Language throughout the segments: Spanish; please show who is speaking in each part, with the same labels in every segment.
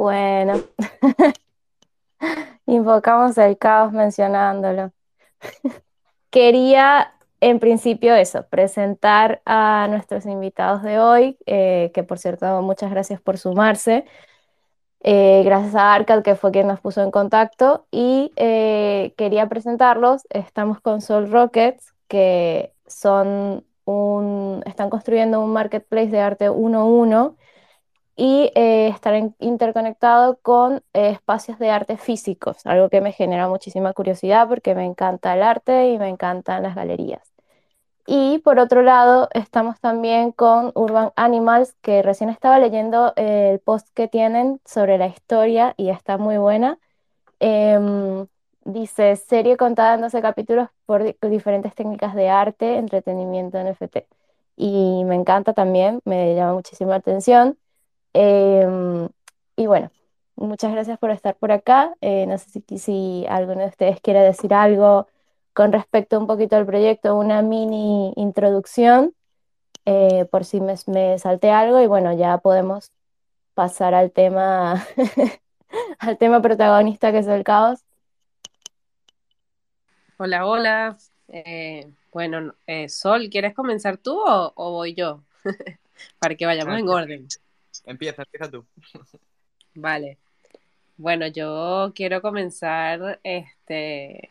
Speaker 1: Bueno, invocamos el caos mencionándolo. Quería, en principio, eso, presentar a nuestros invitados de hoy, eh, que por cierto, muchas gracias por sumarse. Eh, gracias a Arcad, que fue quien nos puso en contacto, y eh, quería presentarlos. Estamos con Soul Rockets, que son un, están construyendo un marketplace de arte 1-1 y eh, estar interconectado con espacios de arte físicos, algo que me genera muchísima curiosidad porque me encanta el arte y me encantan las galerías. Y por otro lado, estamos también con Urban Animals, que recién estaba leyendo el post que tienen sobre la historia y está muy buena. Em, dice, serie contada en 12 capítulos por diferentes técnicas de arte, entretenimiento, NFT. Y me encanta también, me llama muchísima atención. Em, y bueno, muchas gracias por estar por acá. Eh, no sé si, si alguno de ustedes quiere decir algo con respecto un poquito al proyecto, una mini introducción, eh, por si me, me salté algo y bueno, ya podemos pasar al tema, al tema protagonista que es el caos.
Speaker 2: Hola, hola. Eh, bueno, eh, Sol, ¿quieres comenzar tú o, o voy yo? Para que vayamos en orden.
Speaker 3: Empieza, empieza tú.
Speaker 2: Vale. Bueno, yo quiero comenzar este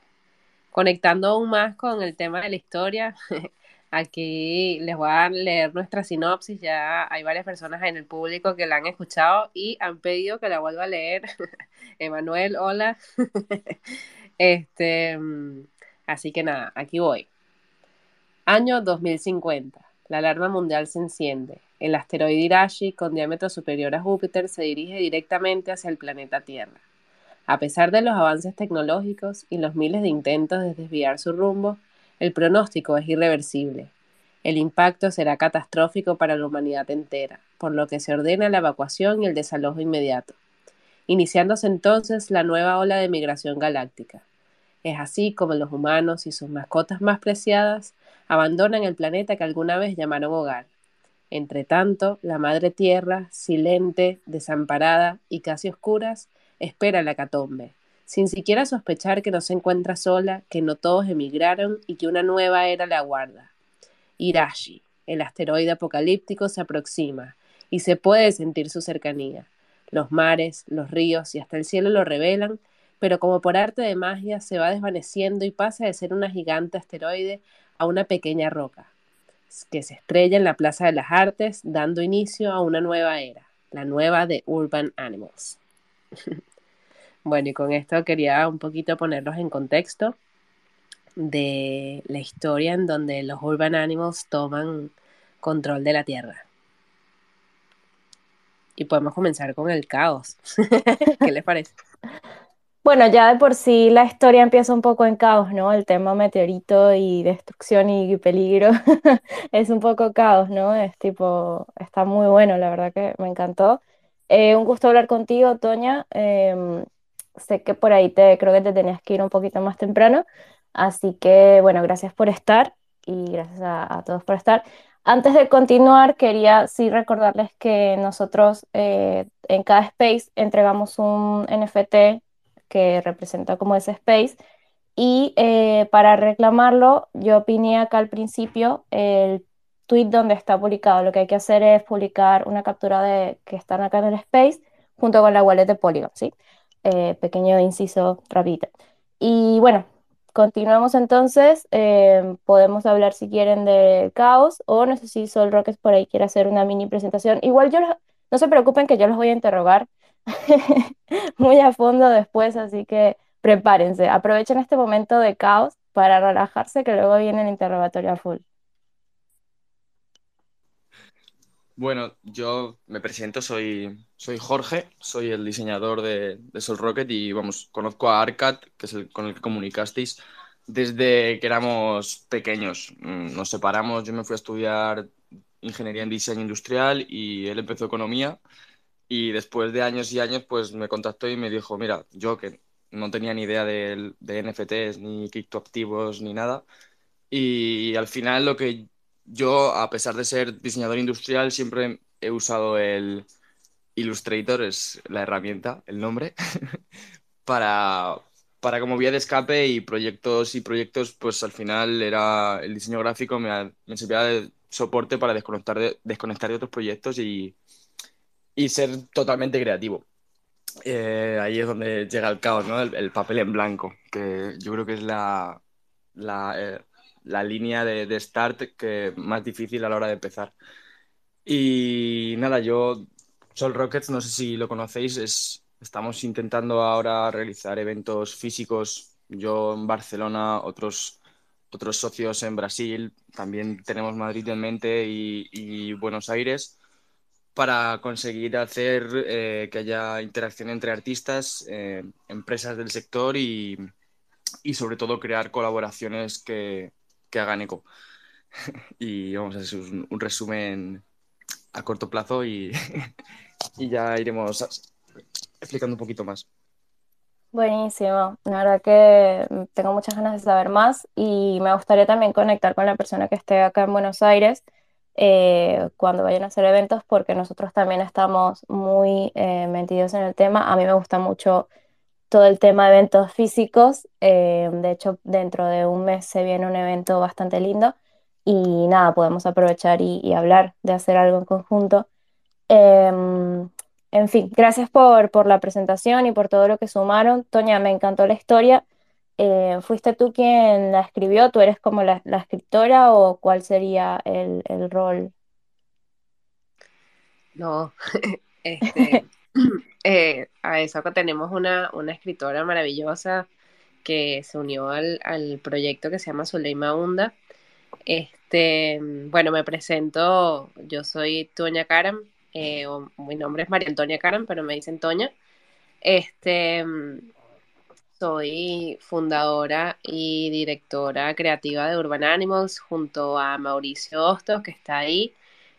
Speaker 2: conectando aún más con el tema de la historia, aquí les voy a leer nuestra sinopsis. Ya hay varias personas en el público que la han escuchado y han pedido que la vuelva a leer. Emanuel, hola. este, así que nada, aquí voy. Año 2050. La alarma mundial se enciende. El asteroide Irashi, con diámetro superior a Júpiter, se dirige directamente hacia el planeta Tierra. A pesar de los avances tecnológicos y los miles de intentos de desviar su rumbo, el pronóstico es irreversible. El impacto será catastrófico para la humanidad entera, por lo que se ordena la evacuación y el desalojo inmediato, iniciándose entonces la nueva ola de migración galáctica. Es así como los humanos y sus mascotas más preciadas abandonan el planeta que alguna vez llamaron hogar. Entretanto, la Madre Tierra, silente, desamparada y casi oscuras, espera la catombe, sin siquiera sospechar que no se encuentra sola, que no todos emigraron y que una nueva era la aguarda. Irashi, el asteroide apocalíptico, se aproxima y se puede sentir su cercanía. Los mares, los ríos y hasta el cielo lo revelan, pero como por arte de magia se va desvaneciendo y pasa de ser una gigante asteroide a una pequeña roca, que se estrella en la Plaza de las Artes, dando inicio a una nueva era, la nueva de Urban Animals. Bueno, y con esto quería un poquito ponerlos en contexto de la historia en donde los Urban Animals toman control de la Tierra. Y podemos comenzar con el caos. ¿Qué les parece?
Speaker 1: Bueno, ya de por sí la historia empieza un poco en caos, ¿no? El tema meteorito y destrucción y peligro es un poco caos, ¿no? Es tipo, está muy bueno, la verdad que me encantó. Eh, un gusto hablar contigo, Toña. Em, sé que por ahí te creo que te tenías que ir un poquito más temprano, así que bueno, gracias por estar y gracias a, todos por estar. Antes de continuar, quería sí recordarles que nosotros eh, en cada space entregamos un NFT que representa como ese space y eh, para reclamarlo, yo opiné acá al principio el tweet donde está publicado. Lo que hay que hacer es publicar una captura de que están acá en el space junto con la wallet de Polygon, ¿sí? Eh, pequeño inciso rapidito. Y bueno, continuamos entonces. Eh, podemos hablar si quieren de caos o no sé si Sol Rockets por ahí quiere hacer una mini presentación. Igual yo no se preocupen que yo los voy a interrogar muy a fondo después, así que prepárense. Aprovechen este momento de caos para relajarse que luego viene el interrogatorio a full.
Speaker 3: Bueno, yo me presento, soy, soy Jorge, soy el diseñador de, de Sol Rocket y vamos, conozco a Arcad, que es el con el que comunicasteis, desde que éramos pequeños. Mm, nos separamos, yo me fui a estudiar ingeniería en diseño industrial y él empezó economía y después de años y años pues me contactó y me dijo, mira, yo que no tenía ni idea de, de NFTs ni criptoactivos ni nada y al final lo que yo, a pesar de ser diseñador industrial, siempre he usado el Illustrator es la herramienta, el nombre, para, para como vía de escape y proyectos y proyectos, pues al final era el diseño gráfico me, me servía de soporte para desconectar de, desconectar de otros proyectos y, y ser totalmente creativo. Eh, ahí es donde llega el caos, ¿no? El, papel en blanco, que yo creo que es la, la, eh, la línea de, start que más difícil a la hora de empezar. Y nada, yo, Sol Rockets, no sé si lo conocéis, es, estamos intentando ahora realizar eventos físicos, yo en Barcelona, otros, otros socios en Brasil, también tenemos Madrid en mente y Buenos Aires para conseguir hacer eh, que haya interacción entre artistas, eh, empresas del sector y, y, sobre todo crear colaboraciones que, que hagan eco. y vamos a hacer un, un resumen a corto plazo y, y ya iremos explicando un poquito más.
Speaker 1: Buenísimo, la verdad que tengo muchas ganas de saber más y me gustaría también conectar con la persona que esté acá en Buenos Aires eh, cuando vayan a hacer eventos porque nosotros también estamos muy eh, metidos en el tema. A mí me gusta mucho todo el tema de eventos físicos. Eh, de hecho, dentro de un mes se viene un evento bastante lindo y nada, podemos aprovechar y, y hablar de hacer algo en conjunto. Em, en fin, gracias por, por la presentación y por todo lo que sumaron. Toña, me encantó la historia. Eh, ¿fuiste tú quien la escribió? ¿Tú eres como la, escritora o cuál sería el, rol?
Speaker 2: No, este, eh, a eso tenemos una, escritora maravillosa que se unió al, proyecto que se llama Zuleima Hunda. Este, bueno, me presento, yo soy Toña Karam, eh, mi nombre es María Antonia Karam, pero me dicen Toña. Este, soy fundadora y directora creativa de Urban Animals junto a Mauricio Hostos, que está ahí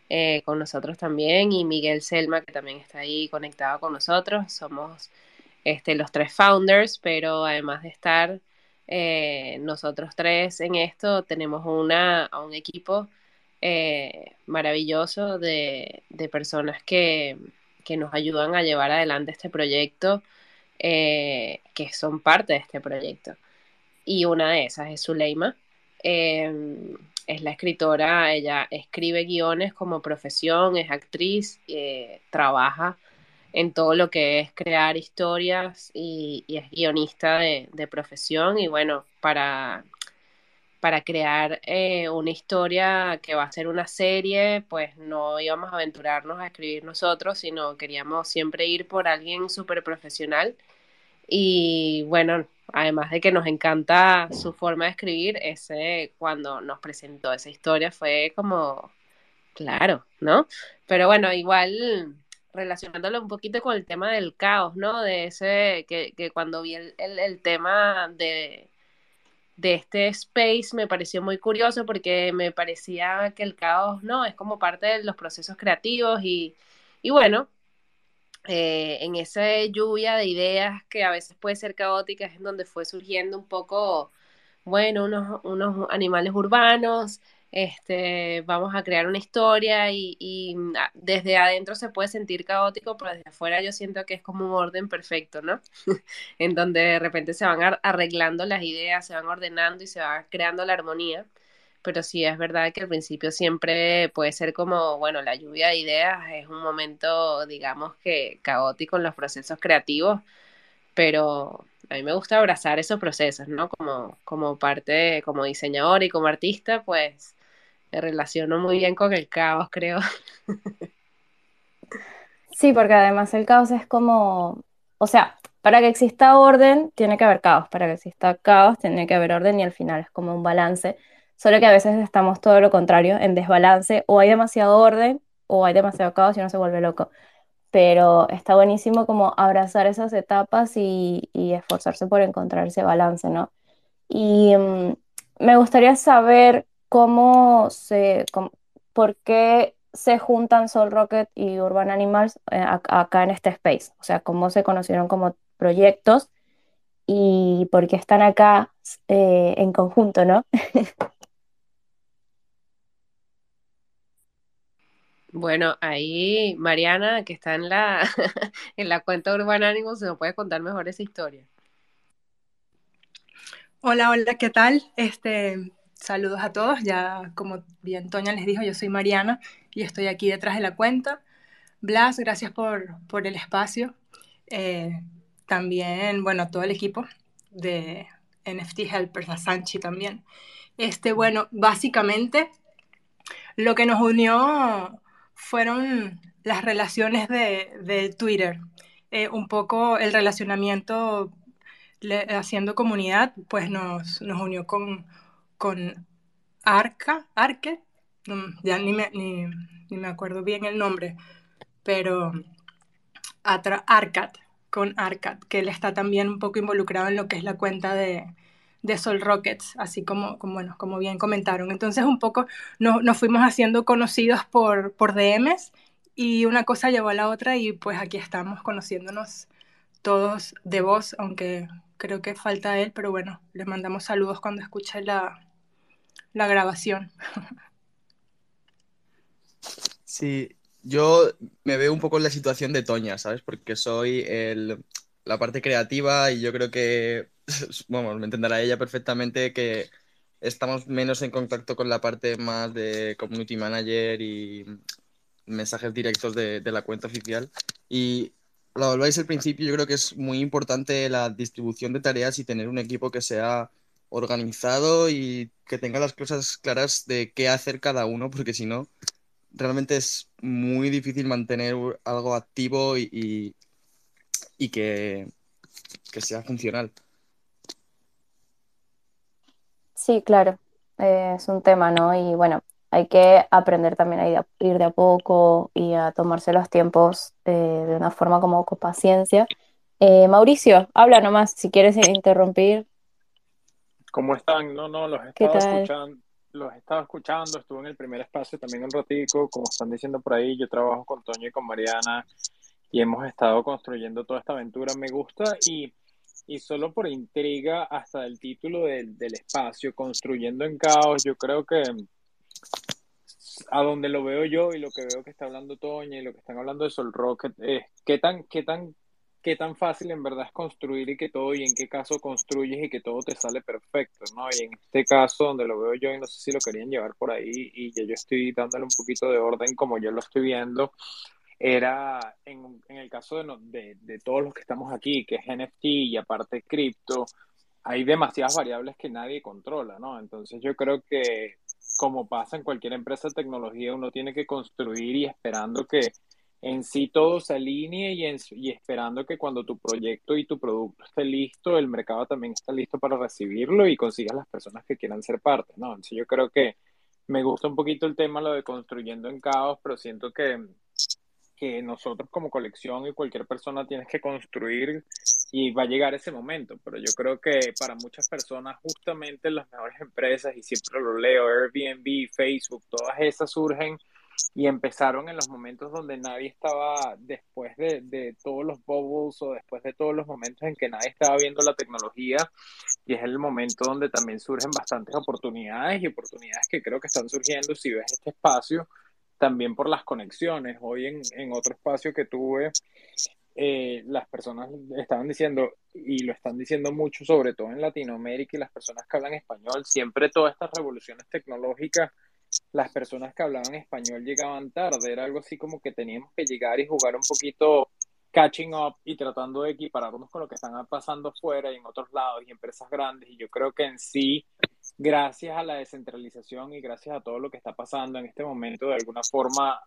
Speaker 2: eh, con nosotros también, y Miguel Selma, que también está ahí conectado con nosotros. Somos este, los tres founders, pero además de estar eh, nosotros tres en esto, tenemos una, un equipo eh, maravilloso de, de personas que, que, nos ayudan a llevar adelante este proyecto, eh, que son parte de este proyecto. Y una de esas es Zuleima. Eh, es la escritora, ella escribe guiones como profesión, es actriz, eh, trabaja en todo lo que es crear historias y, y es guionista de, de, profesión y bueno, para para crear eh, una historia que va a ser una serie, pues no íbamos a aventurarnos a escribir nosotros, sino queríamos siempre ir por alguien súper profesional. Y bueno, además de que nos encanta su forma de escribir, ese cuando nos presentó esa historia fue como, claro, ¿no? Pero bueno, igual relacionándolo un poquito con el tema del caos, ¿no? De ese, que, que cuando vi el, el, el tema de de este space me pareció muy curioso porque me parecía que el caos, ¿no? Es como parte de los procesos creativos y, y bueno, eh, en esa lluvia de ideas que a veces puede ser caótica es en donde fue surgiendo un poco, bueno, unos, unos animales urbanos, este, vamos a crear una historia y, ah, desde adentro se puede sentir caótico, pero desde afuera yo siento que es como un orden perfecto, ¿no? en donde de repente se van arreglando las ideas, se van ordenando y se va creando la armonía. Pero sí es verdad que al principio siempre puede ser como, bueno, la lluvia de ideas es un momento, digamos que caótico en los procesos creativos, pero a mí me gusta abrazar esos procesos, ¿no? Como, como parte, como diseñador y como artista, pues me relaciono muy bien con el caos, creo.
Speaker 1: Sí, porque además el caos es como, o sea, para que exista orden tiene que haber caos, para que exista caos tiene que haber orden y al final es como un balance, solo que a veces estamos todo lo contrario, en desbalance, o hay demasiado orden o hay demasiado caos y uno se vuelve loco. Pero está buenísimo como abrazar esas etapas y, esforzarse por encontrar ese balance, ¿no? Y um, me gustaría saber cómo se, cómo, por qué se juntan Soul Rocket y Urban Animals eh, acá en este space, o sea, cómo se conocieron como proyectos y por qué están acá eh, en conjunto, ¿no?
Speaker 2: Bueno, ahí Mariana, que está en la, en la cuenta Urban Animals, se nos puede contar mejor esa historia.
Speaker 4: Hola, hola, ¿qué tal? Este, saludos a todos. Ya como bien Toña les dijo, yo soy Mariana y estoy aquí detrás de la cuenta. Blas, gracias por, por el espacio. Eh, también, bueno, todo el equipo de NFT Helpers, a Sanchi también. Este, bueno, básicamente lo que nos unió fueron las relaciones de, de Twitter. Eh, un poco el relacionamiento le, haciendo comunidad, pues nos, nos unió con, con Arca, Arque, ya ni me, ni, me acuerdo bien el nombre, pero Arcad, con Arcad, que él está también un poco involucrado en lo que es la cuenta de, de Sol Rockets, así como, como, bueno, como bien comentaron. Entonces un poco nos, nos fuimos haciendo conocidos por, por DMs y una cosa llevó a la otra y pues aquí estamos conociéndonos todos de voz, aunque creo que falta él, pero bueno, le mandamos saludos cuando escuche la, la grabación.
Speaker 3: Sí, yo me veo un poco en la situación de Toña, ¿sabes? Porque soy el, la parte creativa y yo creo que, bueno, me entenderá ella perfectamente que estamos menos en contacto con la parte más de community manager y mensajes directos de, la cuenta oficial. Y lo habláis al principio, yo creo que es muy importante la distribución de tareas y tener un equipo que sea organizado y que tenga las cosas claras de qué hacer cada uno, porque si no, realmente es muy difícil mantener algo activo y, y, y que, que, sea funcional.
Speaker 1: Sí, claro, eh, es un tema, ¿no? Y bueno, hay que aprender también a ir de a poco y a tomarse los tiempos eh, de una forma como con paciencia. Eh, Mauricio, habla nomás si quieres interrumpir.
Speaker 5: ¿Cómo están? No, no, los estaba escuchando, los estaba escuchando, estuve en el primer espacio también un ratico, como están diciendo por ahí, yo trabajo con Toño y con Mariana y hemos estado construyendo toda esta aventura, me gusta y, y solo por intriga hasta el título del, del espacio, construyendo en caos, yo creo que a donde lo veo yo y lo que veo que está hablando Toña y lo que están hablando de Sol Rocket es qué tan, qué tan, qué tan fácil en verdad es construir y que todo y en qué caso construyes y que todo te sale perfecto, ¿no? Y en este caso donde lo veo yo y no sé si lo querían llevar por ahí y ya yo estoy dándole un poquito de orden como yo lo estoy viendo, era en, en el caso de, de, de todos los que estamos aquí, que es NFT y aparte cripto, hay demasiadas variables que nadie controla, ¿no? Entonces yo creo que como pasa en cualquier empresa de tecnología, uno tiene que construir y esperando que en sí todo se alinee y, y esperando que cuando tu proyecto y tu producto esté listo, el mercado también está listo para recibirlo y consigas las personas que quieran ser parte, ¿no? Entonces yo creo que me gusta un poquito el tema lo de construyendo en caos, pero siento que que nosotros como colección y cualquier persona tienes que construir y va a llegar ese momento, pero yo creo que para muchas personas justamente las mejores empresas, y siempre lo leo, Airbnb, Facebook, todas esas surgen y empezaron en los momentos donde nadie estaba, después de, de, todos los bubbles o después de todos los momentos en que nadie estaba viendo la tecnología, y es el momento donde también surgen bastantes oportunidades y oportunidades que creo que están surgiendo si ves este espacio también por las conexiones. Hoy en, en otro espacio que tuve, eh, las personas estaban diciendo, y lo están diciendo mucho, sobre todo en Latinoamérica y las personas que hablan español, siempre todas estas revoluciones tecnológicas, las personas que hablaban español llegaban tarde, era algo así como que teníamos que llegar y jugar un poquito catching up y tratando de equipararnos con lo que están pasando afuera y en otros lados y empresas grandes. Y yo creo que en sí gracias a la descentralización y gracias a todo lo que está pasando en este momento, de alguna forma,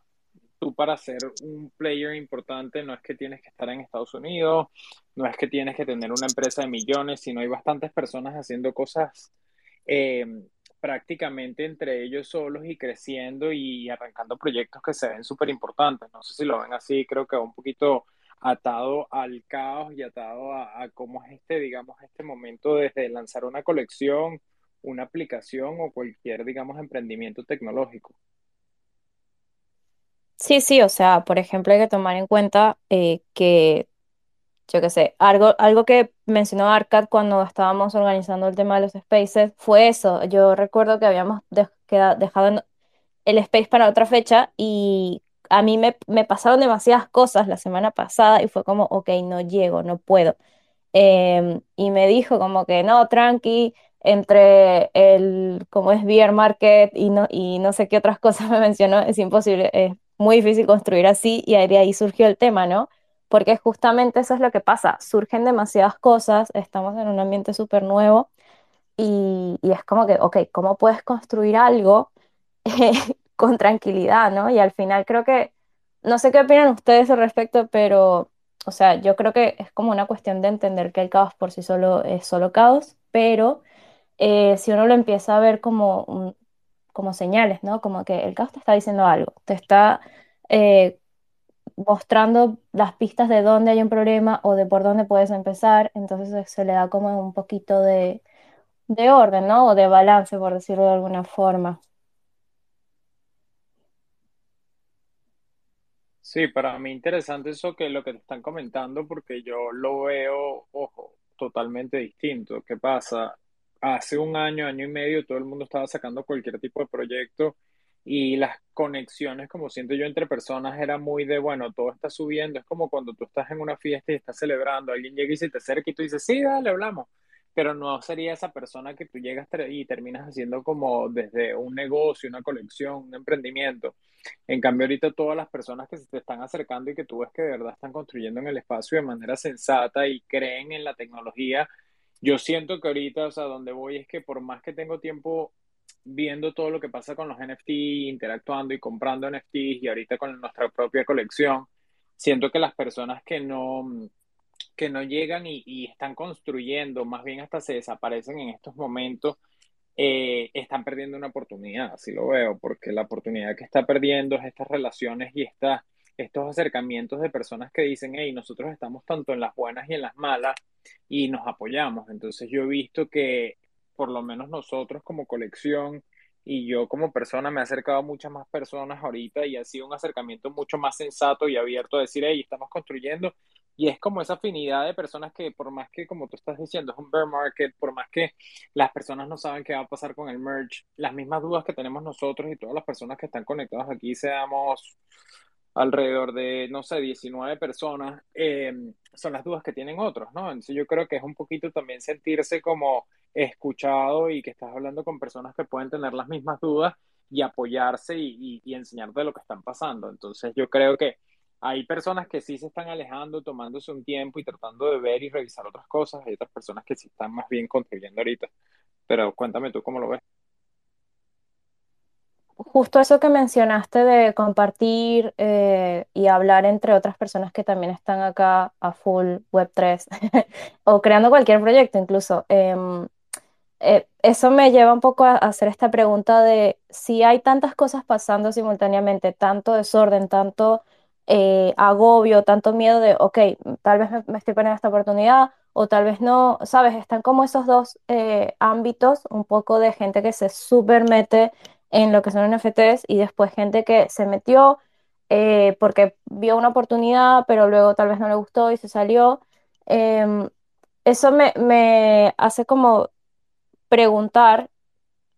Speaker 5: tú para ser un player importante no es que tienes que estar en Estados Unidos, no es que tienes que tener una empresa de millones, sino hay bastantes personas haciendo cosas eh, prácticamente entre ellos solos y creciendo y arrancando proyectos que se ven súper importantes. No sé si lo ven así, creo que un poquito atado al caos y atado a, a cómo es este, digamos, este momento desde lanzar una colección una aplicación o cualquier, digamos, emprendimiento tecnológico.
Speaker 1: Sí, sí, o sea, por ejemplo, hay que tomar en cuenta eh, que, yo qué sé, algo, algo que mencionó Arcad cuando estábamos organizando el tema de los spaces fue eso. Yo recuerdo que habíamos dejado el space para otra fecha y a mí me, me pasaron demasiadas cosas la semana pasada y fue como, ok, no llego, no puedo. Em, y me dijo como que no, tranqui, entre el, como es beer market y no, y no sé qué otras cosas me mencionó, es imposible, es muy difícil construir así y de ahí surgió el tema, ¿no? Porque justamente eso es lo que pasa, surgen demasiadas cosas, estamos en un ambiente súper nuevo y, y, es como que, ok, ¿cómo puedes construir algo con tranquilidad, ¿no? Y al final creo que, no sé qué opinan ustedes al respecto, pero, o sea, yo creo que es como una cuestión de entender que el caos por sí solo es solo caos, pero eh, si uno lo empieza a ver como, como señales, ¿no? Como que el caos te está diciendo algo, te está eh, mostrando las pistas de dónde hay un problema o de por dónde puedes empezar, entonces se le da como un poquito de, de orden, ¿no? O de balance, por decirlo de alguna forma.
Speaker 5: Sí, para mí interesante eso que lo que te están comentando, porque yo lo veo, ojo, totalmente distinto. ¿Qué pasa? Hace un año, año y medio, todo el mundo estaba sacando cualquier tipo de proyecto y las conexiones, como siento yo, entre personas era muy de, bueno, todo está subiendo. Es como cuando tú estás en una fiesta y estás celebrando, alguien llega y se te acerca y tú dices, sí, dale, hablamos pero no sería esa persona que tú llegas y terminas haciendo como desde un negocio, una colección, un emprendimiento. En cambio, ahorita todas las personas que se te están acercando y que tú ves que de verdad están construyendo en el espacio de manera sensata y creen en la tecnología, yo siento que ahorita, o sea, donde voy es que por más que tengo tiempo viendo todo lo que pasa con los NFT, interactuando y comprando NFTs y ahorita con nuestra propia colección, siento que las personas que no que no llegan y, están construyendo, más bien hasta se desaparecen en estos momentos, eh, están perdiendo una oportunidad, así lo veo, porque la oportunidad que está perdiendo es estas relaciones y estos acercamientos de personas que dicen, hey, nosotros estamos tanto en las buenas y en las malas y nos apoyamos. Entonces yo he visto que por lo menos nosotros como colección y yo como persona me he acercado a muchas más personas ahorita y ha sido un acercamiento mucho más sensato y abierto a decir, hey, estamos construyendo y es como esa afinidad de personas que por más que, como tú estás diciendo, es un bear market, por más que las personas no saben qué va a pasar con el merge, las mismas dudas que tenemos nosotros y todas las personas que están conectadas aquí, seamos alrededor de, no sé, 19 personas, eh, son las dudas que tienen otros, ¿no? Entonces yo creo que es un poquito también sentirse como escuchado y que estás hablando con personas que pueden tener las mismas dudas y apoyarse y, y, y enseñarte lo que están pasando. Entonces yo creo que hay personas que sí se están alejando, tomándose un tiempo y tratando de ver y revisar otras cosas. Hay otras personas que sí están más bien contribuyendo ahorita. Pero cuéntame tú cómo lo ves.
Speaker 1: Justo eso que mencionaste de compartir eh, y hablar entre otras personas que también están acá a full Web3 o creando cualquier proyecto incluso. Em, eh, eso me lleva un poco a hacer esta pregunta de si hay tantas cosas pasando simultáneamente, tanto desorden, tanto eh, agobio, tanto miedo de, ok, tal vez me, estoy perdiendo esta oportunidad o tal vez no, ¿sabes? Están como esos dos ámbitos, un poco de gente que se super mete en lo que son NFTs y después gente que se metió eh, porque vio una oportunidad, pero luego tal vez no le gustó y se salió. Em, eso me, me hace como preguntar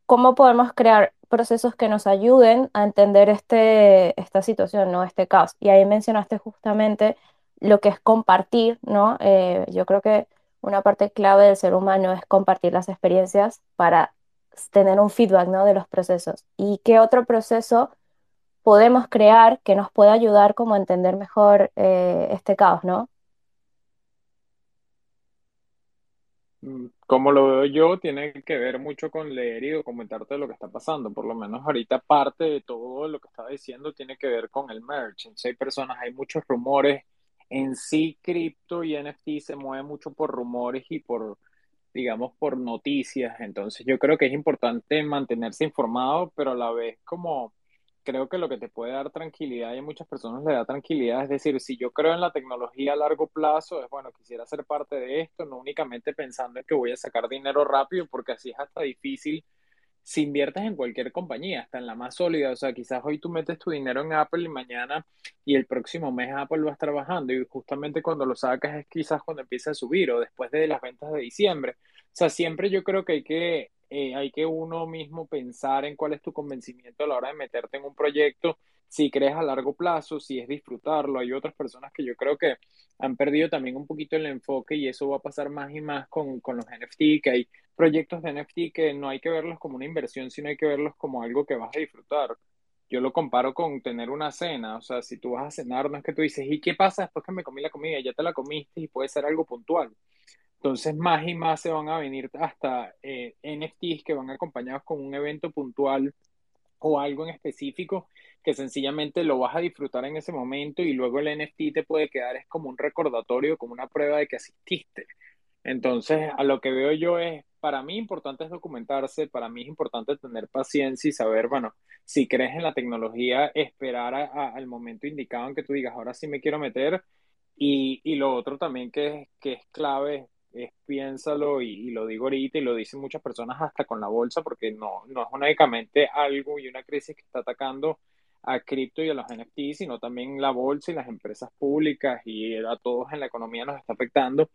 Speaker 1: cómo podemos crear procesos que nos ayuden a entender este, esta situación, ¿no? Este caos. Y ahí mencionaste justamente lo que es compartir, ¿no? Eh, yo creo que una parte clave del ser humano es compartir las experiencias para tener un feedback, ¿no? De los procesos. ¿Y qué otro proceso podemos crear que nos pueda ayudar como a entender mejor eh, este caos, ¿no?
Speaker 5: Mm, como lo veo yo, tiene que ver mucho con leer y documentarte lo que está pasando. Por lo menos ahorita parte de todo lo que estaba diciendo tiene que ver con el merge. En hay personas, hay muchos rumores. En sí, cripto y NFT se mueve mucho por rumores y por, digamos, por noticias. Entonces yo creo que es importante mantenerse informado, pero a la vez como creo que lo que te puede dar tranquilidad y a muchas personas le da tranquilidad, es decir, si yo creo en la tecnología a largo plazo, es bueno, quisiera ser parte de esto, no únicamente pensando en que voy a sacar dinero rápido, porque así es hasta difícil si inviertes en cualquier compañía, hasta en la más sólida, o sea, quizás hoy tú metes tu dinero en Apple y mañana y el próximo mes Apple va a estar bajando y justamente cuando lo sacas es quizás cuando empieza a subir o después de las ventas de diciembre. O sea, siempre yo creo que hay que eh, hay que uno mismo pensar en cuál es tu convencimiento a la hora de meterte en un proyecto, si crees a largo plazo, si es disfrutarlo. Hay otras personas que yo creo que han perdido también un poquito el enfoque y eso va a pasar más y más con, con los NFT, que hay proyectos de NFT que no hay que verlos como una inversión, sino hay que verlos como algo que vas a disfrutar. Yo lo comparo con tener una cena, o sea, si tú vas a cenar, no es que tú dices, ¿y qué pasa después que me comí la comida? Ya te la comiste y puede ser algo puntual. Entonces, más y más se van a venir hasta eh, NFTs que van acompañados con un evento puntual o algo en específico que sencillamente lo vas a disfrutar en ese momento y luego el NFT te puede quedar es como un recordatorio, como una prueba de que asististe. Entonces, a lo que veo yo es, para mí importante es documentarse, para mí es importante tener paciencia y saber, bueno, si crees en la tecnología, esperar al momento indicado en que tú digas, ahora sí me quiero meter. Y, y lo otro también que es, que es clave es piénsalo y, lo digo ahorita y lo dicen muchas personas hasta con la bolsa porque no, no es únicamente algo y una crisis que está atacando a cripto y a los NFT, sino también la bolsa y las empresas públicas y a todos en la economía nos está afectando.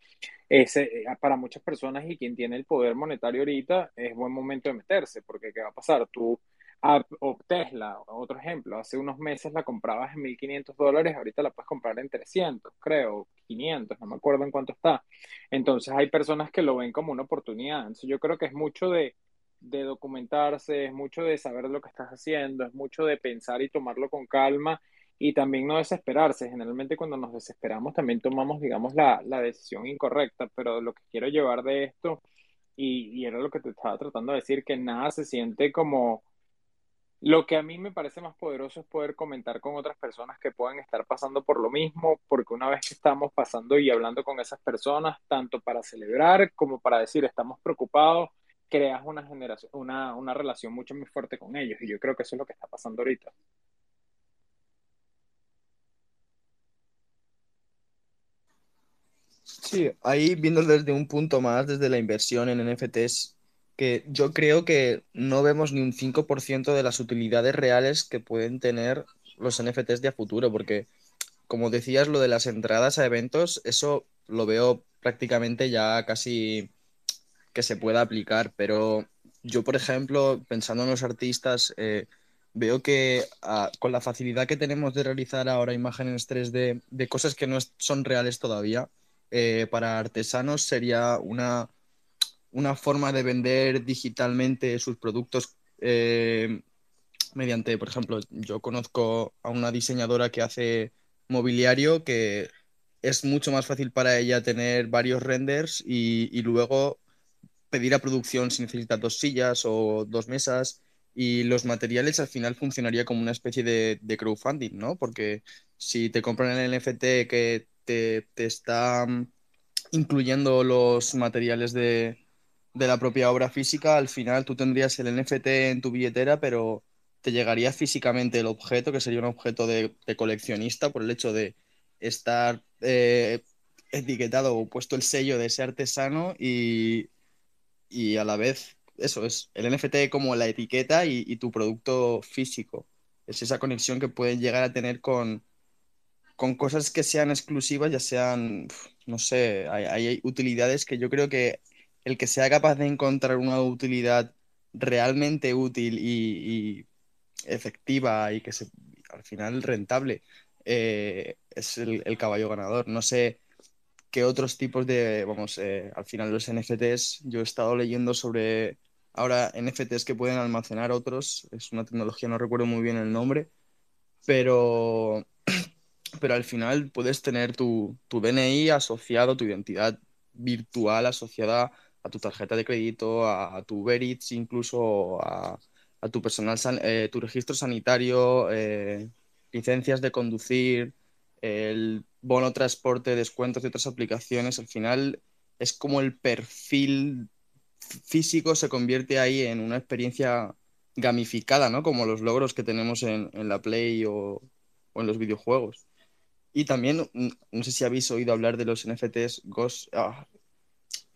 Speaker 5: Ese, eh, para muchas personas y quien tiene el poder monetario ahorita es buen momento de meterse porque ¿qué va a pasar? Tú o Tesla, otro ejemplo, hace unos meses la comprabas en 1.500 dólares, ahorita la puedes comprar en 300, creo, 500, no me acuerdo en cuánto está. Entonces hay personas que lo ven como una oportunidad. Entonces yo creo que es mucho de, de documentarse, es mucho de saber lo que estás haciendo, es mucho de pensar y tomarlo con calma y también no desesperarse. Generalmente cuando nos desesperamos también tomamos, digamos, la, la decisión incorrecta, pero lo que quiero llevar de esto, y, y era lo que te estaba tratando de decir, que nada se siente como lo que a mí me parece más poderoso es poder comentar con otras personas que puedan estar pasando por lo mismo, porque una vez que estamos pasando y hablando con esas personas, tanto para celebrar como para decir estamos preocupados, creas una generación, una, una relación mucho más fuerte con ellos. Y yo creo que eso es lo que está pasando ahorita.
Speaker 3: Sí, ahí viendo desde un punto más, desde la inversión en NFTs, que yo creo que no vemos ni un 5% de las utilidades reales que pueden tener los NFTs de a futuro, porque como decías, lo de las entradas a eventos, eso lo veo prácticamente ya casi que se pueda aplicar, pero yo, por ejemplo, pensando en los artistas, eh, veo que ah, con la facilidad que tenemos de realizar ahora imágenes 3D de cosas que no son reales todavía, eh, para artesanos sería una una forma de vender digitalmente sus productos eh, mediante, por ejemplo, yo conozco a una diseñadora que hace mobiliario que es mucho más fácil para ella tener varios renders y, luego pedir a producción si necesita dos sillas o dos mesas y los materiales al final funcionaría como una especie de, crowdfunding, ¿no? Porque si te compran el NFT que te, te está incluyendo los materiales de, de la propia obra física, al final tú tendrías el NFT en tu billetera, pero te llegaría físicamente el objeto, que sería un objeto de, coleccionista por el hecho de estar eh, etiquetado o puesto el sello de ese artesano y, y, a la vez eso es el NFT como la etiqueta y, tu producto físico. Es esa conexión que pueden llegar a tener con, con cosas que sean exclusivas, ya sean, no sé, hay utilidades que yo creo que el que sea capaz de encontrar una utilidad realmente útil y, efectiva y que al final rentable eh, es el, caballo ganador. No sé qué otros tipos de, vamos, eh, al final los NFTs, yo he estado leyendo sobre ahora NFTs que pueden almacenar otros, es una tecnología, no recuerdo muy bien el nombre, pero, pero al final puedes tener tu, tu DNI asociado, tu identidad virtual asociada a tu tarjeta de crédito, a, tu Uber incluso a, tu personal, eh, tu registro sanitario, eh, licencias de conducir, el bono transporte, descuentos de otras aplicaciones. Al final es como el perfil físico se convierte ahí en una experiencia gamificada, ¿no? Como los logros que tenemos en, la Play o, en los videojuegos. Y también, no sé si habéis oído hablar de los NFTs Ghost, ah,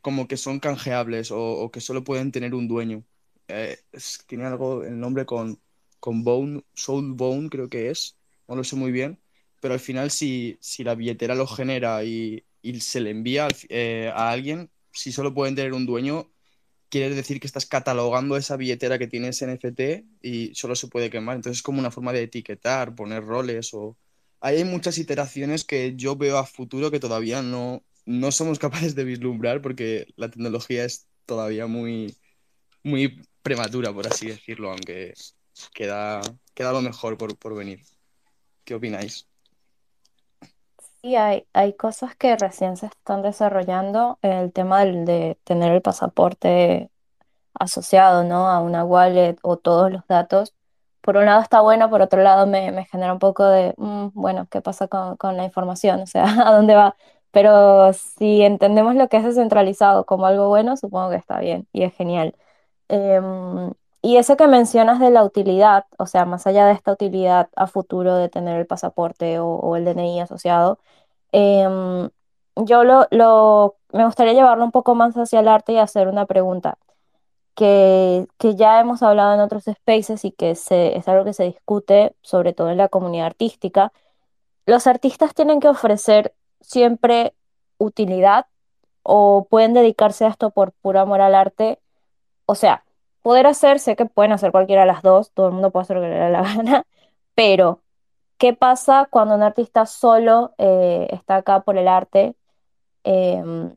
Speaker 3: como que son canjeables o, que solo pueden tener un dueño. Eh, tiene algo, el nombre con, con Bone, Soul Bone creo que es, no lo sé muy bien, pero al final si, si la billetera lo genera y, y se le envía eh, a alguien, si solo pueden tener un dueño, quiere decir que estás catalogando esa billetera que tienes NFT y solo se puede quemar. Entonces es como una forma de etiquetar, poner roles o... Hay muchas iteraciones que yo veo a futuro que todavía no, no somos capaces de vislumbrar porque la tecnología es todavía muy, muy prematura, por así decirlo, aunque queda, queda lo mejor por, por venir. ¿Qué opináis?
Speaker 1: Sí, hay, hay cosas que recién se están desarrollando. El tema de tener el pasaporte asociado, ¿no? a una wallet o todos los datos. Por un lado está bueno, por otro lado me, me genera un poco de, mm, bueno, ¿qué pasa con, con la información? O sea, ¿a dónde va? Pero si entendemos lo que es descentralizado como algo bueno, supongo que está bien y es genial. Em, y eso que mencionas de la utilidad, o sea, más allá de esta utilidad a futuro de tener el pasaporte o, o el DNI asociado, em, yo lo, lo- me gustaría llevarlo un poco más hacia el arte y hacer una pregunta que, que ya hemos hablado en otros spaces y que se, es algo que se discute, sobre todo en la comunidad artística. ¿Los artistas tienen que ofrecer siempre utilidad o pueden dedicarse a esto por puro amor al arte? O sea, poder hacer, sé que pueden hacer cualquiera de las dos, todo el mundo puede hacer lo que le dé la gana, pero ¿qué pasa cuando un artista solo eh, está acá por el arte? Em,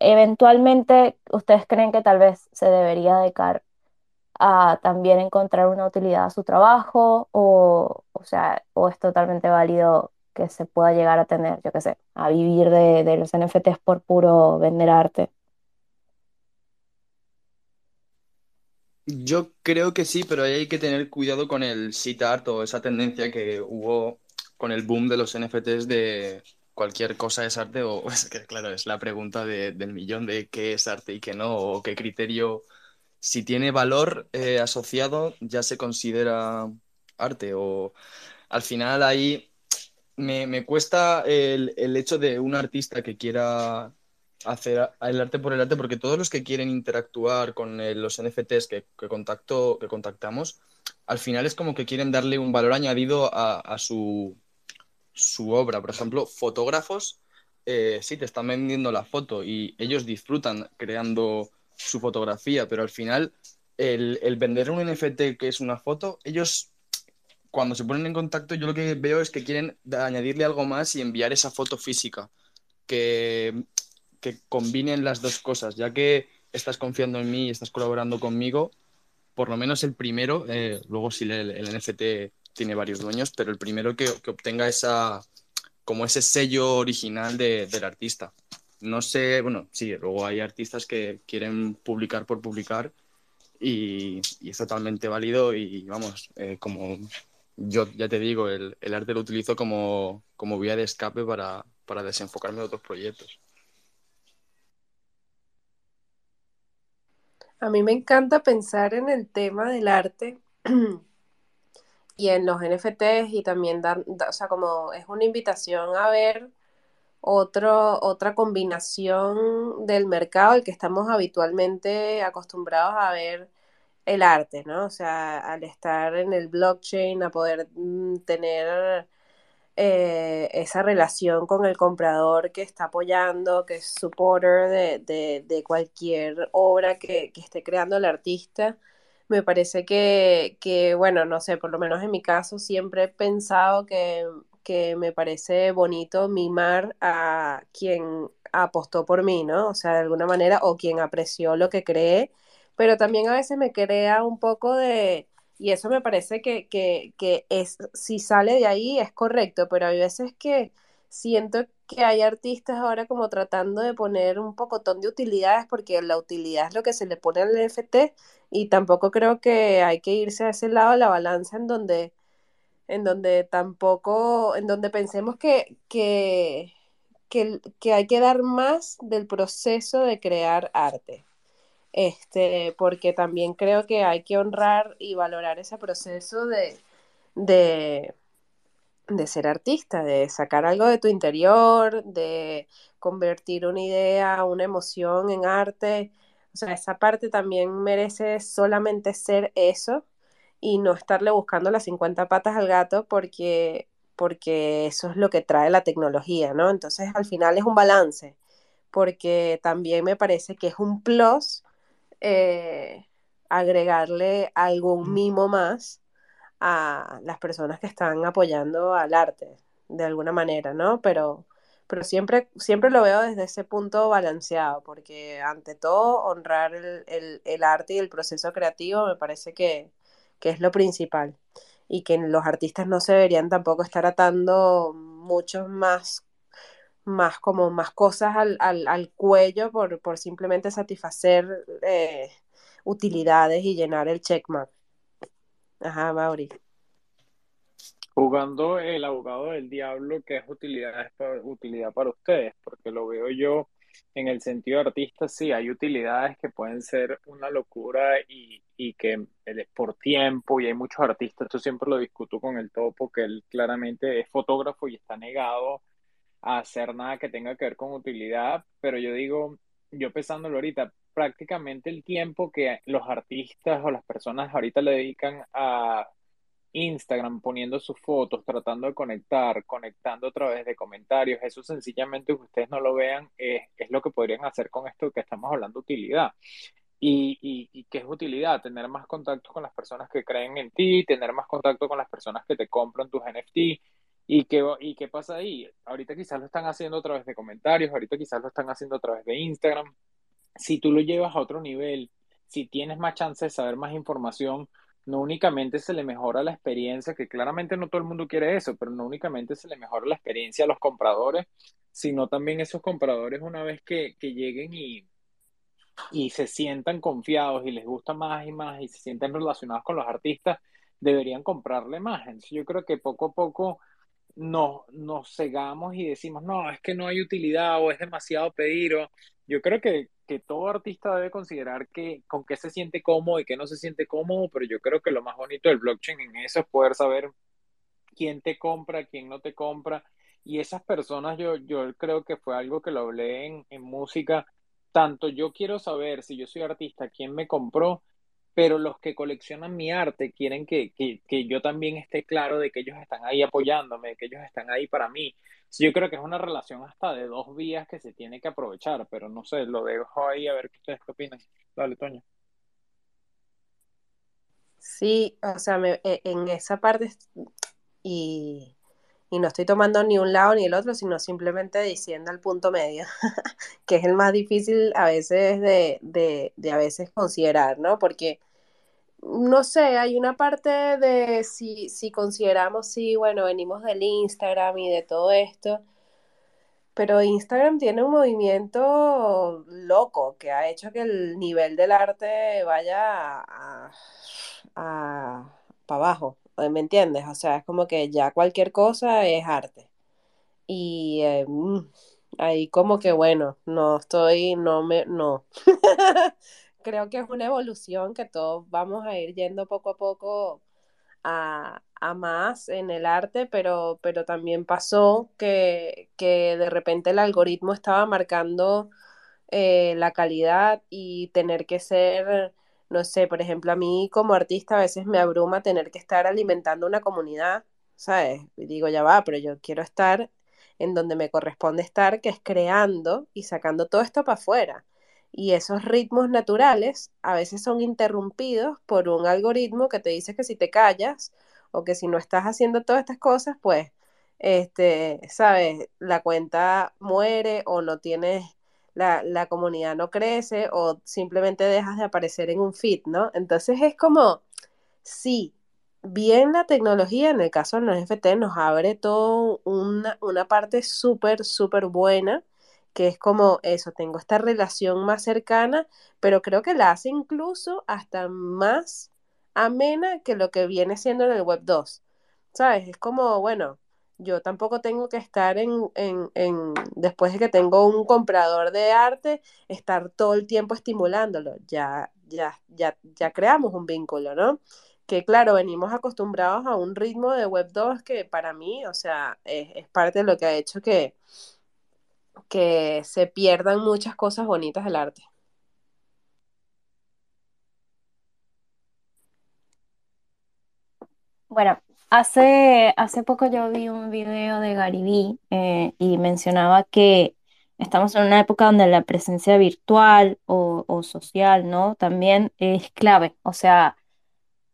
Speaker 1: eventualmente, ¿ustedes creen que tal vez se debería dedicar a también encontrar una utilidad a su trabajo? O, o sea, o es totalmente válido que se pueda llegar a tener, yo qué sé, a vivir de, los NFTs por puro vender arte.
Speaker 3: Yo creo que sí, pero hay que tener cuidado con el sit art o esa tendencia que hubo con el boom de los NFTs de cualquier cosa es arte o es que claro, es la pregunta de- del millón de qué es arte y qué no, o qué criterio, si tiene valor eh, asociado, ya se considera arte o al final ahí me, me cuesta el, el hecho de un artista que quiera hacer el arte por el arte, porque todos los que quieren interactuar con eh, los NFTs que, que, contacto, que contactamos, al final es como que quieren darle un valor añadido a, a su, su, obra. Por ejemplo, fotógrafos, eh, sí, te están vendiendo la foto y ellos disfrutan creando su fotografía, pero al final el, el vender un NFT que es una foto, ellos cuando se ponen en contacto, yo lo que veo es que quieren añadirle algo más y enviar esa foto física, que, que combinen las dos cosas, ya que estás confiando en mí y estás colaborando conmigo, por lo menos el primero, eh, luego si el, NFT tiene varios dueños, pero el primero que, obtenga esa, como ese sello original de, del artista. No sé, bueno, sí, luego hay artistas que quieren publicar por publicar y, y es totalmente válido y vamos, eh, como yo ya te digo, el, el arte lo utilizo como, como, vía de escape para, para, desenfocarme de otros proyectos.
Speaker 2: A mí me encanta pensar en el tema del arte y en los NFTs y también dar, o sea, como es una invitación a ver otro, otra combinación del mercado al que estamos habitualmente acostumbrados a ver el arte, ¿no? O sea, al estar en el blockchain, a poder mm, tener eh, esa relación con el comprador que está apoyando, que es supporter de, de, de cualquier obra que, que, esté creando el artista. Me parece que, que, bueno, no sé, por lo menos en mi caso siempre he pensado que, que me parece bonito mimar a quien apostó por mí, ¿no? O sea, de alguna manera, o quien apreció lo que creé pero también a veces me crea un poco de, y eso me parece que, que, que, es, si sale de ahí es correcto, pero hay veces que siento que hay artistas ahora como tratando de poner un pocotón de utilidades, porque la utilidad es lo que se le pone al NFT, y tampoco creo que hay que irse a ese lado de la balanza en donde, en donde tampoco, en donde pensemos que, que, que, que hay que dar más del proceso de crear arte este, porque también creo que hay que honrar y valorar ese proceso de, de, de, ser artista, de sacar algo de tu interior, de convertir una idea, una emoción en arte. O sea, esa parte también merece solamente ser eso y no estarle buscando las 50 patas al gato porque, porque eso es lo que trae la tecnología, ¿no? Entonces al final es un balance porque también me parece que es un plus eh, agregarle algún mimo más a las personas que están apoyando al arte, de alguna manera, ¿no? Pero, pero siempre, siempre lo veo desde ese punto balanceado, porque ante todo honrar el, el, arte y el proceso creativo me parece que, que es lo principal y que los artistas no se deberían tampoco estar atando muchos más más como más cosas al, al, al cuello por, por, simplemente satisfacer eh, utilidades y llenar el checkmark. Ajá, Mauri.
Speaker 5: Jugando el abogado del diablo, ¿qué es utilidad, para, utilidad para ustedes? Porque lo veo yo en el sentido de artista, sí, hay utilidades que pueden ser una locura y, y que es por tiempo y hay muchos artistas, esto siempre lo discuto con el topo, que él claramente es fotógrafo y está negado a hacer nada que tenga que ver con utilidad, pero yo digo, yo pensándolo ahorita, prácticamente el tiempo que los artistas o las personas ahorita le dedican a Instagram poniendo sus fotos, tratando de conectar, conectando a través de comentarios, eso sencillamente que ustedes no lo vean es, es lo que podrían hacer con esto que estamos hablando utilidad. Y, y, qué es utilidad, tener más contacto con las personas que creen en ti, tener más contacto con las personas que te compran tus NFT. ¿Y qué, ¿Y qué pasa ahí? Ahorita quizás lo están haciendo a través de comentarios, ahorita quizás lo están haciendo a través de Instagram. Si tú lo llevas a otro nivel, si tienes más chance de saber más información, no únicamente se le mejora la experiencia, que claramente no todo el mundo quiere eso, pero no únicamente se le mejora la experiencia a los compradores, sino también esos compradores una vez que, que lleguen y, y se sientan confiados y les gusta más y más y se sienten relacionados con los artistas, deberían comprarle más. Entonces yo creo que poco a poco nos, nos cegamos y decimos, no, es que no hay utilidad o es demasiado pedir. Yo creo que, que todo artista debe considerar que con qué se siente cómodo y qué no se siente cómodo, pero yo creo que lo más bonito del blockchain en eso es poder saber quién te compra, quién no te compra. Y esas personas, yo, yo creo que fue algo que lo hablé en música, tanto yo quiero saber si yo soy artista, quién me compró, pero los que coleccionan mi arte quieren que, que, que, yo también esté claro de que ellos están ahí apoyándome, que ellos están ahí para mí. Yo creo que es una relación hasta de dos vías que se tiene que aprovechar, pero no sé, lo dejo ahí a ver qué ustedes opinan. Dale, Toño.
Speaker 2: Sí, o sea, me, e, en esa parte y y no estoy tomando ni un lado ni el otro, sino simplemente diciendo el punto medio, que es el más difícil a veces de, de, de, a veces considerar, ¿no? Porque, no sé, hay una parte de si, si consideramos, sí, bueno, venimos del Instagram y de todo esto, pero Instagram tiene un movimiento loco que ha hecho que el nivel del arte vaya a, a para abajo. ¿me entiendes? O sea, es como que ya cualquier cosa es arte. Y eh, mm, ahí como que bueno, no estoy, no me, no. Creo que es una evolución que todos vamos a ir yendo poco a poco a, a más en el arte, pero, pero también pasó que, que de repente el algoritmo estaba marcando eh, la calidad y tener que ser no sé, por ejemplo, a mí como artista a veces me abruma tener que estar alimentando una comunidad, ¿sabes? Y digo, ya va, pero yo quiero estar en donde me corresponde estar, que es creando y sacando todo esto para afuera. Y esos ritmos naturales a veces son interrumpidos por un algoritmo que te dice que si te callas o que si no estás haciendo todas estas cosas, pues, este, sabes, la cuenta muere o no tienes la, comunidad no crece o simplemente dejas de aparecer en un feed, ¿no? Entonces es como, sí, bien la tecnología, en el caso de los NFT, nos abre todo una, una parte súper, súper buena, que es como eso, tengo esta relación más cercana, pero creo que la hace incluso hasta más amena que lo que viene siendo en el Web 2. ¿Sabes? Es como, bueno, yo tampoco tengo que estar en, en, en, después de que tengo un comprador de arte, estar todo el tiempo estimulándolo. Ya, ya, ya, ya creamos un vínculo, ¿no? Que claro, venimos acostumbrados a un ritmo de Web 2 que para mí, o sea, es, es parte de lo que ha hecho que, que se pierdan muchas cosas bonitas del arte.
Speaker 1: Bueno, Hace, hace poco yo vi un video de Vee eh, y mencionaba que estamos en una época donde la presencia virtual o, o social, ¿no? También es clave. O sea,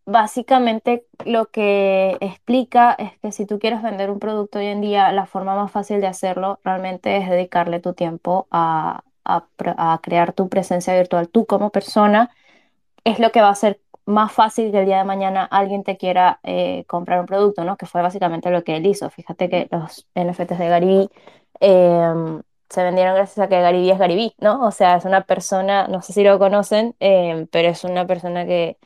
Speaker 1: básicamente lo que explica es que si tú quieres vender un producto hoy en día, la forma más fácil de hacerlo realmente es dedicarle tu tiempo a, crear tu presencia virtual. Tú como persona es lo que va a ser más fácil que el día de mañana alguien te quiera eh, comprar un producto, ¿no? Que fue básicamente lo que él hizo. Fíjate que los NFTs de Gary em, se vendieron gracias a que Gary es Gary ¿no? O sea, es una persona, no sé si lo conocen, em, pero es una persona que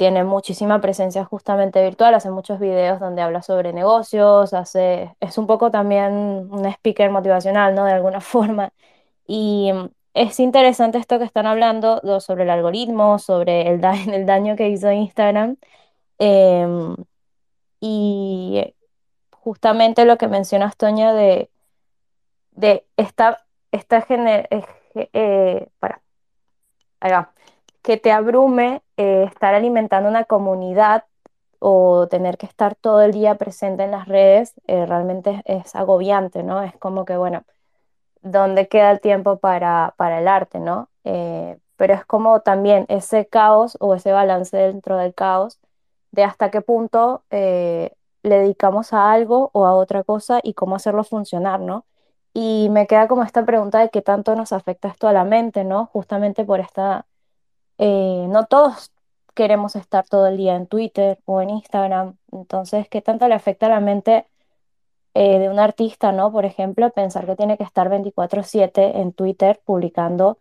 Speaker 1: tiene muchísima presencia justamente virtual, hace muchos videos donde habla sobre negocios, hace, es un poco también un speaker motivacional, ¿no? De alguna forma. Y es interesante esto que están hablando sobre el algoritmo, sobre el, el daño que hizo Instagram. Em, y justamente lo que mencionas, Toña, de, de esta, esta eh, eh, ahí va que te abrume eh, estar alimentando una comunidad o tener que estar todo el día presente en las redes, eh, realmente es, agobiante, ¿no? Es como que, bueno, ¿dónde queda el tiempo para, para el arte, ¿no? Eh, pero es como también ese caos o ese balance dentro del caos de hasta qué punto le dedicamos a algo o a otra cosa y cómo hacerlo funcionar, ¿no? Y me queda como esta pregunta de qué tanto nos afecta esto a la mente, ¿no? Justamente por esta eh, no todos queremos estar todo el día en Twitter o en Instagram, entonces, ¿qué tanto le afecta a la mente eh, de un artista, ¿no? Por ejemplo, pensar que tiene que estar 24/7 en Twitter publicando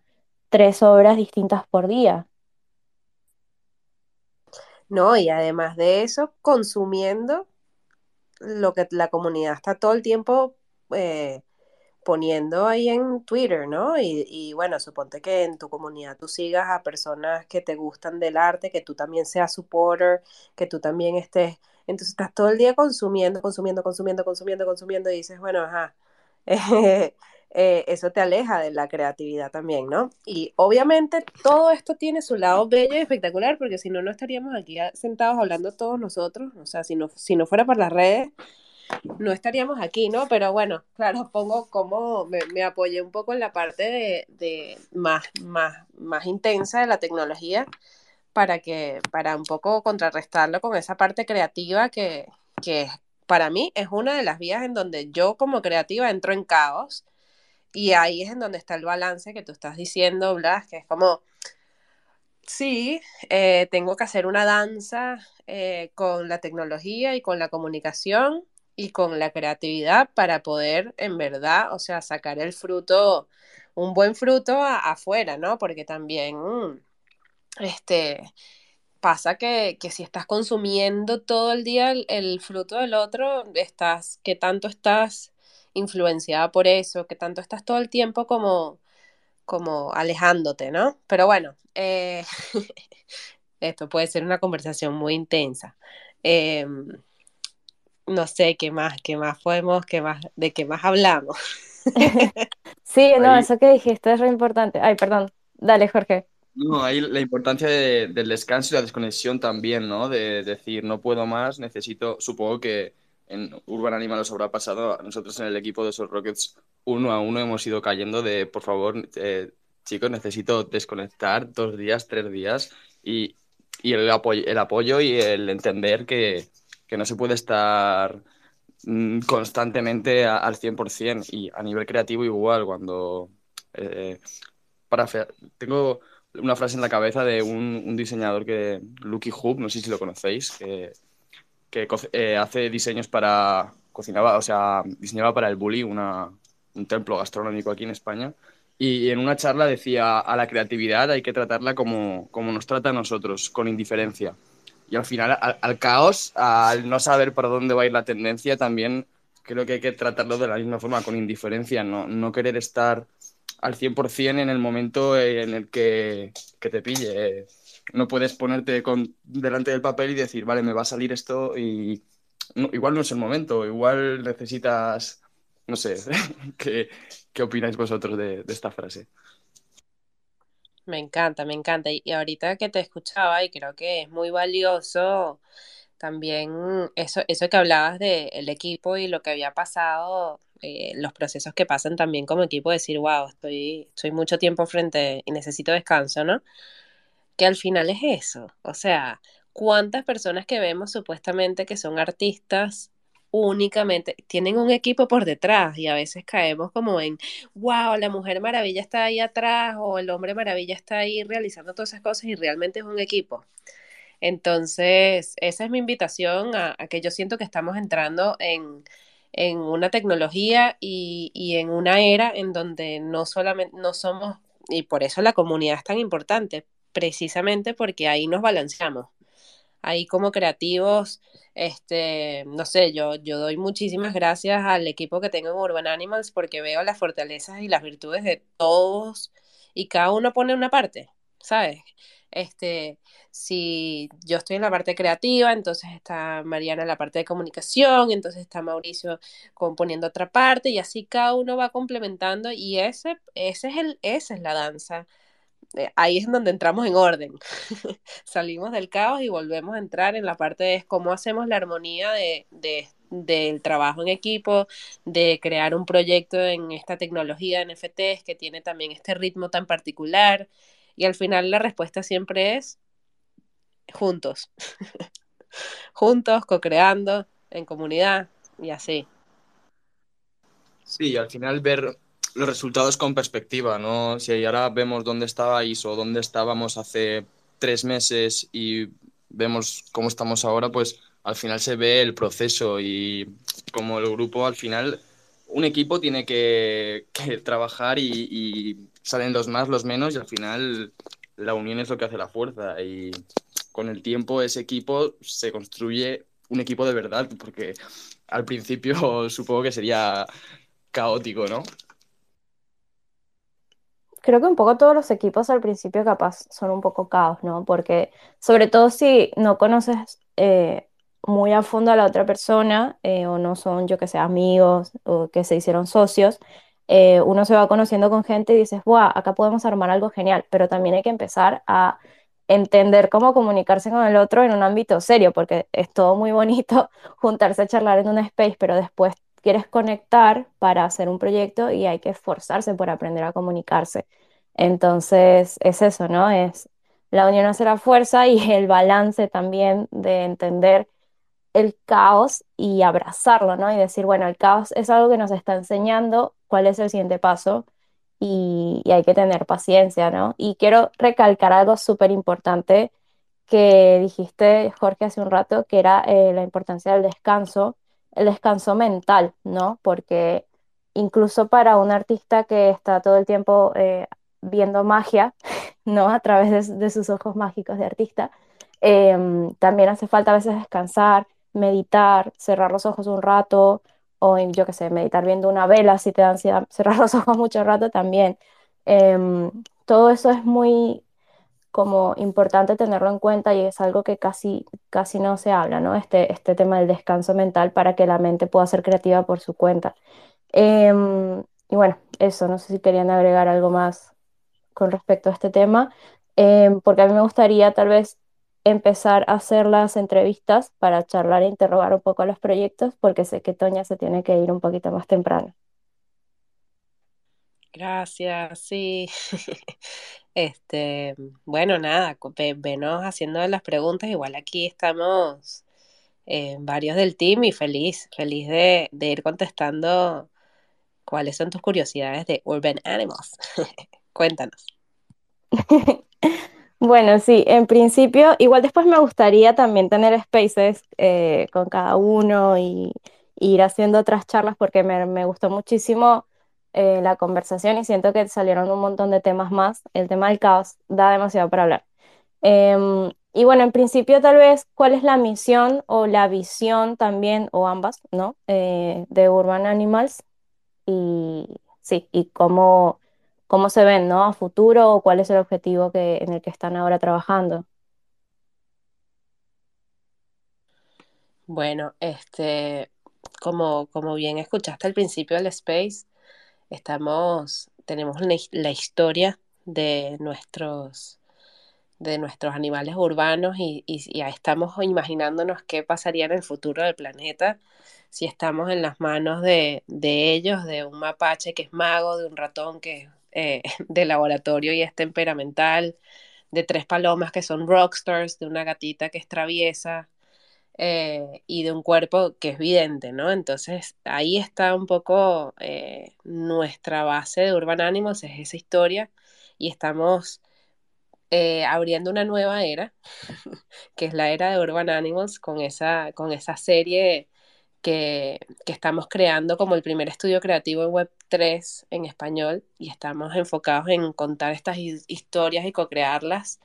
Speaker 1: tres obras distintas por día.
Speaker 2: No, y además de eso, consumiendo lo que la comunidad está todo el tiempo eh, poniendo ahí en Twitter, ¿no? Y, bueno, suponte que en tu comunidad tú sigas a personas que te gustan del arte, que tú también seas supporter, que tú también estés, entonces estás todo el día consumiendo, consumiendo, consumiendo, consumiendo, consumiendo y dices, bueno, ajá, eh, eso te aleja de la creatividad también, ¿no? Y obviamente todo esto tiene su lado bello y espectacular, porque si no, no estaríamos aquí sentados hablando todos nosotros, o sea, si no, si no fuera por las redes no estaríamos aquí, ¿no? Pero bueno, claro, pongo como me, apoyé un poco en la parte de, más, más, más intensa de la tecnología para que, para un poco contrarrestarlo con esa parte creativa que, que para mí es una de las vías en donde yo como creativa entro en caos y ahí es en donde está el balance que tú estás diciendo, Blas, que es como, sí, eh, tengo que hacer una danza eh, con la tecnología y con la comunicación, y con la creatividad para poder en verdad, o sea, sacar el fruto, un buen fruto afuera, ¿no? Porque también, mm, este, pasa que, si estás consumiendo todo el día el, fruto del otro, estás, que tanto estás influenciada por eso, que tanto estás todo el tiempo como, como alejándote, ¿no? Pero bueno, eh, esto puede ser una conversación muy intensa. Em, no sé qué más, qué más podemos, qué más, de qué más hablamos.
Speaker 1: sí, no, eso que dijiste es re importante. Ay, perdón. Dale, Jorge.
Speaker 3: No, hay la importancia del descanso y la desconexión también, ¿no? De decir, no puedo más, necesito, supongo que en Urban Animal os habrá pasado, nosotros en el equipo de Soul Rockets uno a uno hemos ido cayendo de, por favor, eh, chicos, necesito desconectar dos días, tres días y, y el, apoyo, el apoyo y el entender que, que no se puede estar mm, constantemente al 100% y a nivel creativo igual, cuando... Eh, para tengo una frase en la cabeza de un, diseñador que, Lucky Hoop, no sé si lo conocéis, que, que eh, hace diseños para, cocinaba, o sea, diseñaba para el Bully, una, un templo gastronómico aquí en España, y en una charla decía, a la creatividad hay que tratarla como, como nos trata a nosotros, con indiferencia. Y al final, al, caos, al no saber para dónde va a ir la tendencia, también creo que hay que tratarlo de la misma forma, con indiferencia, no, no querer estar al 100% en el momento en el que, que te pille. No puedes ponerte con, delante del papel y decir, vale, me va a salir esto y igual no es el momento, igual necesitas, no sé, ¿qué, qué opináis vosotros de esta frase?
Speaker 2: Me encanta, me encanta. Y ahorita que te escuchaba, y creo que es muy valioso también eso, eso que hablabas del equipo y lo que había pasado, eh, los procesos que pasan también como equipo, decir, wow, estoy, estoy mucho tiempo frente y necesito descanso, ¿no? Que al final es eso, o sea, ¿cuántas personas que vemos supuestamente que son artistas únicamente tienen un equipo por detrás y a veces caemos como en, wow, la mujer maravilla está ahí atrás o el hombre maravilla está ahí realizando todas esas cosas y realmente es un equipo. Entonces, esa es mi invitación a, que yo siento que estamos entrando en, una tecnología y, y, en una era en donde no solamente no somos, y por eso la comunidad es tan importante, precisamente porque ahí nos balanceamos ahí como creativos, este, no sé, yo, yo doy muchísimas gracias al equipo que tengo en Urban Animals porque veo las fortalezas y las virtudes de todos y cada uno pone una parte, ¿sabes? Este, si yo estoy en la parte creativa, entonces está Mariana en la parte de comunicación, entonces está Mauricio componiendo otra parte y así cada uno va complementando y ese, ese es el, esa es la danza ahí es donde entramos en orden. Salimos del caos y volvemos a entrar en la parte de cómo hacemos la armonía de, del trabajo en equipo, de crear un proyecto en esta tecnología de NFTs que tiene también este ritmo tan particular. Y al final la respuesta siempre es juntos. juntos, co-creando, en comunidad y así.
Speaker 3: Sí, al final ver los resultados con perspectiva, ¿no? Si ahora vemos dónde estabais o dónde estábamos hace tres meses y vemos cómo estamos ahora, pues al final se ve el proceso y como el grupo al final, un equipo tiene que, trabajar y, y, salen los más, los menos y al final la unión es lo que hace la fuerza y con el tiempo ese equipo se construye un equipo de verdad porque al principio supongo que sería caótico, ¿no?
Speaker 1: Creo que un poco todos los equipos al principio capaz son un poco caos, ¿no? Porque sobre todo si no conoces eh, muy a fondo a la otra persona eh, o no son, yo que sé, amigos o que se hicieron socios, eh, uno se va conociendo con gente y dices, ¡buah! Acá podemos armar algo genial, pero también hay que empezar a entender cómo comunicarse con el otro en un ámbito serio, porque es todo muy bonito juntarse a charlar en un space, pero después quieres conectar para hacer un proyecto y hay que esforzarse por aprender a comunicarse. Entonces, es eso, ¿no? Es la unión hace la fuerza y el balance también de entender el caos y abrazarlo, ¿no? Y decir, bueno, el caos es algo que nos está enseñando cuál es el siguiente paso y, hay que tener paciencia, ¿no? Y quiero recalcar algo súper importante que dijiste, Jorge, hace un rato, que era eh, la importancia del descanso el descanso mental, ¿no? Porque incluso para un artista que está todo el tiempo eh, viendo magia, ¿no? A través de, sus ojos mágicos de artista, em, también hace falta a veces descansar, meditar, cerrar los ojos un rato, o yo qué sé, meditar viendo una vela si te da ansiedad, cerrar los ojos mucho rato también. Em, todo eso es muy, como importante tenerlo en cuenta y es algo que casi, casi no se habla, ¿no? Este, este tema del descanso mental para que la mente pueda ser creativa por su cuenta. Em, y bueno, eso, no sé si querían agregar algo más con respecto a este tema, em, porque a mí me gustaría tal vez empezar a hacer las entrevistas para charlar e interrogar un poco los proyectos, porque sé que Toña se tiene que ir un poquito más temprano.
Speaker 2: Gracias, sí. Este, bueno, nada, venos haciendo las preguntas. Igual aquí estamos eh, varios del team y feliz, feliz de, ir contestando cuáles son tus curiosidades de Urban Animals. Cuéntanos.
Speaker 1: Bueno, sí, en principio, igual después me gustaría también tener spaces eh, con cada uno y, ir haciendo otras charlas porque me, me gustó muchísimo eh, la conversación y siento que salieron un montón de temas más. El tema del caos da demasiado para hablar. Em, y bueno, en principio tal vez cuál es la misión o la visión también, o ambas, ¿no? Eh, de Urban Animals y sí, y cómo, cómo se ven, ¿no? A futuro o cuál es el objetivo que, en el que están ahora trabajando.
Speaker 2: Bueno, este, como, como bien escuchaste al principio del Space, Estamos, tenemos la historia de nuestros, de nuestros animales urbanos y, ya estamos imaginándonos qué pasaría en el futuro del planeta si estamos en las manos de, ellos, de un mapache que es mago, de un ratón que es eh, de laboratorio y es temperamental, de tres palomas que son rockstars, de una gatita que es traviesa eh, y de un cuerpo que es vidente, ¿no? Entonces ahí está un poco eh, nuestra base de Urban Animals, es esa historia y estamos eh, abriendo una nueva era, que es la era de Urban Animals, con esa, con esa serie que, que, estamos creando como el primer estudio creativo en Web3 en español y estamos enfocados en contar estas historias y co-crearlas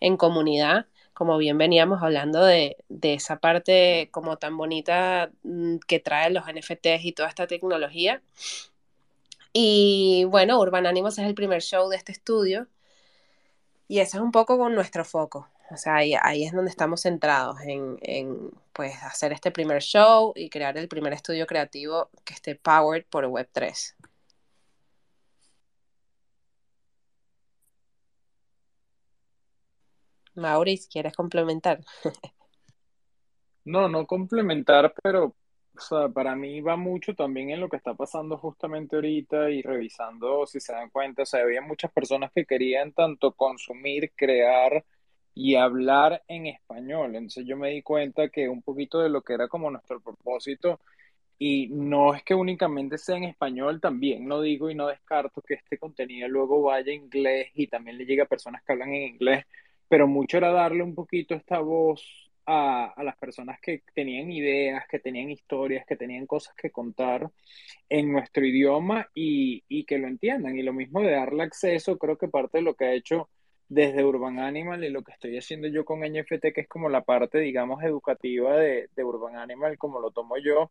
Speaker 2: en comunidad, como bien veníamos hablando de, de, esa parte como tan bonita mm, que traen los NFTs y toda esta tecnología. Y bueno, Urban Animals es el primer show de este estudio y ese es un poco con nuestro foco. O sea, ahí, ahí es donde estamos centrados, en, en, pues, hacer este primer show y crear el primer estudio creativo que esté powered por Web3. Maurice, ¿quieres complementar?
Speaker 5: no, no complementar, pero o sea, para mí va mucho también en lo que está pasando justamente ahorita y revisando, si se dan cuenta, o sea, había muchas personas que querían tanto consumir, crear y hablar en español. Entonces yo me di cuenta que un poquito de lo que era como nuestro propósito, y no es que únicamente sea en español, también no digo y no descarto que este contenido luego vaya en inglés y también le llegue a personas que hablan en inglés, pero mucho era darle un poquito esta voz a, las personas que tenían ideas, que tenían historias, que tenían cosas que contar en nuestro idioma y, y que lo entiendan. Y lo mismo de darle acceso, creo que parte de lo que ha hecho desde Urban Animal y lo que estoy haciendo yo con NFT, que es como la parte, digamos, educativa de, de Urban Animal, como lo tomo yo,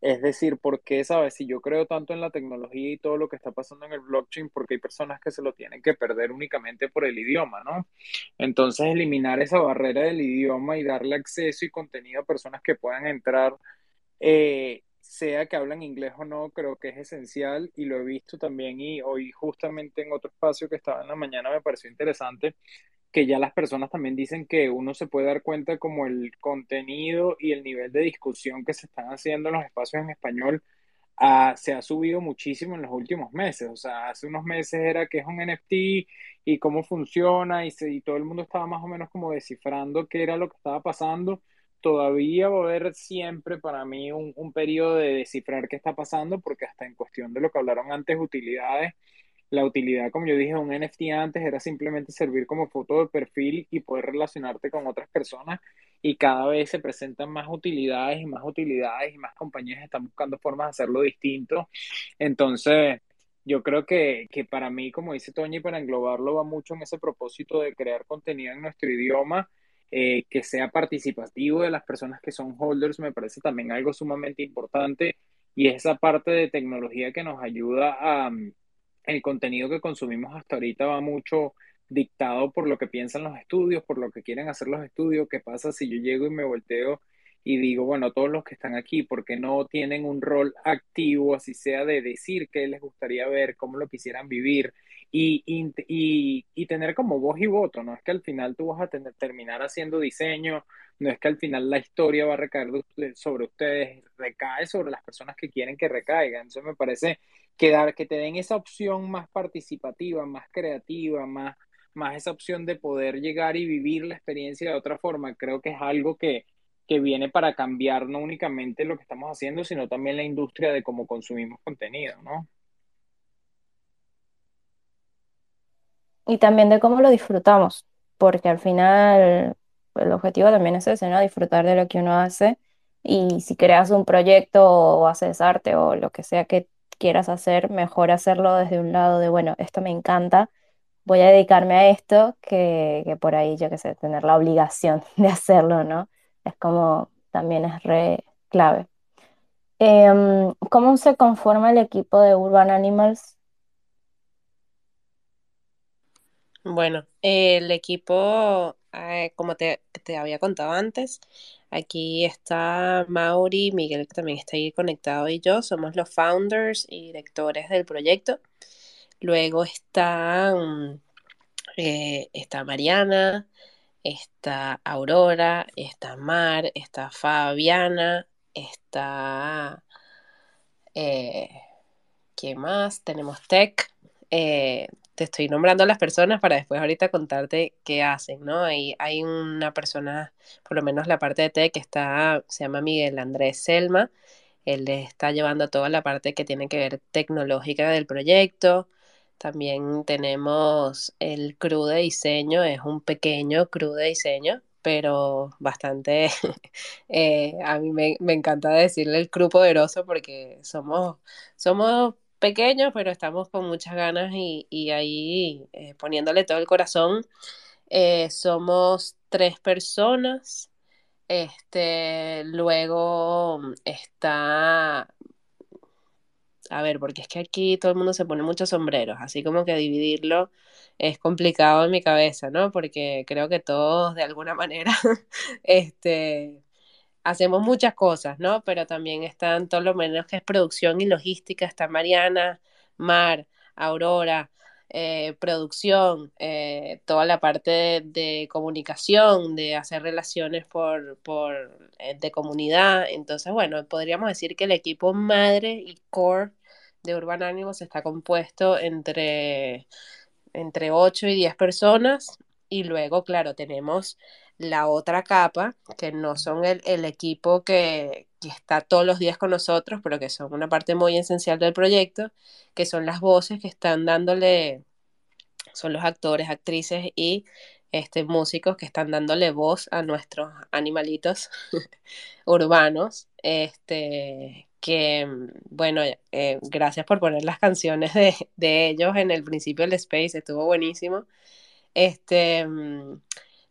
Speaker 5: es decir, ¿por qué, sabes? Si yo creo tanto en la tecnología y todo lo que está pasando en el blockchain, porque hay personas que se lo tienen que perder únicamente por el idioma, ¿no? Entonces, eliminar esa barrera del idioma y darle acceso y contenido a personas que puedan entrar, eh, sea que hablan inglés o no, creo que es esencial y lo he visto también y hoy justamente en otro espacio que estaba en la mañana me pareció interesante que ya las personas también dicen que uno se puede dar cuenta como el contenido y el nivel de discusión que se están haciendo en los espacios en español ah, se ha subido muchísimo en los últimos meses. O sea, hace unos meses era que es un NFT y cómo funciona y, todo el mundo estaba más o menos como descifrando qué era lo que estaba pasando. Todavía va a haber siempre para mí un, un periodo de descifrar qué está pasando porque hasta en cuestión de lo que hablaron antes, utilidades, la utilidad, como yo dije, un NFT antes era simplemente servir como foto de perfil y poder relacionarte con otras personas y cada vez se presentan más utilidades y más utilidades y más compañías están buscando formas de hacerlo distinto. Entonces, yo creo que, que para mí, como dice Toñi, para englobarlo va mucho en ese propósito de crear contenido en nuestro idioma. Eh, que sea participativo de las personas que son holders me parece también algo sumamente importante y esa parte de tecnología que nos ayuda a, el contenido que consumimos hasta ahorita va mucho dictado por lo que piensan los estudios, por lo que quieren hacer los estudios. ¿Qué pasa si yo llego y me volteo y digo, bueno, todos los que están aquí, ¿por qué no tienen un rol activo, así sea de decir qué les gustaría ver, cómo lo quisieran vivir y, y, y, tener como voz y voto? No es que al final tú vas a tener, terminar haciendo diseño, no es que al final la historia va a recaer sobre ustedes, recae sobre las personas que quieren que recaigan. Entonces me parece que, dar, que te den esa opción más participativa, más creativa, más, más esa opción de poder llegar y vivir la experiencia de otra forma, creo que es algo que, que viene para cambiar no únicamente lo que estamos haciendo, sino también la industria de cómo consumimos contenido, ¿no?
Speaker 1: Y también de cómo lo disfrutamos, porque al final el objetivo también es ese, ¿no? Disfrutar de lo que uno hace. Y si creas un proyecto o haces arte o lo que sea que quieras hacer, mejor hacerlo desde un lado de, bueno, esto me encanta, voy a dedicarme a esto, que, por ahí, yo qué sé, tener la obligación de hacerlo, ¿no? Es como, también es re clave. Em, ¿cómo se conforma el equipo de Urban Animals?
Speaker 2: Bueno, el equipo, eh, como te, te había contado antes, Aquí está Mauri, Miguel que también está ahí conectado y yo, somos los founders y directores del proyecto. Luego están eh, está Mariana, está Aurora, está Mar, está Fabiana, está... Eh, ¿Qué más? Tenemos Tech. Te estoy nombrando las personas para después ahorita contarte qué hacen, ¿no? Hay, hay una persona, por lo menos la parte de Tech, que está, se llama Miguel Andrés Selma. Él está llevando toda la parte que tiene que ver tecnológica del proyecto. También tenemos el crew de diseño, es un pequeño crew de diseño, pero bastante, eh, a mí me, encanta decirle el crew poderoso porque somos, somos pequeños, pero estamos con muchas ganas y, ahí eh, poniéndole todo el corazón. Eh, somos tres personas. Este, luego está a ver, porque es que aquí todo el mundo se pone muchos sombreros, así como que dividirlo es complicado en mi cabeza, ¿no? Porque creo que todos de alguna manera este, hacemos muchas cosas, ¿no? Pero también están todo lo menos que es producción y logística, está Mariana, Mar, Aurora, eh, producción, eh, toda la parte de, comunicación, de hacer relaciones por, por, eh, de comunidad. Entonces, bueno, podríamos decir que el equipo madre y core de Urban Animals está compuesto entre, entre 8 y 10 personas. Y luego, claro, tenemos la otra capa, que no son el, equipo que, que, está todos los días con nosotros, pero que son una parte muy esencial del proyecto, que son las voces que están dándole, son los actores, actrices y este, músicos que están dándole voz a nuestros animalitos urbanos, este, que, bueno, eh, gracias por poner las canciones de, de, ellos en el principio del Space, estuvo buenísimo. Este,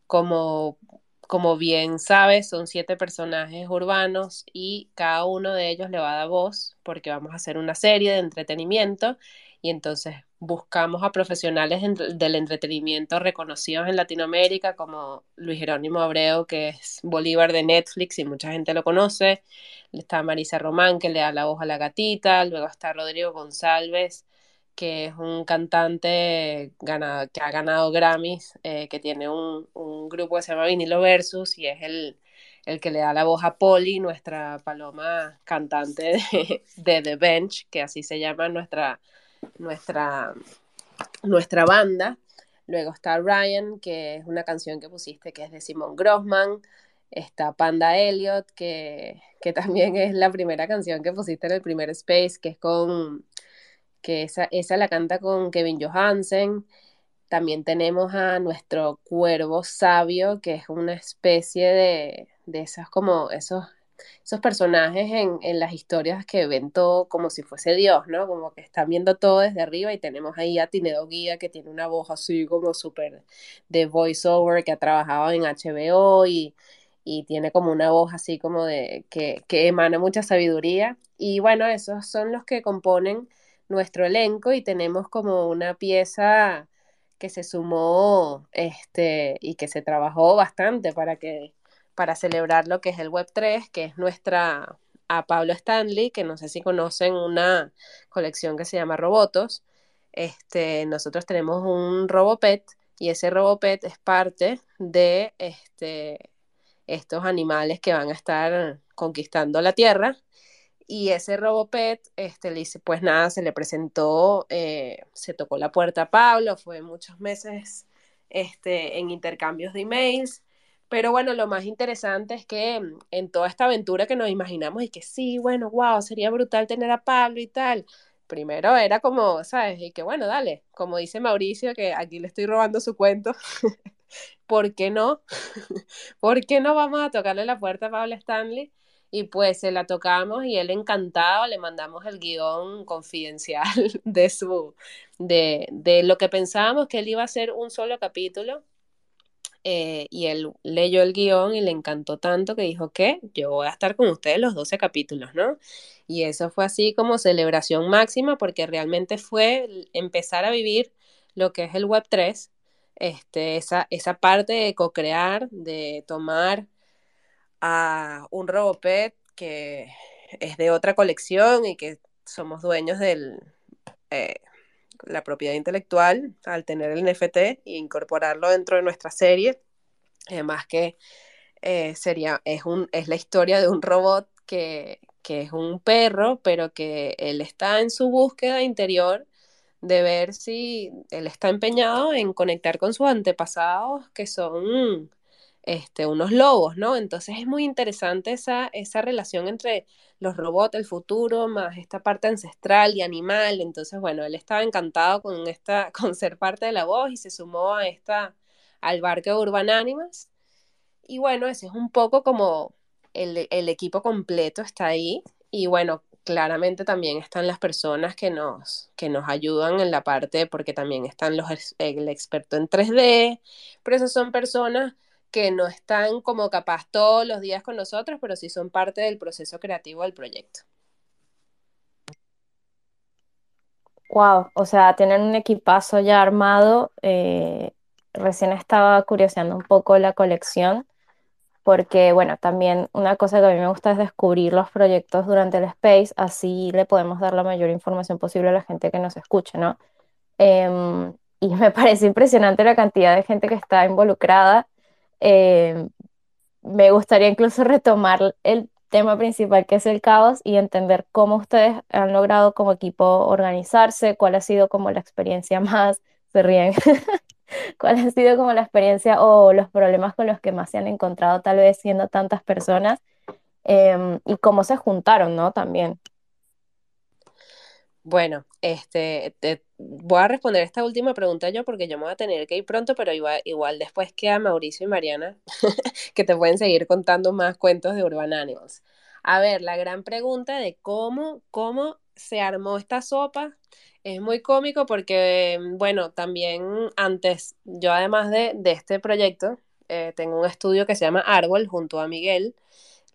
Speaker 2: como, como bien sabes, son siete personajes urbanos y cada uno de ellos le va a dar voz porque vamos a hacer una serie de entretenimiento y entonces buscamos a profesionales del entretenimiento reconocidos en Latinoamérica como Luis Jerónimo Abreu, que es Bolívar de Netflix y mucha gente lo conoce. Está Marisa Román, que le da la voz a la gatita. Luego está Rodrigo González, que es un cantante que ha ganado Grammys, eh, que tiene un, grupo que se llama Vinilo Versus y es el, el que le da la voz a Polly, nuestra paloma cantante de, de The Bench, que así se llama nuestra, nuestra, nuestra banda. Luego está Ryan, que es una canción que pusiste que es de Simon Grossman. Está Panda Elliot, que, que también es la primera canción que pusiste en el primer Space, que es con que esa, esa la canta con Kevin Johansen. También tenemos a nuestro cuervo sabio, que es una especie de, de esas como esos, esos personajes en, en, las historias que ven todo como si fuese Dios, ¿no? Como que están viendo todo desde arriba y tenemos ahí a Tinedo Guía que tiene una voz así como súper de voiceover, que ha trabajado en HBO y, y tiene como una voz así como de que, que emana mucha sabiduría. Y bueno, esos son los que componen nuestro elenco y tenemos como una pieza que se sumó este, y que se trabajó bastante para, que, para celebrar lo que es el Web3, que es nuestra, a Pablo Stanley, que no sé si conocen una colección que se llama Robotos. Este, nosotros tenemos un Robopet y ese Robopet es parte de este, estos animales que van a estar conquistando la Tierra y ese Robopet, este, le dice, pues nada, se le presentó, eh, se tocó la puerta a Pablo, fue muchos meses este, en intercambios de emails, pero bueno, lo más interesante es que mm, en toda esta aventura que nos imaginamos y que sí, bueno, wow, sería brutal tener a Pablo y tal. Primero era como, ¿sabes? Y que bueno, dale, como dice Mauricio, que aquí le estoy robando su cuento, ¿por qué no? ¿Por qué no vamos a tocarle la puerta a Pablo Stanley? Y pues se la tocamos y él encantado le mandamos el guion confidencial de su de, de lo que pensábamos que él iba a hacer un solo capítulo eh, y él leyó el guion y le encantó tanto que dijo que yo voy a estar con ustedes los 12 capítulos, ¿no? Y eso fue así como celebración máxima porque realmente fue empezar a vivir lo que es el Web 3, este, esa, esa parte de co-crear, de tomar a un Robopet que es de otra colección y que somos dueños del, eh, la propiedad intelectual al tener el NFT e incorporarlo dentro de nuestra serie. Además que eh, sería, es, un, es la historia de un robot que, que es un perro, pero que él está en su búsqueda interior de ver si él está empeñado en conectar con sus antepasados, que son este, unos lobos, ¿no? Entonces es muy interesante esa, esa relación entre los robots, el futuro, más esta parte ancestral y animal. Entonces, bueno, él estaba encantado con, esta, con ser parte de la voz y se sumó a esta, al barco Urban Animals. Y bueno, ese es un poco como el, el equipo completo está ahí. Y bueno, claramente también están las personas que nos, que nos ayudan en la parte, porque también están los, el experto en 3D, pero esas son personas que no están como capaz todos los días con nosotros, pero sí son parte del proceso creativo del proyecto.
Speaker 1: Wow, o sea, tener un equipazo ya armado, eh, recién estaba curioseando un poco la colección porque bueno, también una cosa que a mí me gusta es descubrir los proyectos durante el space, así le podemos dar la mayor información posible a la gente que nos escucha, ¿no? Em, y me parece impresionante la cantidad de gente que está involucrada. Em, me gustaría incluso retomar el tema principal que es el caos y entender cómo ustedes han logrado como equipo organizarse, cuál ha sido como la experiencia más, se ríen, ¿Cuál ha sido como la experiencia o los problemas con los que más se han encontrado tal vez siendo tantas personas em, y cómo se juntaron, ¿no? También.
Speaker 2: Bueno, este, te voy a responder esta última pregunta yo porque yo me voy a tener que ir pronto, pero igual, igual después queda Mauricio y Mariana que te pueden seguir contando más cuentos de Urban Animals. A ver, la gran pregunta de cómo, cómo se armó esta sopa es muy cómico porque, bueno, también antes, yo además de, este proyecto, eh, tengo un estudio que se llama Árbol junto a Miguel,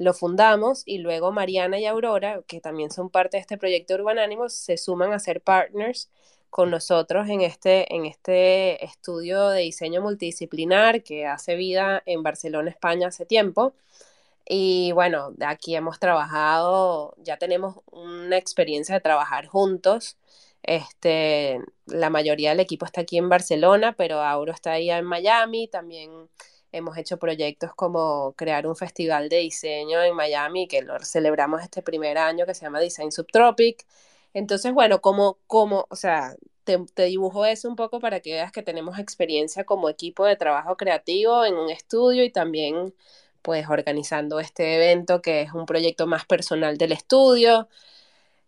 Speaker 2: lo fundamos y luego Mariana y Aurora, que también son parte de este proyecto Urban Animals, se suman a ser partners con nosotros en este, en este estudio de diseño multidisciplinar que hace vida en Barcelona, España, hace tiempo. Y bueno, de aquí hemos trabajado, ya tenemos una experiencia de trabajar juntos este, la mayoría del equipo está aquí en Barcelona, pero Auro está ahí en Miami. También hemos hecho proyectos como crear un festival de diseño en Miami, que lo celebramos este primer año, que se llama Design Subtropic. Entonces, bueno, como, como, o sea, te, te dibujo eso un poco para que veas que tenemos experiencia como equipo de trabajo creativo en un estudio y también pues organizando este evento que es un proyecto más personal del estudio.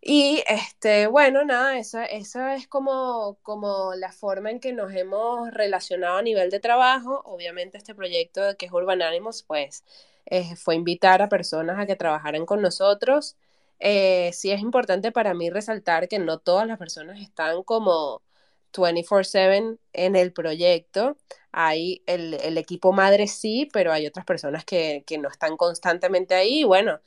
Speaker 2: Y este, bueno, nada, esa, es como, como la forma en que nos hemos relacionado a nivel de trabajo. Obviamente este proyecto que es Urban Animals, pues eh, fue invitar a personas a que trabajaran con nosotros. Eh, sí es importante para mí resaltar que no todas las personas están como 24/7 en el proyecto. Hay el, el, equipo madre sí, pero hay otras personas que, que no están constantemente ahí. Bueno,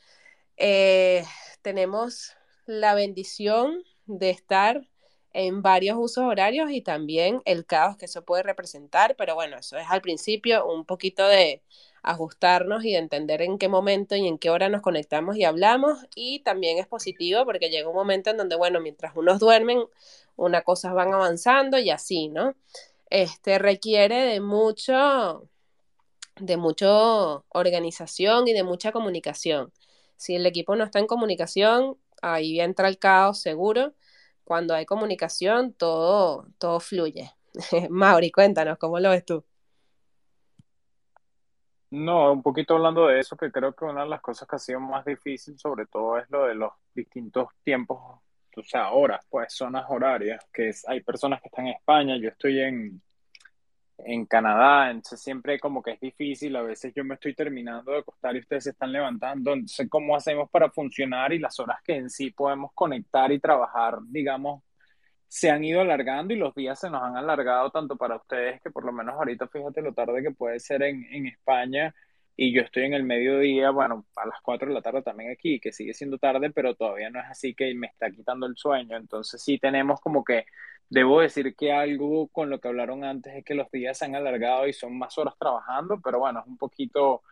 Speaker 2: eh, tenemos la bendición de estar en varios usos horarios y también el caos que eso puede representar, pero bueno, eso es al principio un poquito de ajustarnos y de entender en qué momento y en qué hora nos conectamos y hablamos y también es positivo porque llega un momento en donde, bueno, mientras unos duermen, unas cosas van avanzando y así, ¿no? Este requiere de mucho, de mucho organización y de mucha comunicación. Si el equipo no está en comunicación, ahí entra el caos seguro. Cuando hay comunicación, todo, todo fluye. Mauri, cuéntanos, ¿cómo lo ves tú?
Speaker 5: No, un poquito hablando de eso, que creo que una de las cosas que ha sido más difícil, sobre todo, es lo de los distintos tiempos, o sea, horas, pues zonas horarias, que hay personas que están en España, yo estoy en, en Canadá, entonces siempre como que es difícil, a veces yo me estoy terminando de acostar y ustedes se están levantando, entonces cómo hacemos para funcionar y las horas que en sí podemos conectar y trabajar, digamos, se han ido alargando y los días se nos han alargado tanto para ustedes que por lo menos ahorita fíjate lo tarde que puede ser en, en España y yo estoy en el mediodía, bueno, a las 4 de la tarde también aquí, que sigue siendo tarde, pero todavía no es así que me está quitando el sueño, entonces sí tenemos como que Debo decir que algo con lo que hablaron antes es que los días se han alargado y son más horas trabajando, pero bueno, es un poquito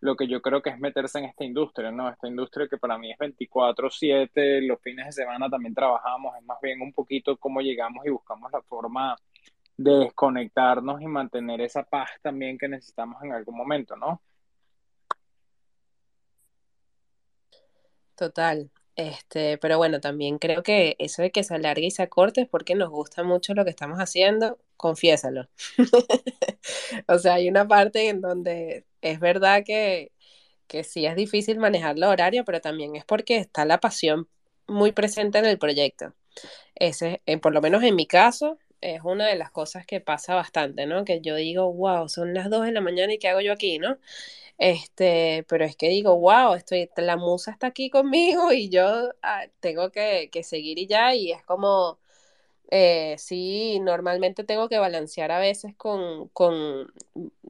Speaker 5: lo que yo creo que es meterse en esta industria, ¿no? Esta industria que para mí es 24/7, los fines de semana también trabajamos, es más bien un poquito cómo llegamos y buscamos la forma de desconectarnos y mantener esa paz también que necesitamos en algún momento, ¿no?
Speaker 2: Total. Este, pero bueno, también creo que eso de que se alargue y se acorte es porque nos gusta mucho lo que estamos haciendo, confiésalo. O sea, hay una parte en donde es verdad que, que sí es difícil manejar el horario, pero también es porque está la pasión muy presente en el proyecto. Ese, eh, por lo menos en mi caso, es una de las cosas que pasa bastante, ¿no? Que yo digo, wow, son las 2 de la mañana y ¿qué hago yo aquí, no? Este, pero es que digo, wow, estoy, la musa está aquí conmigo y yo ah, tengo que, que, seguir y ya, y es como, eh, sí, normalmente tengo que balancear a veces con, con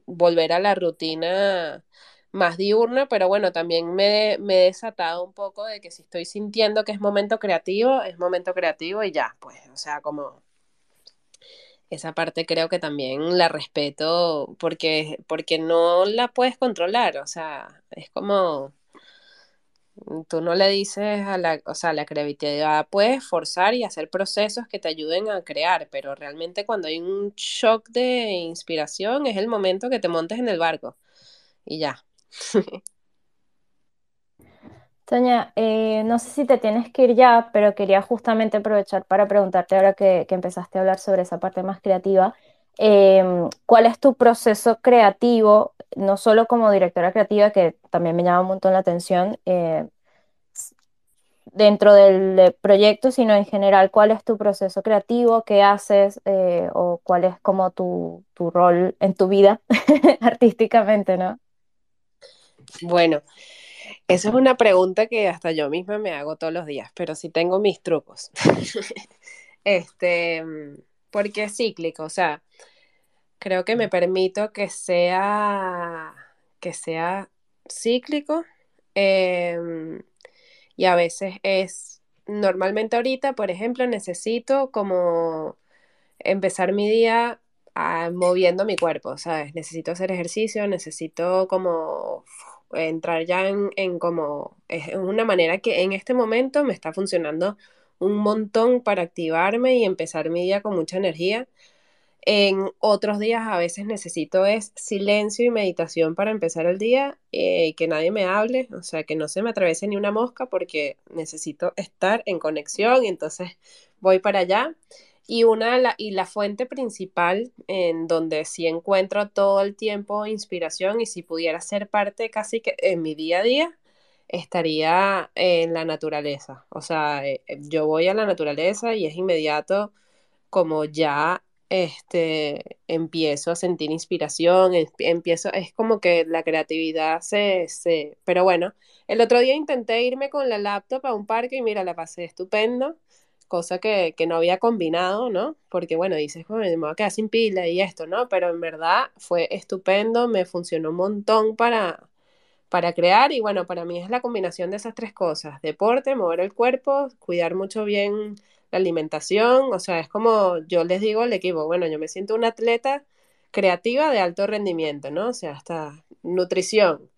Speaker 2: volver a la rutina más diurna, pero bueno, también me, me, he desatado un poco de que si estoy sintiendo que es momento creativo, es momento creativo y ya, pues, o sea, como esa parte creo que también la respeto porque, porque no la puedes controlar, o sea, es como, tú no le dices a la, o sea, la creatividad puedes forzar y hacer procesos que te ayuden a crear, pero realmente cuando hay un shock de inspiración es el momento que te montes en el barco y ya.
Speaker 1: Toña, eh, no sé si te tienes que ir ya, pero quería justamente aprovechar para preguntarte ahora que, empezaste a hablar sobre esa parte más creativa, em, ¿cuál es tu proceso creativo, no solo como directora creativa, que también me llama un montón la atención, eh, dentro del proyecto, sino en general, ¿cuál es tu proceso creativo? ¿Qué haces? Eh, ¿O cuál es como tu, tu rol en tu vida artísticamente, no?
Speaker 2: Bueno, esa es una pregunta que hasta yo misma me hago todos los días, pero sí tengo mis trucos. este, porque es cíclico, o sea, creo que me permito que sea, que sea cíclico em, y a veces es, normalmente ahorita, por ejemplo, necesito como empezar mi día ah, moviendo mi cuerpo, ¿sabes? Necesito hacer ejercicio, necesito como entrar ya en, como, es una manera que en este momento me está funcionando un montón para activarme y empezar mi día con mucha energía. En otros días a veces necesito es silencio y meditación para empezar el día, y eh, que nadie me hable, o sea, que no se me atraviese ni una mosca porque necesito estar en conexión y entonces voy para allá. Y, una, la, y la fuente principal en donde sí encuentro todo el tiempo inspiración y si pudiera ser parte casi que en mi día a día, estaría en la naturaleza. O sea, eh, eh, yo voy a la naturaleza y es inmediato como ya este, empiezo a sentir inspiración, empiezo, es como que la creatividad se, se... Pero bueno, el otro día intenté irme con la laptop a un parque y mira, la pasé estupendo cosa que, no había combinado, ¿no? Porque bueno, dices, me voy a quedar sin pila y esto, ¿no? Pero en verdad fue estupendo, me funcionó un montón para, para crear y bueno, para mí es la combinación de esas tres cosas, deporte, mover el cuerpo, cuidar mucho bien la alimentación, o sea, es como yo les digo al equipo, bueno, yo me siento una atleta creativa de alto rendimiento, ¿no? O sea, hasta nutrición,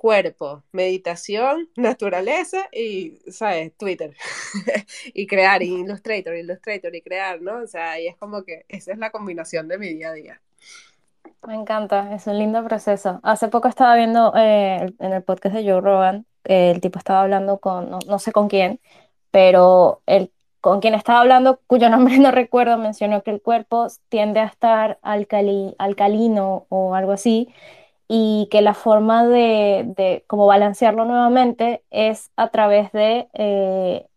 Speaker 2: cuerpo, meditación, naturaleza y, ¿sabes? Twitter. y crear, y Illustrator, Illustrator y crear, ¿no? O sea, y es como que esa es la combinación de mi día a día.
Speaker 1: Me encanta, es un lindo proceso. Hace poco estaba viendo eh, en el podcast de Joe Rogan, el tipo estaba hablando con, no, sé con quién, pero el, con quien estaba hablando, cuyo nombre no recuerdo, mencionó que el cuerpo tiende a estar alcali, alcalino o algo así, y que la forma de, de como balancearlo nuevamente es a través de, eh,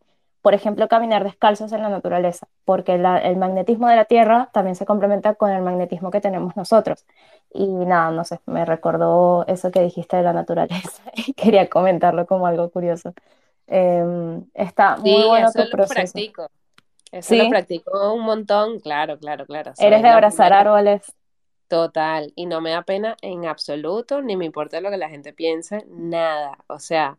Speaker 1: por ejemplo, caminar descalzos en la naturaleza, porque el magnetismo de la Tierra también se complementa con el magnetismo que tenemos nosotros. Y nada, no sé, me recordó eso que dijiste de la naturaleza y quería comentarlo como algo curioso. Em, está muy bueno tu proceso.
Speaker 2: Practico. Eso lo practico un montón, claro, claro, claro.
Speaker 1: Eres de abrazar árboles.
Speaker 2: Total, y no me da pena en absoluto, ni me importa lo que la gente piense, nada. O sea,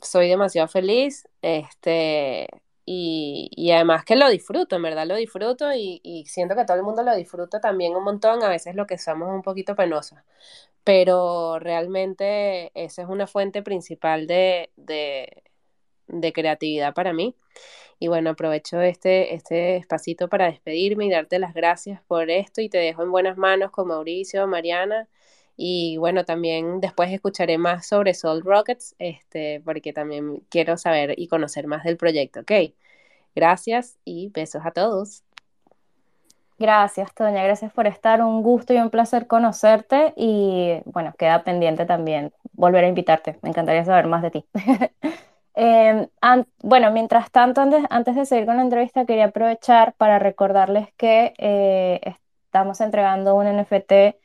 Speaker 2: soy demasiado feliz, este, y, además que lo disfruto, en verdad lo disfruto y, siento que todo el mundo lo disfruta también un montón, a veces lo que somos un poquito penosas, pero realmente esa es una fuente principal de, de creatividad para mí. Y bueno, aprovecho este, este espacito para despedirme y darte las gracias por esto y te dejo en buenas manos con Mauricio, Mariana. Y bueno, también después escucharé más sobre Soul Rockets, este, porque también quiero saber y conocer más del proyecto, ¿ok? Gracias y besos a todos.
Speaker 1: Gracias, Toña, gracias por estar. Un gusto y un placer conocerte y bueno, queda pendiente también volver a invitarte. Me encantaría saber más de ti. Em, bueno, mientras tanto, antes, de seguir con la entrevista, quería aprovechar para recordarles que eh, estamos entregando un NFT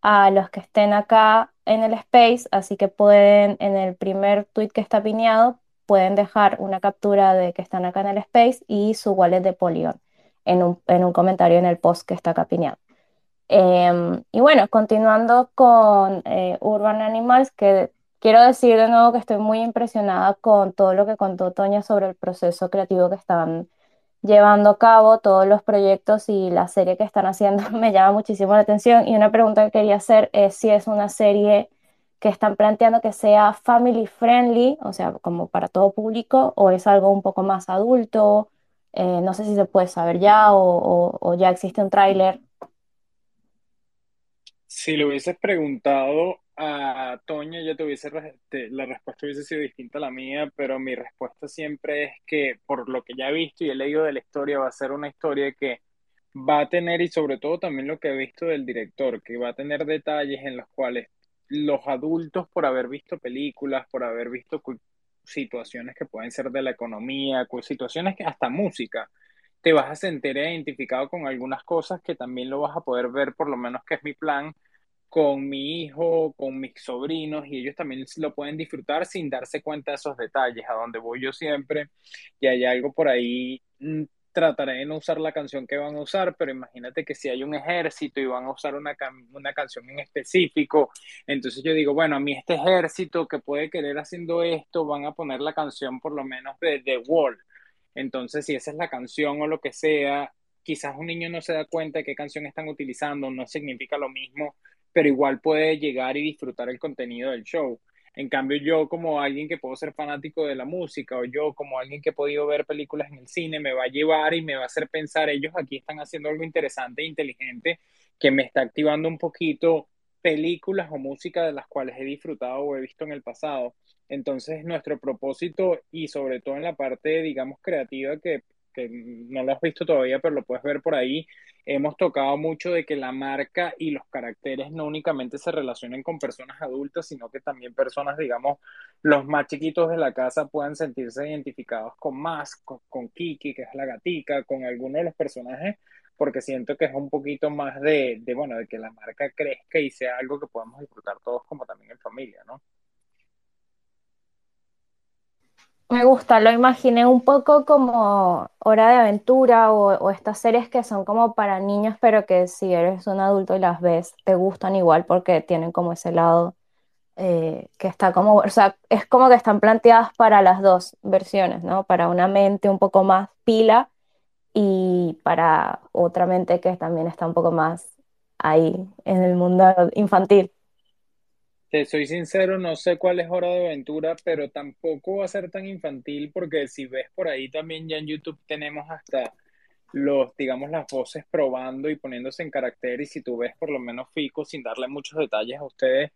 Speaker 1: a los que estén acá en el space, así que pueden, en el primer tweet que está pineado, pueden dejar una captura de que están acá en el space y su wallet de Polygon en un, en un comentario en el post que está acá pineado. Em, y bueno, continuando con eh, Urban Animals, que quiero decir de nuevo que estoy muy impresionada con todo lo que contó Toña sobre el proceso creativo que están llevando a cabo, todos los proyectos y la serie que están haciendo me llama muchísimo la atención. Y una pregunta que quería hacer es si es una serie que están planteando que sea family friendly, o sea, como para todo público, o es algo un poco más adulto. Eh, no sé si se puede saber ya o, o ya existe un tráiler.
Speaker 5: Si lo hubieses preguntado a Toña ya te hubiese, la respuesta hubiese sido distinta a la mía, pero mi respuesta siempre es que por lo que ya he visto y he leído de la historia, va a ser una historia que va a tener, y sobre todo también lo que he visto del director, que va a tener detalles en los cuales los adultos, por haber visto películas, por haber visto situaciones que pueden ser de la economía, situaciones que hasta música, te vas a sentir identificado con algunas cosas que también lo vas a poder ver, por lo menos que es mi plan, con mi hijo, con mis sobrinos, y ellos también lo pueden disfrutar sin darse cuenta de esos detalles, a donde voy yo siempre, y hay algo por ahí, mm, trataré de no usar la canción que van a usar, pero imagínate que si hay un ejército y van a usar una, una canción en específico, entonces yo digo, bueno, a mí este ejército que puede querer haciendo esto, van a poner la canción por lo menos de The Wall. Entonces, si esa es la canción o lo que sea, quizás un niño no se da cuenta de qué canción están utilizando, no significa lo mismo pero igual puede llegar y disfrutar el contenido del show. En cambio, yo como alguien que puedo ser fanático de la música o yo como alguien que he podido ver películas en el cine, me va a llevar y me va a hacer pensar, ellos aquí están haciendo algo interesante e inteligente que me está activando un poquito películas o música de las cuales he disfrutado o he visto en el pasado. Entonces, nuestro propósito y sobre todo en la parte, digamos, creativa que que no lo has visto todavía, pero lo puedes ver por ahí, hemos tocado mucho de que la marca y los caracteres no únicamente se relacionen con personas adultas, sino que también personas, digamos, los más chiquitos de la casa puedan sentirse identificados con más, con, Kiki, que es la gatica, con alguno de los personajes, porque siento que es un poquito más de, de, bueno, de que la marca crezca y sea algo que podamos disfrutar todos como también en familia, ¿no?
Speaker 1: Me gusta, lo imaginé un poco como Hora de Aventura o, estas series que son como para niños, pero que si eres un adulto y las ves, te gustan igual porque tienen como ese lado eh, que está como, o sea, es como que están planteadas para las dos versiones, ¿no? Para una mente un poco más pila y para otra mente que también está un poco más ahí en el mundo infantil.
Speaker 5: Te soy sincero, no sé cuál es Hora de Aventura, pero tampoco va a ser tan infantil porque si ves por ahí también ya en YouTube tenemos hasta los, digamos, las voces probando y poniéndose en carácter y si tú ves por lo menos Fico sin darle muchos detalles a ustedes,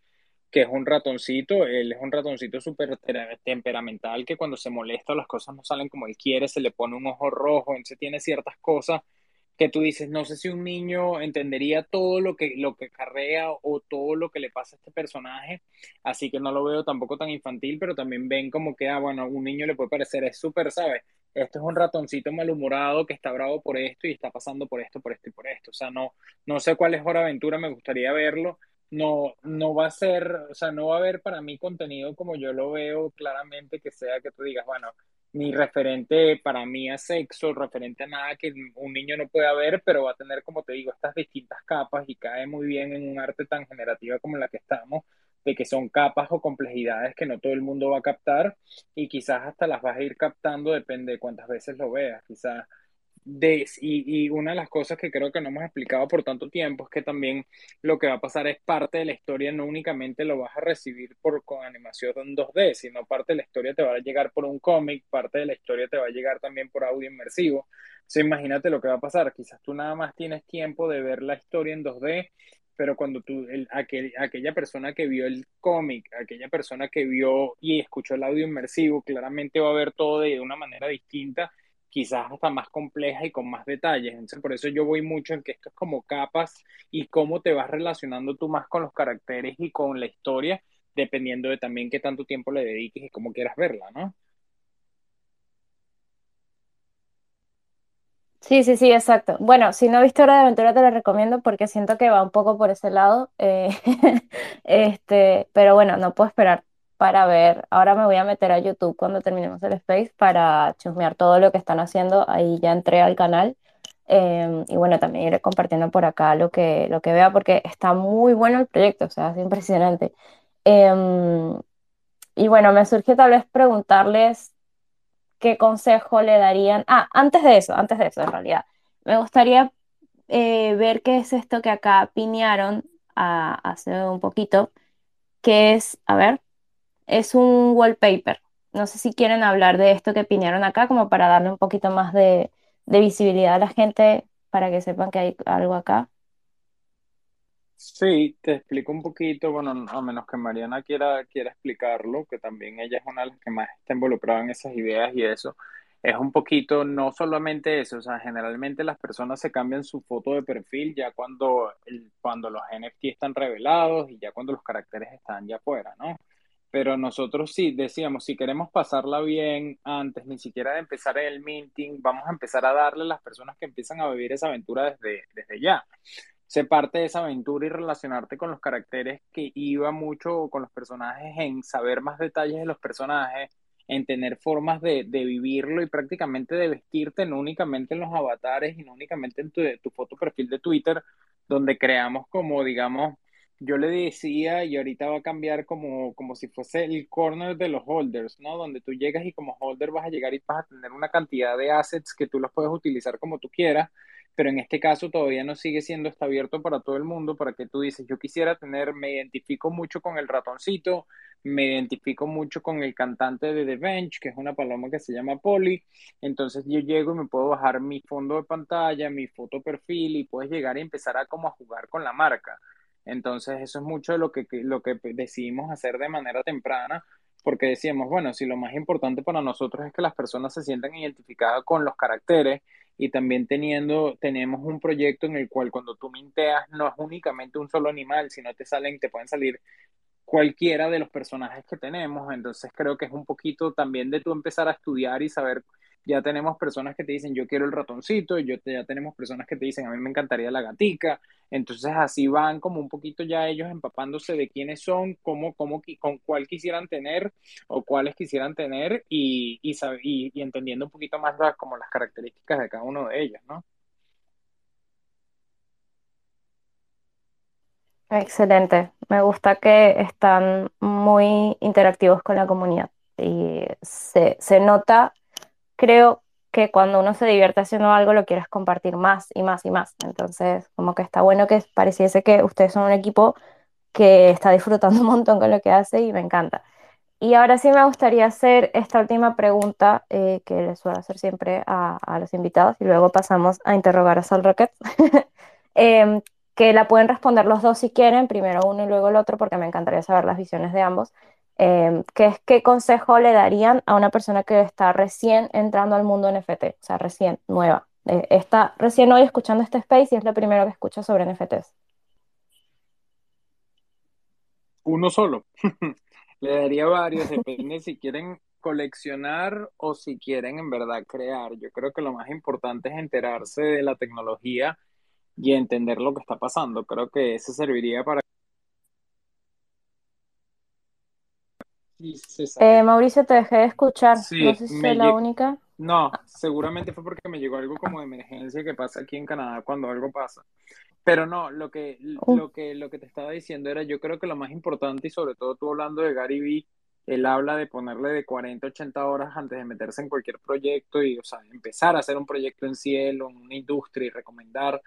Speaker 5: que es un ratoncito, él es un ratoncito súper temperamental que cuando se molesta las cosas no salen como él quiere, se le pone un ojo rojo, entonces tiene ciertas cosas que tú dices, no sé si un niño entendería todo lo que, lo que carrea o todo lo que le pasa a este personaje, así que no lo veo tampoco tan infantil, pero también ven como que, ah, bueno, a un niño le puede parecer, es súper, ¿sabes? Esto es un ratoncito malhumorado que está bravo por esto y está pasando por esto, por esto y por esto. O sea, no, no sé cuál es Hora Aventura, me gustaría verlo. No, no va a ser, o sea, no va a haber para mí contenido como yo lo veo claramente que sea que tú digas, bueno, ni referente para mí a sexo, referente a nada que un niño no pueda ver, pero va a tener, como te digo, estas distintas capas y cae muy bien en un arte tan generativa como la que estamos, de que son capas o complejidades que no todo el mundo va a captar y quizás hasta las vas a ir captando, depende de cuántas veces lo veas, quizás de, y, una de las cosas que creo que no hemos explicado por tanto tiempo es que también lo que va a pasar es parte de la historia, no únicamente lo vas a recibir por, con animación en 2D, sino parte de la historia te va a llegar por un cómic, parte de la historia te va a llegar también por audio inmersivo. O sea, imagínate lo que va a pasar, quizás tú nada más tienes tiempo de ver la historia en 2D, pero cuando tú, el, aquel, aquella persona que vio el cómic, aquella persona que vio y escuchó el audio inmersivo, claramente va a ver todo de una manera distinta quizás hasta más compleja y con más detalles. Entonces, por eso yo voy mucho en que esto es como capas y cómo te vas relacionando tú más con los caracteres y con la historia, dependiendo de también qué tanto tiempo le dediques y cómo quieras verla, ¿no?
Speaker 1: Sí, sí, sí, exacto. Bueno, si no he visto Hora de Aventura te la recomiendo porque siento que va un poco por ese lado. Eh, este, pero bueno, no puedo esperar para ver. Ahora me voy a meter a YouTube cuando terminemos el space para chusmear todo lo que están haciendo. Ahí ya entré al canal. Em, y bueno, también iré compartiendo por acá lo que, lo que vea porque está muy bueno el proyecto, o sea, es impresionante. Em, y bueno, me surge tal vez preguntarles qué consejo le darían. Ah, antes de eso, antes de eso, en realidad, me gustaría eh, ver qué es esto que acá piñaron ah, hace un poquito, que es, a ver, es un wallpaper. No sé si quieren hablar de esto que piñaron acá, como para darle un poquito más de, visibilidad a la gente, para que sepan que hay algo acá.
Speaker 5: Sí, te explico un poquito, bueno, a menos que Mariana quiera, quiera explicarlo, que también ella es una de las que más está involucrada en esas ideas y eso, es un poquito, no solamente eso, o sea, generalmente las personas se cambian su foto de perfil ya cuando, cuando los NFT están revelados y ya cuando los caracteres están ya afuera, ¿no? Pero nosotros sí decíamos, si queremos pasarla bien antes, ni siquiera de empezar el minting, vamos a empezar a darle a las personas que empiezan a vivir esa aventura desde, desde ya. Se parte de esa aventura y relacionarte con los caracteres que iba mucho con los personajes, en saber más detalles de los personajes, en tener formas de, de vivirlo y prácticamente de vestirte, no únicamente en los avatares y no únicamente en tu, tu foto perfil de Twitter, donde creamos como, digamos, yo le decía, y ahorita va a cambiar como, como si fuese el corner de los holders, ¿no? Donde tú llegas y como holder vas a llegar y vas a tener una cantidad de assets que tú los puedes utilizar como tú quieras, pero en este caso todavía no sigue siendo está abierto para todo el mundo, para que tú dices, yo quisiera tener, me identifico mucho con el ratoncito, me identifico mucho con el cantante de The Bench, que es una paloma que se llama Polly, entonces yo llego y me puedo bajar mi fondo de pantalla, mi foto perfil y puedes llegar y empezar a como a jugar con la marca. Entonces, eso es mucho lo que, lo que decidimos hacer de manera temprana, porque decíamos, bueno, si lo más importante para nosotros es que las personas se sientan identificadas con los caracteres y también teniendo, tenemos un proyecto en el cual cuando tú minteas no es únicamente un solo animal, sino te salen, te pueden salir cualquiera de los personajes que tenemos, entonces creo que es un poquito también de tú empezar a estudiar y saber ya tenemos personas que te dicen yo quiero el ratoncito, yo ya tenemos personas que te dicen a mí me encantaría la gatica, entonces así van como un poquito ya ellos empapándose de quiénes son, cómo, cómo, con cuál quisieran tener o cuáles quisieran tener y, y, y, entendiendo un poquito más como las características de cada uno de ellos, ¿no?
Speaker 1: Excelente, me gusta que están muy interactivos con la comunidad y se, se nota creo que cuando uno se divierte haciendo algo lo quieres compartir más y más y más. Entonces, como que está bueno que pareciese que ustedes son un equipo que está disfrutando un montón con lo que hace y me encanta. Y ahora sí me gustaría hacer esta última pregunta eh, que les suelo hacer siempre a, los invitados y luego pasamos a interrogar a Sol Rocket, em, que la pueden responder los dos si quieren, primero uno y luego el otro, porque me encantaría saber las visiones de ambos. Em, ¿qué, es, ¿qué consejo le darían a una persona que está recién entrando al mundo NFT? O sea, recién, nueva. Eh, está recién hoy escuchando este space y es lo primero que escucha sobre NFTs.
Speaker 5: Uno solo. le daría varios, depende si quieren coleccionar o si quieren en verdad crear. Yo creo que lo más importante es enterarse de la tecnología y entender lo que está pasando. Creo que ese serviría para
Speaker 1: Eh, Mauricio, te dejé de escuchar. no sé si soy la única.
Speaker 5: No, seguramente fue porque me llegó algo como de emergencia que pasa aquí en Canadá cuando algo pasa. Pero no, lo que, oh. lo, que, lo que te estaba diciendo era, yo creo que lo más importante, y sobre todo tú hablando de Gary Vee, él habla de ponerle de 40 a 80 horas antes de meterse en cualquier proyecto y, o sea, empezar a hacer un proyecto en cielo, en una industria y recomendar.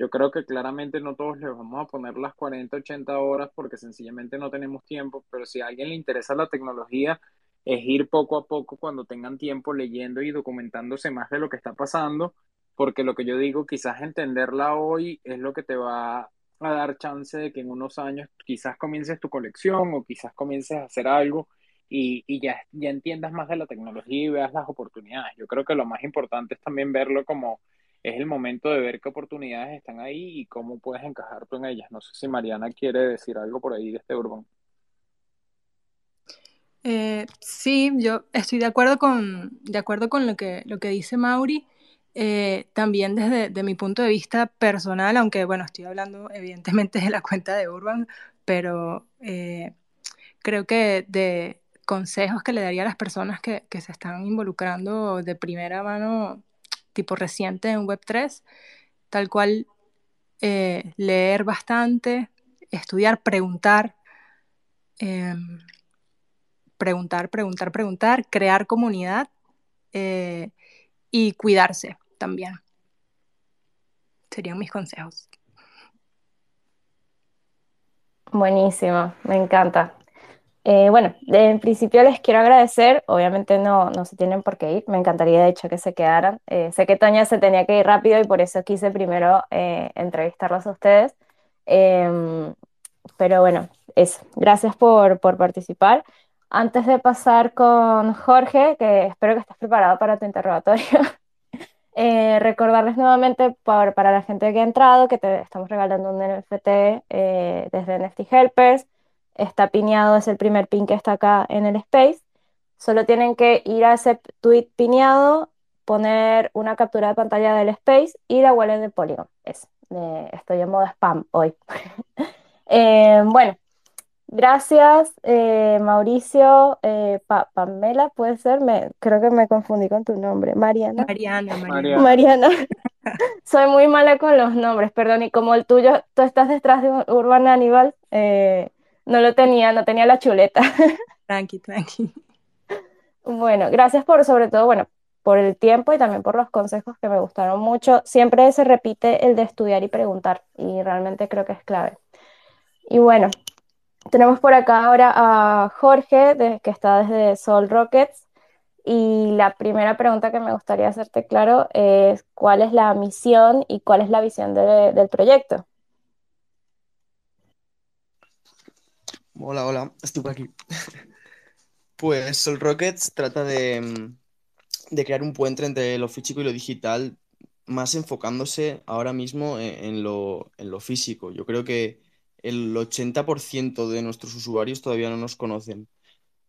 Speaker 5: Yo creo que claramente no todos les vamos a poner las 40, 80 horas porque sencillamente no tenemos tiempo, pero si a alguien le interesa la tecnología, es ir poco a poco cuando tengan tiempo leyendo y documentándose más de lo que está pasando, porque lo que yo digo, quizás entenderla hoy es lo que te va a dar chance de que en unos años quizás comiences tu colección o quizás comiences a hacer algo y, y ya, ya entiendas más de la tecnología y veas las oportunidades. Yo creo que lo más importante es también verlo como es el momento de ver qué oportunidades están ahí y cómo puedes encajar tú en ellas. No sé si Mariana quiere decir algo por ahí de este Urban.
Speaker 4: Eh, sí, yo estoy de acuerdo con, de acuerdo con lo, que, lo que dice Mauri. Eh, también desde mi punto de vista personal, aunque bueno, estoy hablando evidentemente de la cuenta de Urban, pero eh, creo que de consejos que le daría a las personas que, que, se están involucrando de primera mano, tipo reciente en Web3, tal cual leer bastante, estudiar, preguntar. Em, preguntar, preguntar, preguntar, crear comunidad eh, y cuidarse también. Serían mis consejos.
Speaker 1: Buenísimo, me encanta. Eh, bueno, en principio les quiero agradecer, obviamente no, no se tienen por qué ir, me encantaría de hecho que se quedaran. Eh, sé que Toña se tenía que ir rápido y por eso quise primero entrevistarlos a ustedes. Em, pero bueno, eso, gracias por, por participar. Antes de pasar con Jorge, que espero que estés preparado para tu interrogatorio, eh, recordarles nuevamente para la gente que ha entrado que te estamos regalando un NFT eh, desde NFT Helpers. Está piñado, es el primer pin que está acá en el space. Solo tienen que ir a ese tweet piñado, poner una captura de pantalla del space y la wallet de Polygon. Es, estoy en modo spam hoy. Eh, bueno, Gracias, eh, Mauricio. Eh, Pamela, puede ser, me, creo que me confundí con tu nombre. Mariana.
Speaker 4: Mariana,
Speaker 1: Mariana. Mariana. Soy muy mala con los nombres, perdón. Y como el tuyo, tú estás detrás de Urban Aníbal, eh, no lo tenía, no tenía la chuleta.
Speaker 4: Tranqui, tranqui.
Speaker 1: Bueno, gracias por, sobre todo, bueno, por el tiempo y también por los consejos que me gustaron mucho. Siempre se repite el de estudiar y preguntar, y realmente creo que es clave. Y bueno, tenemos por acá ahora a Jorge, que está desde Sol Rockets. Y la primera pregunta que me gustaría hacerte claro es cuál es la misión y cuál es la visión del proyecto.
Speaker 3: Hola, hola, estoy por aquí. Pues Sol Rockets trata de, crear un puente entre lo físico y lo digital, más enfocándose ahora mismo en, lo, en lo físico. Yo creo que el 80% de nuestros usuarios todavía no nos conocen.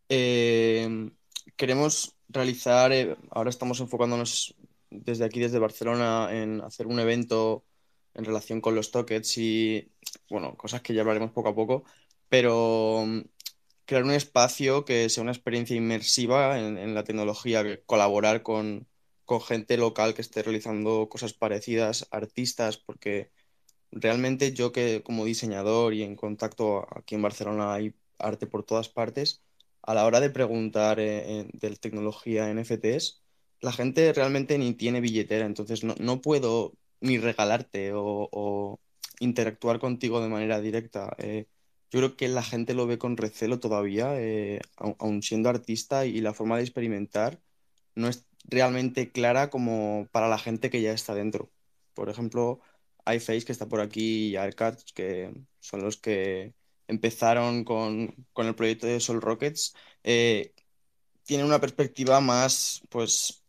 Speaker 3: Eh, queremos realizar, eh, ahora estamos enfocándonos desde aquí, desde Barcelona, en hacer un evento en relación con los toques y, bueno, cosas que ya hablaremos poco a poco, pero mm, crear un espacio que sea una experiencia inmersiva en, la tecnología, colaborar con, con gente local que esté realizando cosas parecidas, artistas, porque realmente yo que como diseñador y en contacto aquí en Barcelona hay arte por todas partes, a la hora de preguntar eh, de tecnología NFTs, la gente realmente ni tiene billetera, entonces no, puedo ni regalarte o, interactuar contigo de manera directa. Eh, yo creo que la gente lo ve con recelo todavía, eh, aun siendo artista, y la forma de experimentar no es realmente clara como para la gente que ya está dentro. Por ejemplo, iFace, que está por aquí, y Arcad, que son los que empezaron con, el proyecto de Sol Rockets, eh, tienen una perspectiva más, pues,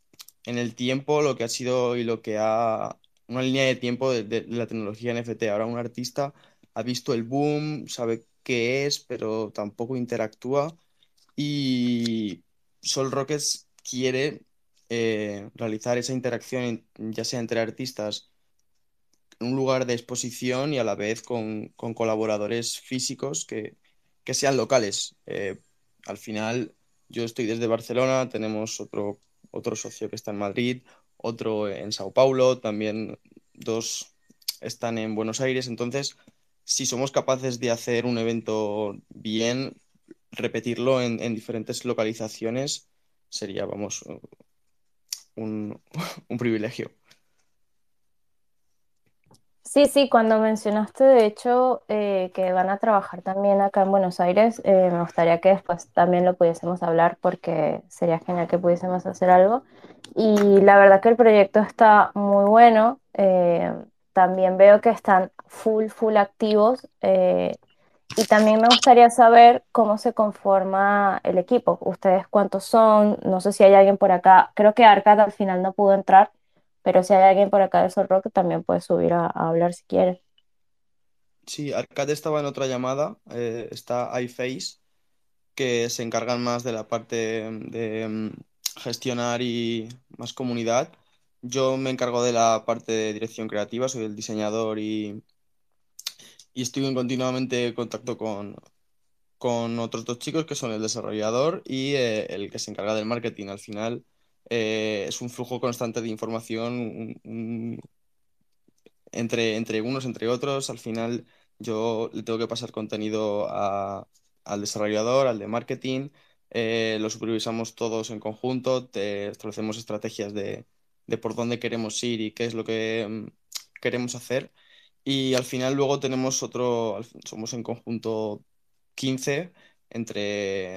Speaker 3: en el tiempo, lo que ha sido y lo que ha, una línea de tiempo de, la tecnología NFT. Ahora un artista ha visto el boom, sabe qué es, pero tampoco interactúa. Y Sol Rockets quiere eh, realizar esa interacción, ya sea entre artistas un lugar de exposición y a la vez con, colaboradores físicos que, sean locales. Eh, al final, yo estoy desde Barcelona, tenemos otro, otro socio que está en Madrid, otro en Sao Paulo, también dos están en Buenos Aires, entonces si somos capaces de hacer un evento bien, repetirlo en, diferentes localizaciones sería, vamos, un, privilegio.
Speaker 1: Sí, sí, cuando mencionaste de hecho eh, que van a trabajar también acá en Buenos Aires, eh, me gustaría que después también lo pudiésemos hablar porque sería genial que pudiésemos hacer algo. Y la verdad que el proyecto está muy bueno. Eh, también veo que están full, full activos. Eh, y también me gustaría saber cómo se conforma el equipo. ¿Ustedes cuántos son? No sé si hay alguien por acá. Creo que Arcad al final no pudo entrar, pero si hay alguien por acá de Sol Rock también puede subir a, hablar si quiere.
Speaker 3: Sí, Arcad estaba en otra llamada. Eh, está iFace, que se encargan más de la parte de mm, gestionar y más comunidad. Yo me encargo de la parte de dirección creativa, soy el diseñador y, y estoy en continuamente contacto con, con otros dos chicos que son el desarrollador y eh, el que se encarga del marketing. Al final eh, es un flujo constante de información entre, entre unos, entre otros. Al final yo le tengo que pasar contenido al desarrollador, al de marketing. Eh, lo supervisamos todos en conjunto, te establecemos estrategias de, de por dónde queremos ir y qué es lo que mm, queremos hacer. Y al final luego tenemos otro, somos en conjunto 15 entre,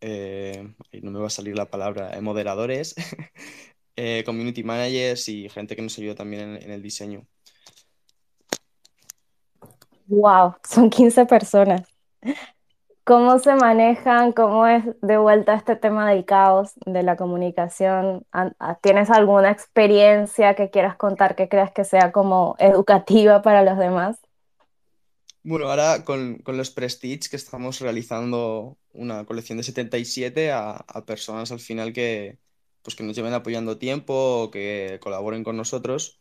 Speaker 3: eh, no me va a salir la palabra, eh, moderadores, eh, community managers y gente que nos ayuda también en, en el diseño.
Speaker 1: Wow, son 15 personas. ¿Cómo se manejan? ¿Cómo es de vuelta este tema del caos, de la comunicación? ¿Tienes alguna experiencia que quieras contar que creas que sea como educativa para los demás?
Speaker 3: Bueno, ahora con, los Prestige que estamos realizando una colección de 77 a, a personas al final que, pues que nos lleven apoyando tiempo o que colaboren con nosotros.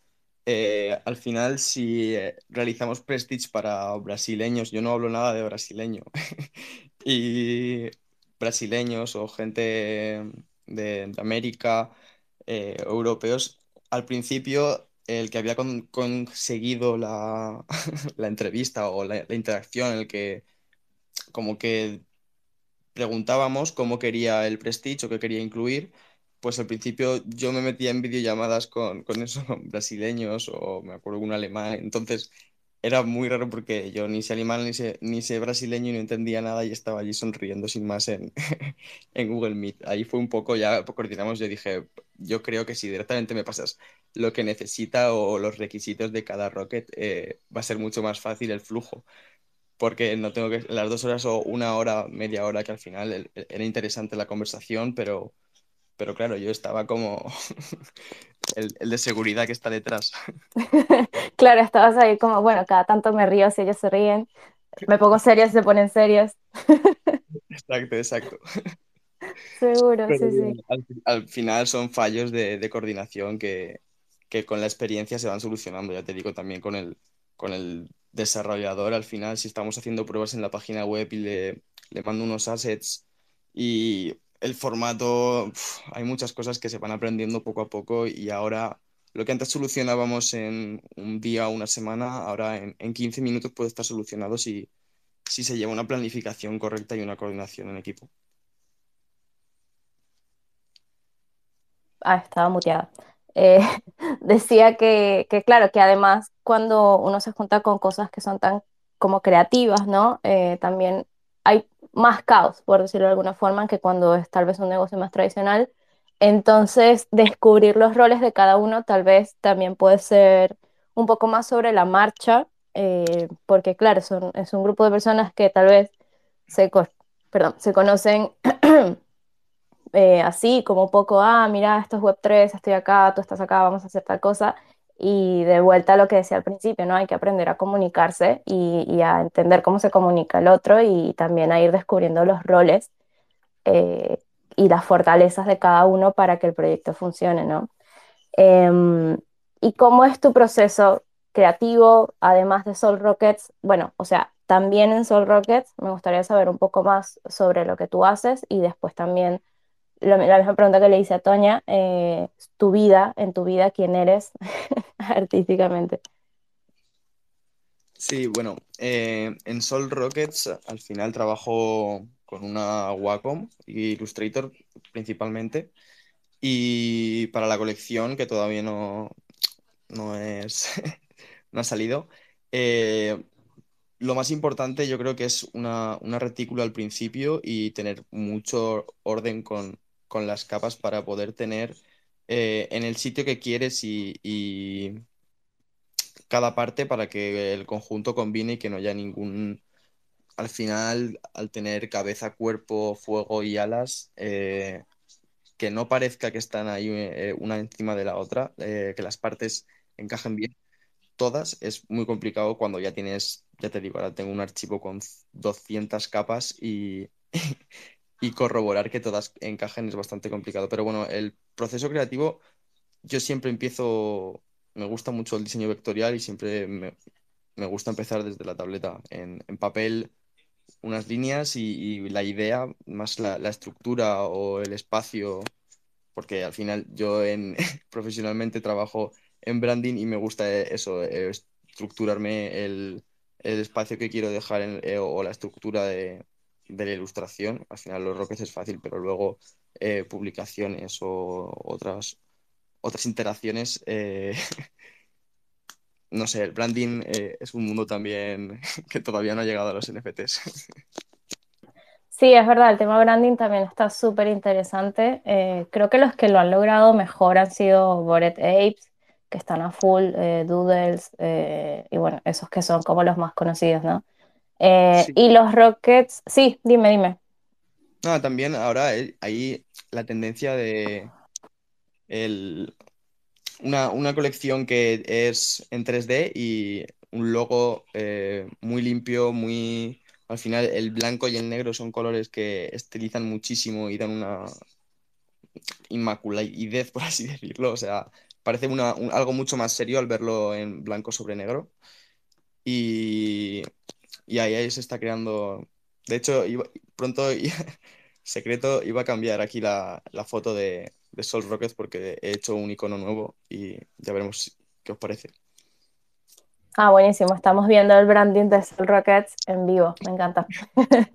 Speaker 3: Eh, al final, si eh, realizamos Prestige para brasileños, yo no hablo nada de brasileño, y brasileños o gente de, América, eh, europeos, al principio el que había conseguido la, entrevista o la, la, interacción, el que como que preguntábamos cómo quería el Prestige o qué quería incluir, pues al principio yo me metía en videollamadas con, con esos brasileños o me acuerdo un alemán, entonces era muy raro porque yo ni sé alemán ni sé, ni sé brasileño y no entendía nada y estaba allí sonriendo sin más en, en Google Meet. Ahí fue un poco, ya coordinamos, yo dije, yo creo que si directamente me pasas lo que necesita o los requisitos de cada rocket, eh, va a ser mucho más fácil el flujo porque no tengo que las dos horas o una hora, media hora, que al final era interesante la conversación, pero pero claro, yo estaba como el, de seguridad que está detrás.
Speaker 1: claro, estabas ahí como, bueno, cada tanto me río si ellos se ríen, me pongo serias, se ponen serias.
Speaker 3: exacto, exacto.
Speaker 1: Seguro, sí, sí.
Speaker 3: Al, final son fallos de, coordinación que, con la experiencia se van solucionando, ya te digo, también con el, con el desarrollador, al final, si estamos haciendo pruebas en la página web y le, le mando unos assets y el formato, hay muchas cosas que se van aprendiendo poco a poco y ahora lo que antes solucionábamos en un día o una semana, ahora en, en 15 minutos puede estar solucionado si, si se lleva una planificación correcta y una coordinación en equipo.
Speaker 1: Ah, estaba muteada. Eh, decía que, que, claro, que además cuando uno se junta con cosas que son tan como creativas, ¿no? Eh, también hay más caos, por decirlo de alguna forma, que cuando es tal vez un negocio más tradicional. Entonces, descubrir los roles de cada uno tal vez también puede ser un poco más sobre la marcha, eh, porque claro, son, es un grupo de personas que tal vez se, perdón, se conocen eh, así, como un poco, ah, mira, esto es Web3, estoy acá, tú estás acá, vamos a hacer tal cosa, y de vuelta a lo que decía al principio, ¿no? Hay que aprender a comunicarse y, a entender cómo se comunica el otro y también a ir descubriendo los roles eh, y las fortalezas de cada uno para que el proyecto funcione, ¿no? Em, ¿Y cómo es tu proceso creativo, además de Soul Rockets? Bueno, o sea, también en Soul Rockets me gustaría saber un poco más sobre lo que tú haces y después también la, misma pregunta que le hice a Toña, eh, tu vida, en tu vida, quién eres artísticamente.
Speaker 3: Sí, bueno, eh, en Sol Rockets al final trabajo con una Wacom y Illustrator principalmente. Y para la colección, que todavía no, no es, no ha salido, eh, lo más importante yo creo que es una, una retícula al principio y tener mucho orden con, con las capas para poder tener eh, en el sitio que quieres y, y cada parte para que el conjunto combine y que no haya ningún... Al final, al tener cabeza, cuerpo, fuego y alas, eh, que no parezca que están ahí eh, una encima de la otra, que las partes encajen bien todas, es muy complicado cuando ya tienes, ya te digo, ahora tengo un archivo con 200 capas y, y corroborar que todas encajen es bastante complicado. Pero bueno, el proceso creativo, yo siempre empiezo me gusta mucho el diseño vectorial y siempre me, gusta empezar desde la tableta. En, papel, unas líneas y, la idea, más la, estructura o el espacio, porque al final yo en, profesionalmente trabajo en branding y me gusta eso, estructurarme el, el, espacio que quiero dejar en, eh, o la estructura de, de, la ilustración. Al final los roques es fácil, pero luego eh, publicaciones o otras otras interacciones. Eh, no sé, el branding eh, es un mundo también que todavía no ha llegado a los NFTs.
Speaker 1: Sí, es verdad, el tema branding también está súper interesante. Creo que los que lo han logrado mejor han sido Bored Apes, que están a full, Doodles, y bueno, esos que son como los más conocidos, ¿no? Eh, sí. Y los Rockets, sí, dime, dime.
Speaker 3: No, también ahora hay la tendencia de el, una, una, colección que es en 3D y un logo eh, muy limpio, muy... Al final el blanco y el negro son colores que estilizan muchísimo y dan una inmaculadez, por así decirlo. O sea, parece una, un, algo mucho más serio al verlo en blanco sobre negro. Y, y ahí, se está creando... De hecho, pronto, secreto, iba a cambiar aquí la, la foto de, de Soul Rockets porque he hecho un icono nuevo y ya veremos qué os parece.
Speaker 1: Ah, buenísimo. Estamos viendo el branding de Soul Rockets en vivo. Me encanta.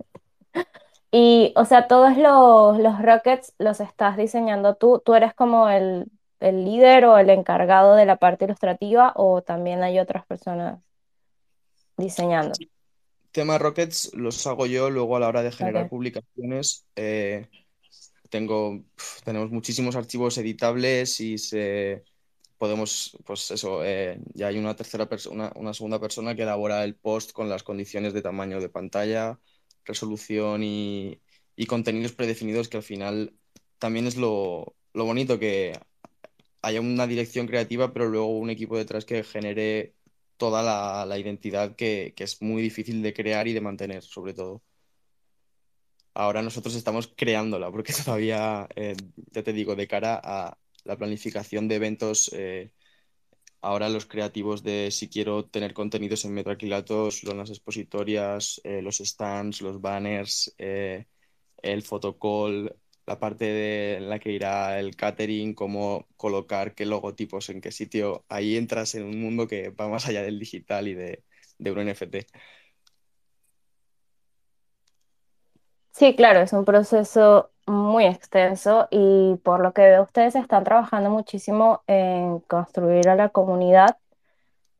Speaker 1: y, o sea, todos los, los, Rockets los estás diseñando tú. ¿Tú eres como el, el, líder o el encargado de la parte ilustrativa o también hay otras personas diseñando?
Speaker 3: Tema Rockets los hago yo luego a la hora de generar publicaciones. Eh, tengo, tenemos muchísimos archivos editables y se, podemos, pues eso, eh, ya hay una tercera persona, una, una, segunda persona que elabora el post con las condiciones de tamaño de pantalla, resolución y, y contenidos predefinidos que al final también es lo, lo, bonito que haya una dirección creativa, pero luego un equipo detrás que genere toda la, la identidad que, que es muy difícil de crear y de mantener, sobre todo. Ahora nosotros estamos creándola, porque todavía, eh, ya te digo, de cara a la planificación de eventos, eh, ahora los creativos de si quiero tener contenidos en metraquilatos, las expositorias, eh, los stands, los banners, el fotocall, la parte de, en la que irá el catering, cómo colocar qué logotipos en qué sitio, ahí entras en un mundo que va más allá del digital y de, de un NFT.
Speaker 1: Sí, claro, es un proceso muy extenso y por lo que veo ustedes están trabajando muchísimo en construir a la comunidad.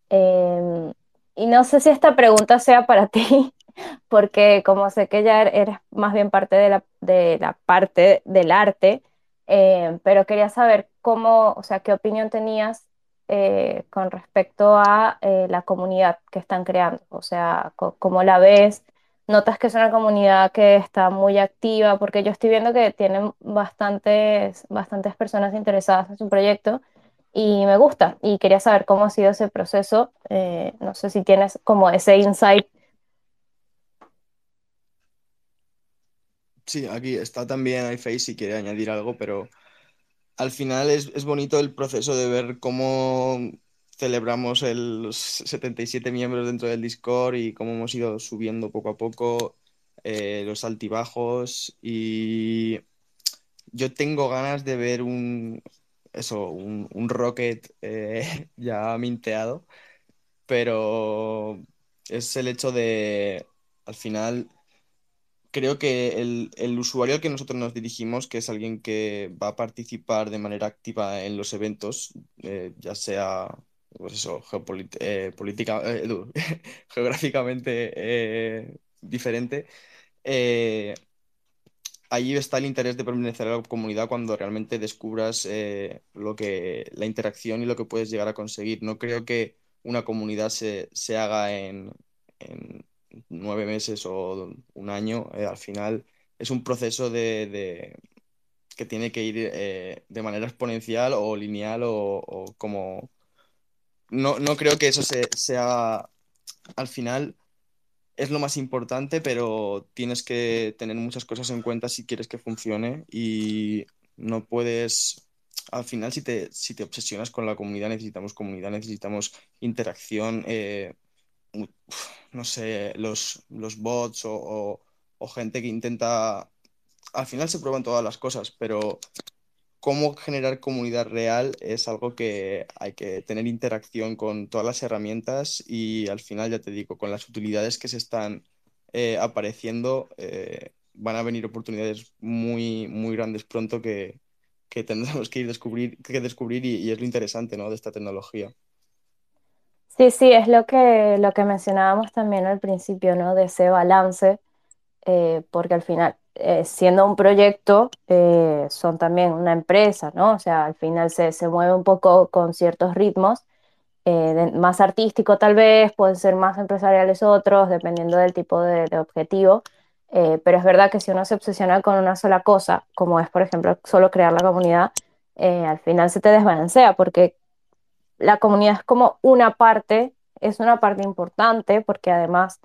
Speaker 1: Eh, y no sé si esta pregunta sea para ti, porque como sé que ya eres más bien parte de la, de la parte del arte, eh, pero quería saber cómo, o sea, qué opinión tenías eh, con respecto a eh, la comunidad que están creando, o sea, cómo la ves notas que es una comunidad que está muy activa, porque yo estoy viendo que tienen bastantes, bastantes personas interesadas en su proyecto y me gusta. Y quería saber cómo ha sido ese proceso. Eh, no sé si tienes como ese insight.
Speaker 3: Sí, aquí está también iFace si quiere añadir algo, pero al final es, es bonito el proceso de ver cómo celebramos el, los 77 miembros dentro del Discord y cómo hemos ido subiendo poco a poco eh, los altibajos y yo tengo ganas de ver un eso, un, un Rocket eh, ya minteado, pero Es el hecho de, al final, creo que el, usuario al que nosotros nos dirigimos, que es alguien que va a participar de manera activa en los eventos, eh, ya sea, pues eso, eh, eh, geográficamente diferente, allí está el interés de permanecer a la comunidad cuando realmente descubras lo que, la interacción y lo que puedes llegar a conseguir. No creo que una comunidad se, haga en nueve meses o un año, eh, al final es un proceso de, que tiene que ir eh, de manera exponencial o lineal o, como... No, creo que eso se, sea al final es lo más importante, pero tienes que tener muchas cosas en cuenta si quieres que funcione y no puedes, al final si te, si te obsesionas con la comunidad, necesitamos comunidad, necesitamos interacción, eh, no sé, los, los bots o, gente que intenta, al final se prueban todas las cosas, pero cómo generar comunidad real es algo que hay que tener interacción con todas las herramientas y al final, ya te digo, con las utilidades que se están eh, apareciendo, eh, van a venir oportunidades muy, muy grandes pronto que, tendremos que ir descubrir, que descubrir y, y es lo interesante ¿no? de esta tecnología.
Speaker 1: Sí, sí, es lo que, lo que mencionábamos también al principio, ¿no? De ese balance, eh, porque al final, eh, siendo un proyecto, eh, son también una empresa, ¿no? O sea, al final se, se mueve un poco con ciertos ritmos, más artístico tal vez, pueden ser más empresariales otros, dependiendo del tipo de, de objetivo. pero es verdad que si uno se obsesiona con una sola cosa, como es, por ejemplo, solo crear la comunidad, al final se te desbalancea, porque la comunidad es como una parte, es una parte importante porque además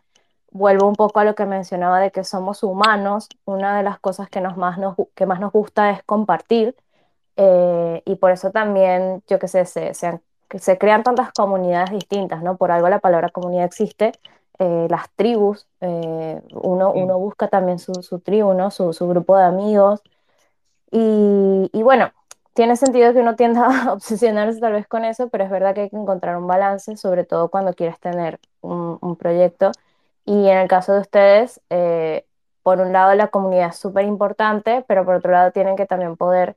Speaker 1: vuelvo un poco a lo que mencionaba de que somos humanos, una de las cosas que, nos más, nos, que más nos gusta es compartir eh, y por eso también, yo que sé, se, se, crean tantas comunidades distintas, ¿no? Por algo la palabra comunidad existe, eh, las tribus, eh, uno, uno busca también su, su tribu, ¿no? Su, su grupo de amigos y, y bueno, tiene sentido que uno tienda a obsesionarse tal vez con eso, pero es verdad que hay que encontrar un balance, sobre todo cuando quieres tener un, proyecto. Y en el caso de ustedes, eh, por un lado la comunidad es súper importante, pero por otro lado tienen que también poder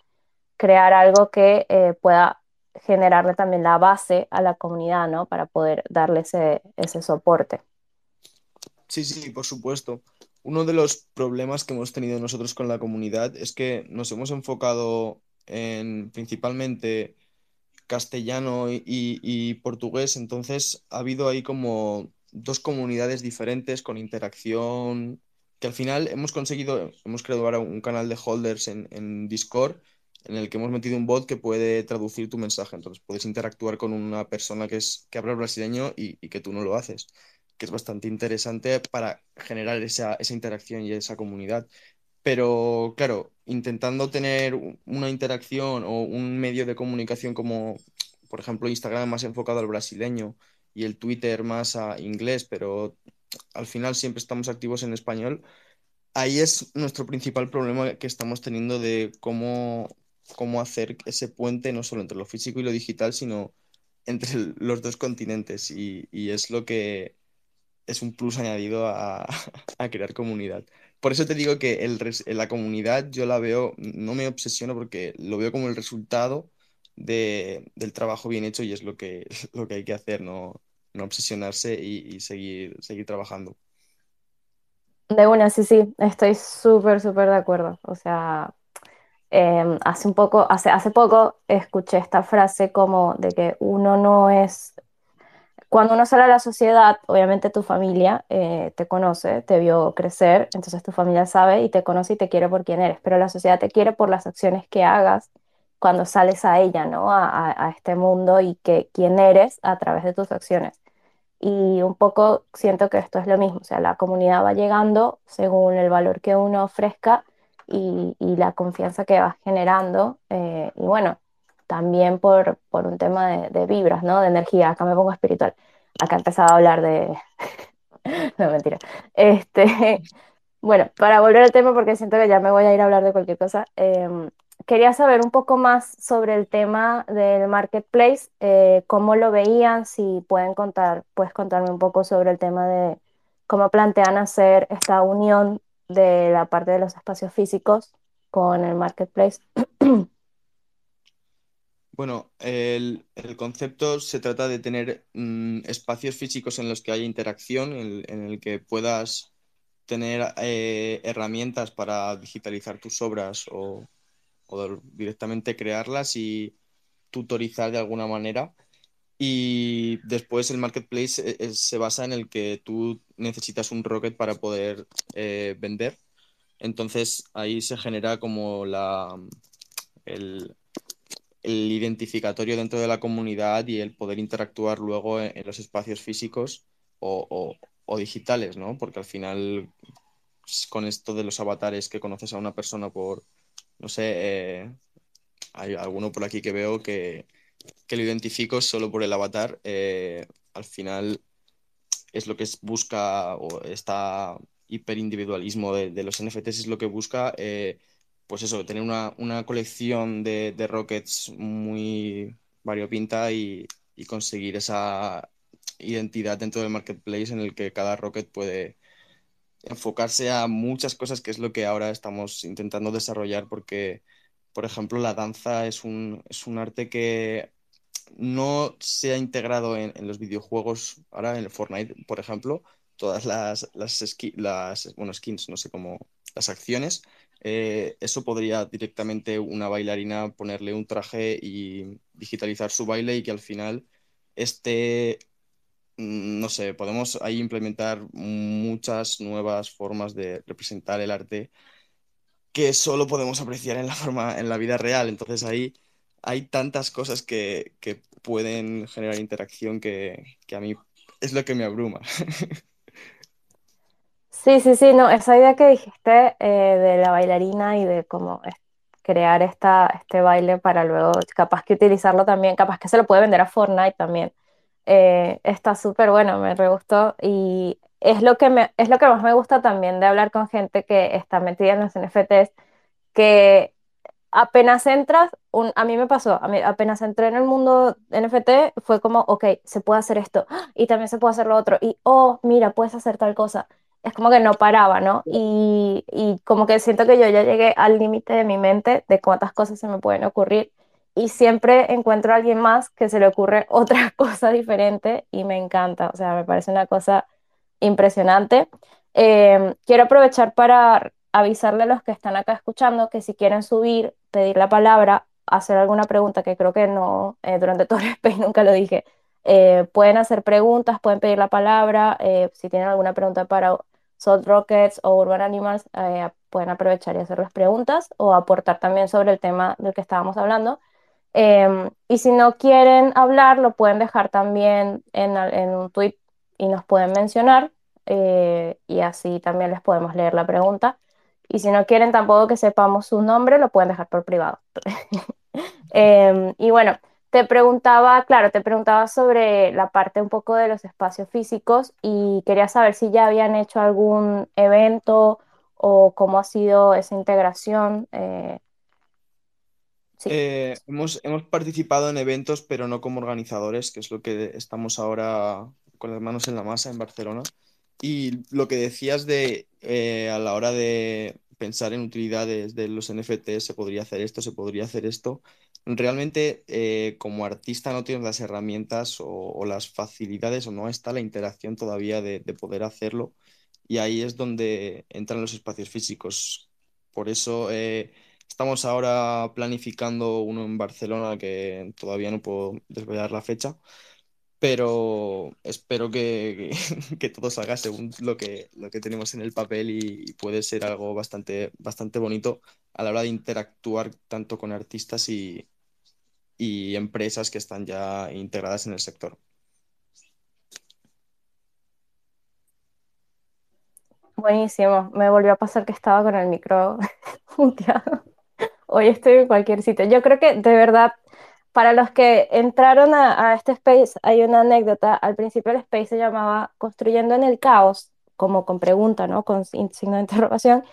Speaker 1: crear algo que eh, pueda generarle también la base a la comunidad, ¿no? Para poder darle ese, ese soporte.
Speaker 3: Sí, sí, por supuesto. Uno de los problemas que hemos tenido nosotros con la comunidad es que nos hemos enfocado en principalmente castellano y, portugués, entonces ha habido ahí como dos comunidades diferentes con interacción, que al final hemos conseguido, hemos creado un canal de holders en, Discord en el que hemos metido un bot que puede traducir tu mensaje, entonces puedes interactuar con una persona que, es, que habla brasileño y, que tú no lo haces, que es bastante interesante para generar esa interacción y esa comunidad. Pero claro, intentando tener una interacción o un medio de comunicación como, por ejemplo, Instagram más enfocado al brasileño y el Twitter más a inglés, pero al final siempre estamos activos en español, ahí es nuestro principal problema que estamos teniendo de cómo, cómo hacer ese puente no solo entre lo físico y lo digital, sino entre los dos continentes. Y, es lo que es un plus añadido a crear comunidad por eso te digo que el, la comunidad yo la veo, no me obsesiono porque lo veo como el resultado de, del trabajo bien hecho y es lo que, lo que hay que hacer, no, no obsesionarse y, seguir, seguir trabajando.
Speaker 1: De una, sí, sí, estoy súper, súper de acuerdo. O sea, em, hace un poco, hace, hace poco escuché esta frase como de que uno no es cuando uno sale a la sociedad, obviamente tu familia eh, te conoce, te vio crecer, entonces tu familia sabe y te conoce y te quiere por quien eres, pero la sociedad te quiere por las acciones que hagas cuando sales a ella, ¿no? A, este mundo y que quién eres a través de tus acciones. Y un poco siento que esto es lo mismo, o sea, la comunidad va llegando según el valor que uno ofrezca y, la confianza que vas generando. Eh, y bueno, también por, por un tema de, vibras, ¿no? De energía. Acá me pongo espiritual. Acá empezaba a hablar de... no, mentira. Este, bueno, para volver al tema, porque siento que ya me voy a ir a hablar de cualquier cosa, em, quería saber un poco más sobre el tema del marketplace, eh, cómo lo veían, si pueden contar, puedes contarme un poco sobre el tema de cómo plantean hacer esta unión de la parte de los espacios físicos con el marketplace.
Speaker 3: Bueno, el, concepto se trata de tener mm, espacios físicos en los que haya interacción, en, el que puedas tener eh, herramientas para digitalizar tus obras o, directamente crearlas y tutorizar de alguna manera. Y después el marketplace eh, eh, se basa en el que tú necesitas un rocket para poder vender. Entonces ahí se genera como la, el, el identificatorio dentro de la comunidad y el poder interactuar luego en, los espacios físicos o, digitales, ¿no? Porque al final, con esto de los avatares que conoces a una persona por, no sé, eh, hay alguno por aquí que veo que, que lo identifico solo por el avatar, eh, al final es lo que busca o esta hiperindividualismo de, de los NFTs es lo que busca eh, pues eso, tener una, colección de, rockets muy variopinta y, y conseguir esa identidad dentro del marketplace en el que cada rocket puede enfocarse a muchas cosas, que es lo que ahora estamos intentando desarrollar, porque, por ejemplo, la danza es un, es un arte que no se ha integrado en, los videojuegos, ahora en el Fortnite, por ejemplo, todas las, las, las bueno, skins, no sé cómo, las acciones eh, eso podría directamente una bailarina ponerle un traje y digitalizar su baile y que al final este, no sé, podemos ahí implementar muchas nuevas formas de representar el arte que solo podemos apreciar en la forma, en la vida real. Entonces ahí hay tantas cosas que, pueden generar interacción que, que a mí es lo que me abruma.
Speaker 1: Sí, sí, sí, no, esa idea que dijiste eh, de la bailarina y de cómo crear este baile para luego, capaz que utilizarlo también, capaz que se lo puede vender a Fortnite también. Eh, está súper bueno, me re gustó y es lo que me, es lo que más me gusta también de hablar con gente que está metida en los NFTs, que apenas entras, a mí me pasó, a mí, apenas entré en el mundo NFT, fue como, ok, se puede hacer esto, y también se puede hacer lo otro, y, oh, mira, puedes hacer tal cosa es como que no paraba, ¿no? Y, y como que siento que yo ya llegué al límite de mi mente de cuántas cosas se me pueden ocurrir y siempre encuentro a alguien más que se le ocurre otra cosa diferente y me encanta, o sea, me parece una cosa impresionante. Em, quiero aprovechar para avisarle a los que están acá escuchando que si quieren subir, pedir la palabra, hacer alguna pregunta, que creo que no, eh, durante todo el space nunca lo dije, eh, pueden hacer preguntas, pueden pedir la palabra, eh, si tienen alguna pregunta para Salt Rockets o Urban Animals eh, pueden aprovechar y hacer las preguntas o aportar también sobre el tema del que estábamos hablando. Em, y si no quieren hablar, lo pueden dejar también en, en un tweet y nos pueden mencionar eh, y así también les podemos leer la pregunta. Y si no quieren tampoco que sepamos su nombre, lo pueden dejar por privado. Em, y bueno, te preguntaba, claro, te preguntaba sobre la parte un poco de los espacios físicos y quería saber si ya habían hecho algún evento o cómo ha sido esa integración.
Speaker 3: Eh, eh, hemos, hemos participado en eventos, pero no como organizadores, que es lo que estamos ahora con las manos en la masa en Barcelona. Y lo que decías de eh, a la hora de pensar en utilidades de los NFTs, se podría hacer esto, se podría hacer esto realmente eh, como artista no tienes las herramientas o, las facilidades o no está la interacción todavía de, poder hacerlo y ahí es donde entran los espacios físicos. Por eso eh, estamos ahora planificando uno en Barcelona que todavía no puedo desvelar la fecha, pero espero que, que, todo salga según lo que, lo que tenemos en el papel y, puede ser algo bastante, bastante bonito a la hora de interactuar tanto con artistas y, y empresas que están ya integradas en el sector.
Speaker 1: Buenísimo, me volvió a pasar que estaba con el micro muteado. Hoy estoy en cualquier sitio. Yo creo que de verdad para los que entraron a, este space, hay una anécdota. Al principio el space se llamaba Construyendo en el Caos, como con pregunta, ¿no? Con signo de interrogación.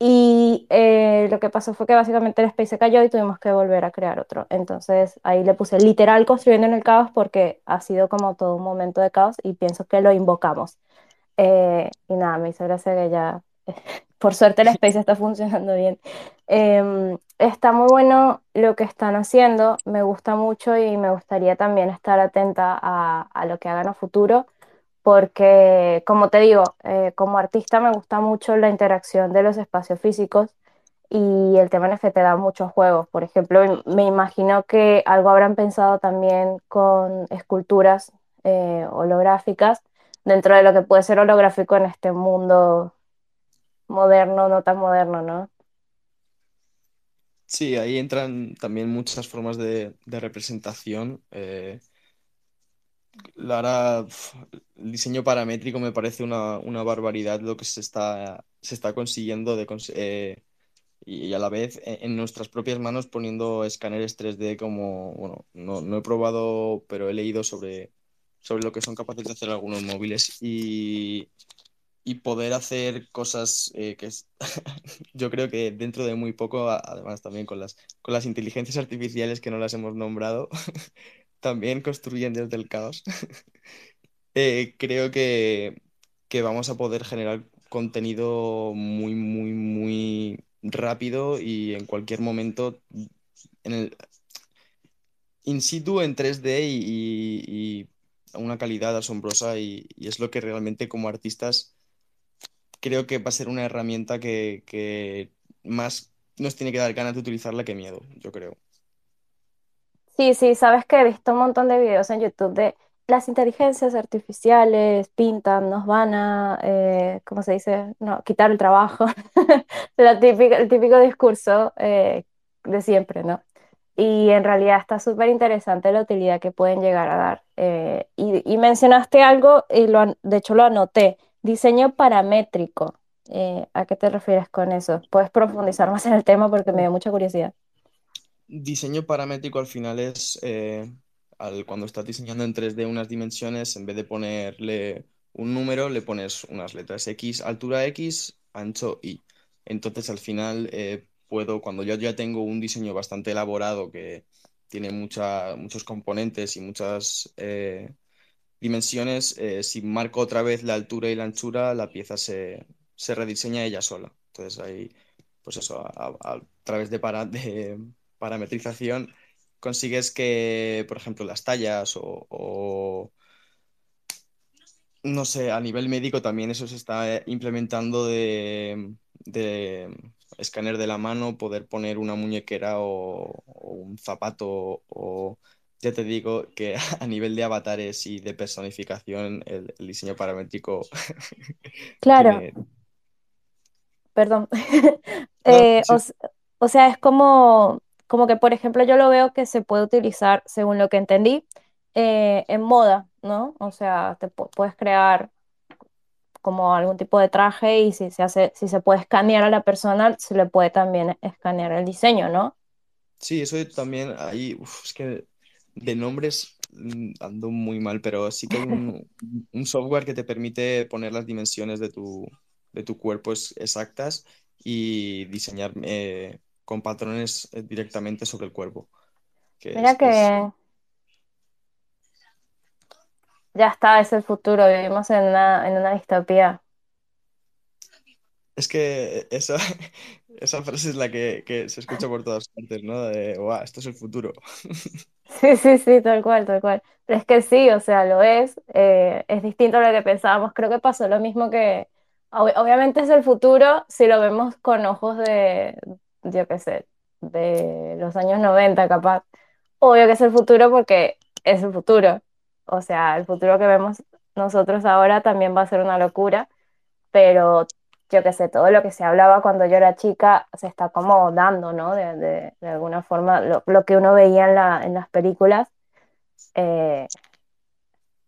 Speaker 1: Y eh, lo que pasó fue que básicamente el space se cayó y tuvimos que volver a crear otro. Entonces ahí le puse literal construyendo en el caos porque ha sido como todo un momento de caos y pienso que lo invocamos. Eh, y nada, me hizo gracia que ya, por suerte el space está funcionando bien. Em, está muy bueno lo que están haciendo, me gusta mucho y me gustaría también estar atenta a, a lo que hagan a futuro porque, como te digo, eh, como artista me gusta mucho la interacción de los espacios físicos y el tema NFT da muchos juegos. Por ejemplo, me imagino que algo habrán pensado también con esculturas eh, holográficas dentro de lo que puede ser holográfico en este mundo moderno, no tan moderno, ¿no?
Speaker 3: Sí, ahí entran también muchas formas de, representación. Eh, Lara, el diseño paramétrico me parece una, barbaridad lo que se está, se está consiguiendo de, eh, y a la vez e, en, nuestras propias manos poniendo escáneres 3D como, bueno, no, he probado, pero he leído sobre, sobre lo que son capaces de hacer algunos móviles y, y poder hacer cosas eh, que yo creo que dentro de muy poco, además también con las, con las inteligencias artificiales que no las hemos nombrado, también construyen desde el caos, eh, creo que, vamos a poder generar contenido muy, muy, muy rápido y en cualquier momento en el in situ en 3D y, una calidad asombrosa y, es lo que realmente como artistas creo que va a ser una herramienta que, que más nos tiene que dar ganas de utilizarla que miedo, yo creo.
Speaker 1: Sí, sí, sabes que he visto un montón de videos en YouTube de las inteligencias artificiales pintan, nos van a, eh, ¿cómo se dice? No, quitar el trabajo. La típica, el típico discurso eh, de siempre, ¿no? Y en realidad está súper interesante la utilidad que pueden llegar a dar. Eh, y, mencionaste algo, y lo, de hecho lo anoté, diseño paramétrico. ¿a qué te refieres con eso? ¿Puedes profundizar más en el tema porque me dio mucha curiosidad?
Speaker 3: Diseño paramétrico al final es eh, cuando estás diseñando en 3D unas dimensiones, en vez de ponerle un número, le pones unas letras X, altura X, ancho Y. Entonces al final eh, puedo, cuando yo ya tengo un diseño bastante elaborado que tiene muchos componentes y muchas eh, dimensiones, si marco otra vez la altura y la anchura, la pieza se, rediseña ella sola. Entonces ahí, pues eso, a, través de, para, de parametrización consigues que, por ejemplo, las tallas o, no sé, a nivel médico también eso se está implementando de, escáner de la mano, poder poner una muñequera o, un zapato o ya te digo que a nivel de avatares y de personificación el, diseño paramétrico
Speaker 1: claro. perdón. Eh, o sea es como como que, por ejemplo, yo lo veo que se puede utilizar, según lo que entendí, eh, en moda, ¿no? O sea, te puedes crear como algún tipo de traje y si se hace, si se puede escanear a la persona, se le puede también escanear el diseño, ¿no?
Speaker 3: Sí, eso también ahí, es que de nombres mm, ando muy mal, pero sí que hay un, software que te permite poner las dimensiones de tu, de tu cuerpo exactas y diseñar eh, con patrones eh, directamente sobre el cuerpo.
Speaker 1: Mira que ya está, es el futuro, vivimos en una, en una distopía.
Speaker 3: Es que esa, esa frase es la que, se escucha por todas partes, ¿no? De, wow, esto es el futuro.
Speaker 1: Sí, sí, sí, tal cual, tal cual. Pero es que sí, o sea, lo es. Eh, es distinto a lo que pensábamos. Creo que pasó lo mismo que, obviamente es el futuro si lo vemos con ojos de, yo qué sé, de los años 90 capaz. Obvio que es el futuro porque es el futuro. O sea, el futuro que vemos nosotros ahora también va a ser una locura, pero yo qué sé, todo lo que se hablaba cuando yo era chica se está como dando, ¿no? De, de, alguna forma, lo, que uno veía en, la, en las películas, eh,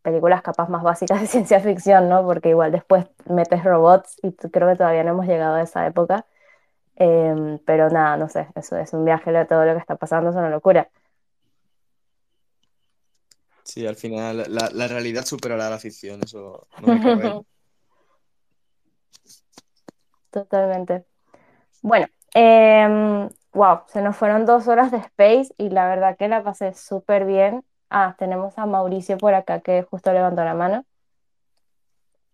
Speaker 1: películas capaz más básicas de ciencia ficción, ¿no? Porque igual después metes robots y creo que todavía no hemos llegado a esa época. Em, pero nada, no sé, eso es un viaje de todo lo que está pasando, es una locura.
Speaker 3: Sí, al final la, realidad superará la ficción, eso no me cabe.
Speaker 1: Totalmente. Bueno, wow, em, se nos fueron dos horas de Space y la verdad que la pasé súper bien. Ah, tenemos a Mauricio por acá que justo levantó la mano.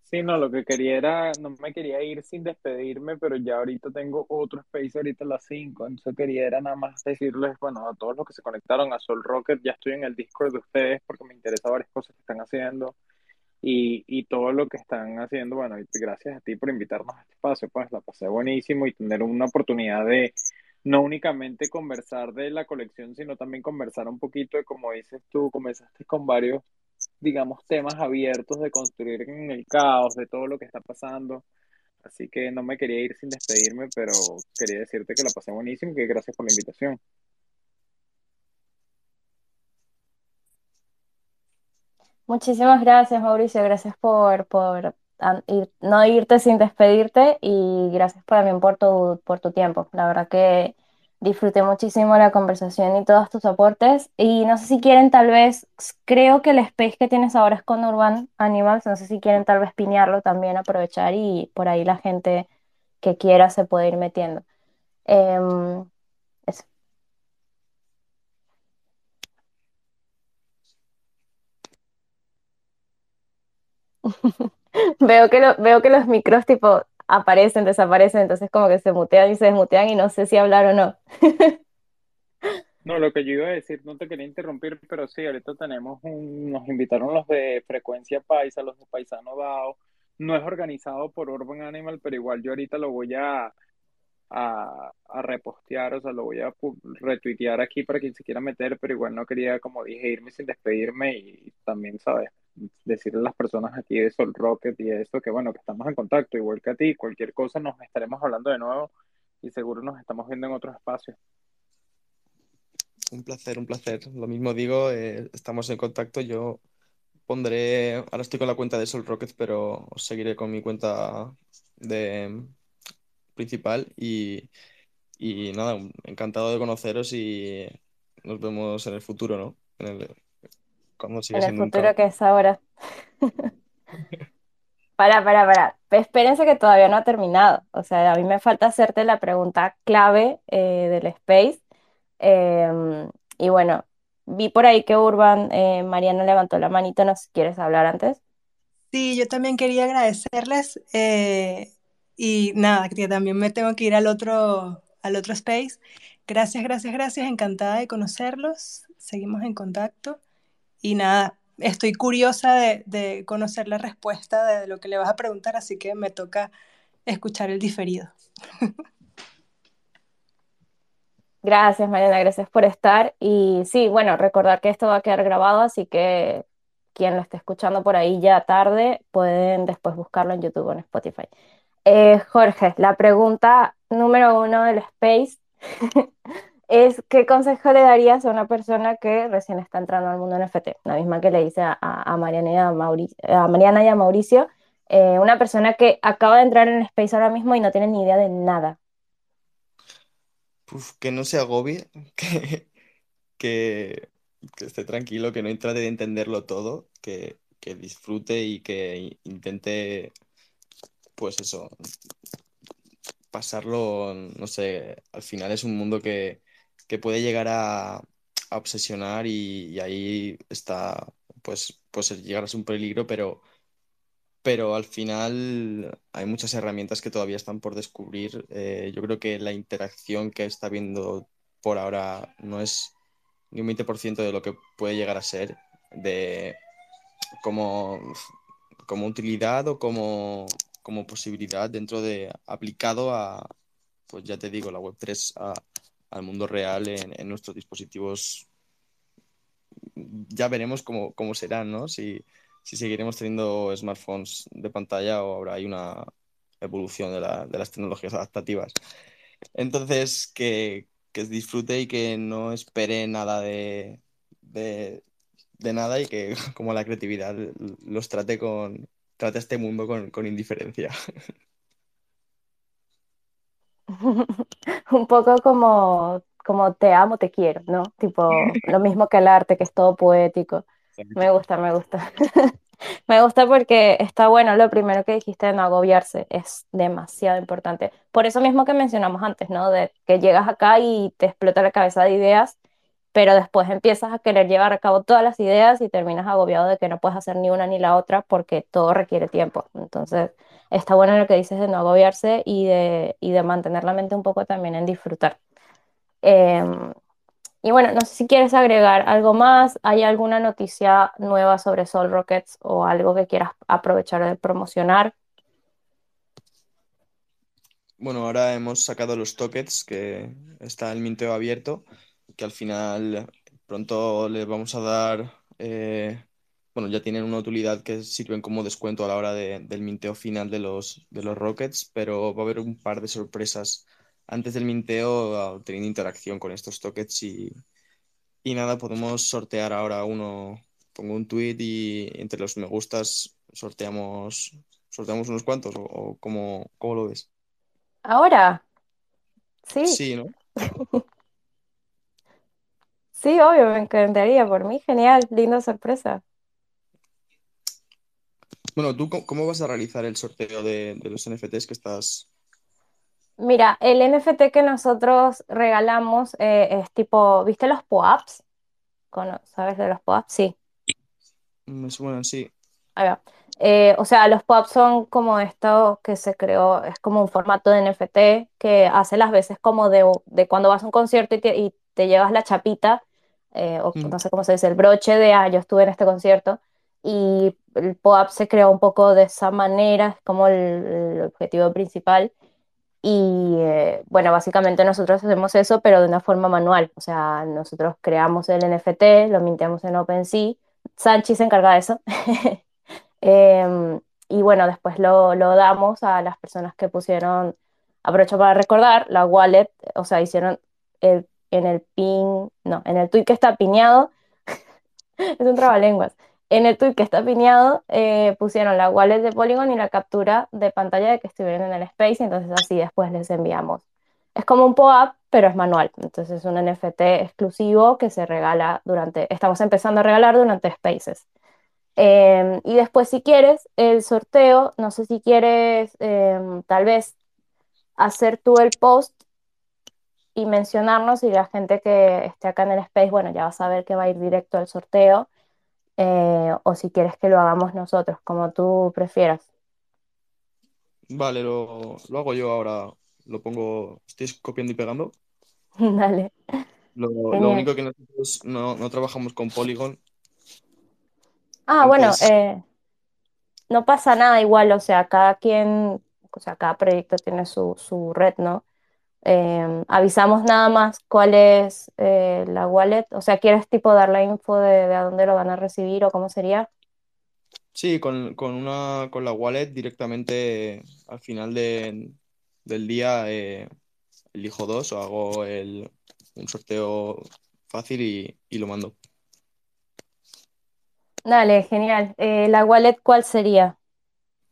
Speaker 5: Sí, no, lo que quería era, no me quería ir sin despedirme, pero ya ahorita tengo otro space ahorita a las 5, entonces quería era nada más decirles, bueno, a todos los que se conectaron a Sol Rocket, ya estoy en el Discord de ustedes porque me interesa varias cosas que están haciendo y, y todo lo que están haciendo, bueno, gracias a ti por invitarnos a este espacio, pues la pasé buenísimo y tener una oportunidad de no únicamente conversar de la colección, sino también conversar un poquito de, como dices tú, comenzaste con varios digamos, temas abiertos de construir en el caos, de todo lo que está pasando. Así que no me quería ir sin despedirme, pero quería decirte que la pasé buenísimo y que gracias por la invitación.
Speaker 1: Muchísimas gracias, Mauricio. Gracias por, por no irte sin despedirte y gracias también por tu, por tu tiempo. La verdad que Disfruté muchísimo la conversación y todos tus aportes. Y no sé si quieren tal vez, creo que el space que tienes ahora es con Urban Animals, no sé si quieren tal vez pinearlo también, aprovechar y por ahí la gente que quiera se puede ir metiendo. Em, eso. veo, que veo que los micros tipo aparecen, desaparecen, entonces como que se mutean y se desmutean y no sé si hablar o no.
Speaker 5: No, lo que yo iba a decir, no te quería interrumpir, pero sí, ahorita tenemos un, nos invitaron los de Frecuencia Paisa, los de Paisano Dao. No es organizado por Urban Animal, pero igual yo ahorita lo voy a, a, repostear, o sea, lo voy a retuitear aquí para quien se quiera meter, pero igual no quería, como dije, irme sin despedirme y también, ¿sabes? Decirle a las personas aquí de Sol Rocket y esto que, bueno, que estamos en contacto, igual que a ti, cualquier cosa nos estaremos hablando de nuevo y seguro nos estamos viendo en otros espacios.
Speaker 3: Un placer, un placer. Lo mismo digo, eh, estamos en contacto. Yo pondré, ahora estoy con la cuenta de Sol Rockets, pero os seguiré con mi cuenta de principal y, y nada, encantado de conoceros y nos vemos en el futuro, ¿no?
Speaker 1: Cuando sigue en el futuro que es ahora. para, para, para. Espérense que todavía no ha terminado. O sea, a mí me falta hacerte la pregunta clave eh, del space Em, y bueno, vi por ahí que Urban, eh, Mariana levantó la manito, ¿no quieres hablar antes?
Speaker 4: Sí, yo también quería agradecerles eh, y nada, que también me tengo que ir al otro, al otro space. Gracias, gracias, gracias, encantada de conocerlos, seguimos en contacto y nada, estoy curiosa de, conocer la respuesta de lo que le vas a preguntar, así que me toca escuchar el diferido.
Speaker 1: Gracias, Mariana, gracias por estar. Y sí, bueno, recordar que esto va a quedar grabado, así que quien lo esté escuchando por ahí ya tarde, pueden después buscarlo en YouTube o en Spotify. Eh, Jorge, la pregunta número uno del Space es, ¿qué consejo le darías a una persona que recién está entrando al mundo NFT? La misma que le hice a, Mariana, y a, Mariana y a Mauricio, eh, una persona que acaba de entrar en Space ahora mismo y no tiene ni idea de nada
Speaker 3: que no se agobie, que, que, esté tranquilo, que no trate de entenderlo todo, que, disfrute y que intente, pues eso, pasarlo, no sé, al final es un mundo que, puede llegar a, obsesionar y, ahí está, pues, pues llegar a ser un peligro, pero pero al final hay muchas herramientas que todavía están por descubrir. Eh, yo creo que la interacción que está viendo por ahora no es ni un 20% de lo que puede llegar a ser de como, como utilidad o como, como posibilidad dentro de aplicado a, pues ya te digo, la Web3 al mundo real en, nuestros dispositivos. Ya veremos cómo, cómo serán, ¿no? Si, si seguiremos teniendo smartphones de pantalla o habrá hay una evolución de, las tecnologías adaptativas. Entonces, que, disfrute y que no espere nada de, de, nada y que como la creatividad los trate con trate este mundo con, indiferencia.
Speaker 1: Un poco como, como te amo, te quiero, ¿no? Tipo, lo mismo que el arte, que es todo poético. Me gusta, me gusta. Me gusta porque está bueno lo primero que dijiste de no agobiarse, es demasiado importante. Por eso mismo que mencionamos antes, ¿no? De que llegas acá y te explota la cabeza de ideas, pero después empiezas a querer llevar a cabo todas las ideas y terminas agobiado de que no puedes hacer ni una ni la otra porque todo requiere tiempo. Entonces, está bueno lo que dices de no agobiarse y de, y de mantener la mente un poco también en disfrutar. Em, y bueno, no sé si quieres agregar algo más. ¿Hay alguna noticia nueva sobre Sol Rockets o algo que quieras aprovechar de promocionar?
Speaker 3: Bueno, ahora hemos sacado los tokens, que está el minteo abierto, que al final pronto les vamos a dar, eh, bueno, ya tienen una utilidad que sirven como descuento a la hora del minteo final de los, de los Rockets, pero va a haber un par de sorpresas antes del minteo teniendo interacción con estos tokens y, y nada, podemos sortear ahora uno, pongo un tweet y entre los me gustas sorteamos, sorteamos unos cuantos o, cómo, cómo lo ves.
Speaker 1: Ahora, sí.
Speaker 3: Sí, ¿no?
Speaker 1: sí, obvio, me encantaría, por mí, genial, linda sorpresa.
Speaker 3: Bueno, ¿tú cómo vas a realizar el sorteo de, de los NFTs que estás,
Speaker 1: Mira, el NFT que nosotros regalamos eh, es tipo, ¿viste los POAPs? ¿Sabes de los POAPs? Sí.
Speaker 3: Me suena, sí.
Speaker 1: Ahí va. Eh, o sea, los POAPs son como esto que se creó, es como un formato de NFT que hace las veces como de, cuando vas a un concierto y te, llevas la chapita, eh, o mm. no sé cómo se dice, el broche de, ah, yo estuve en este concierto, y el POAP se creó un poco de esa manera, es como el objetivo principal. Y eh, bueno, básicamente nosotros hacemos eso, pero de una forma manual. O sea, nosotros creamos el NFT, lo minteamos en OpenSea. Sanchi se encarga de eso. Em, y bueno, después lo, lo, damos a las personas que pusieron, aprovecho para recordar, la wallet, o sea, hicieron el, en el pin, no, en el tweet que está piñado, es un trabalenguas, en el tweet que está piñado eh, pusieron la wallet de Polygon y la captura de pantalla de que estuvieron en el space, entonces así después les enviamos. Es como un POAP, pero es manual. Entonces es un NFT exclusivo que se regala durante, estamos empezando a regalar durante Spaces. Em, y después si quieres el sorteo, no sé si quieres em, tal vez hacer tú el post y mencionarnos y la gente que esté acá en el space, bueno, ya va a saber que va a ir directo al sorteo eh, o si quieres que lo hagamos nosotros, como tú prefieras.
Speaker 3: Vale, lo, hago yo ahora. Lo pongo, estoy copiando y pegando.
Speaker 1: Dale.
Speaker 3: Lo, único que nosotros no, trabajamos con Polygon.
Speaker 1: Ah, bueno, eh, no pasa nada igual, o sea, cada quien, o sea, cada proyecto tiene su, su red, ¿no? Em, avisamos nada más cuál es eh, la wallet. O sea, ¿quieres tipo dar la info de, a dónde lo van a recibir o cómo sería?
Speaker 3: Sí, con, una, con la wallet directamente al final del día eh, elijo dos o hago el, un sorteo fácil y, lo mando.
Speaker 1: Dale, genial. Eh, ¿la wallet cuál sería?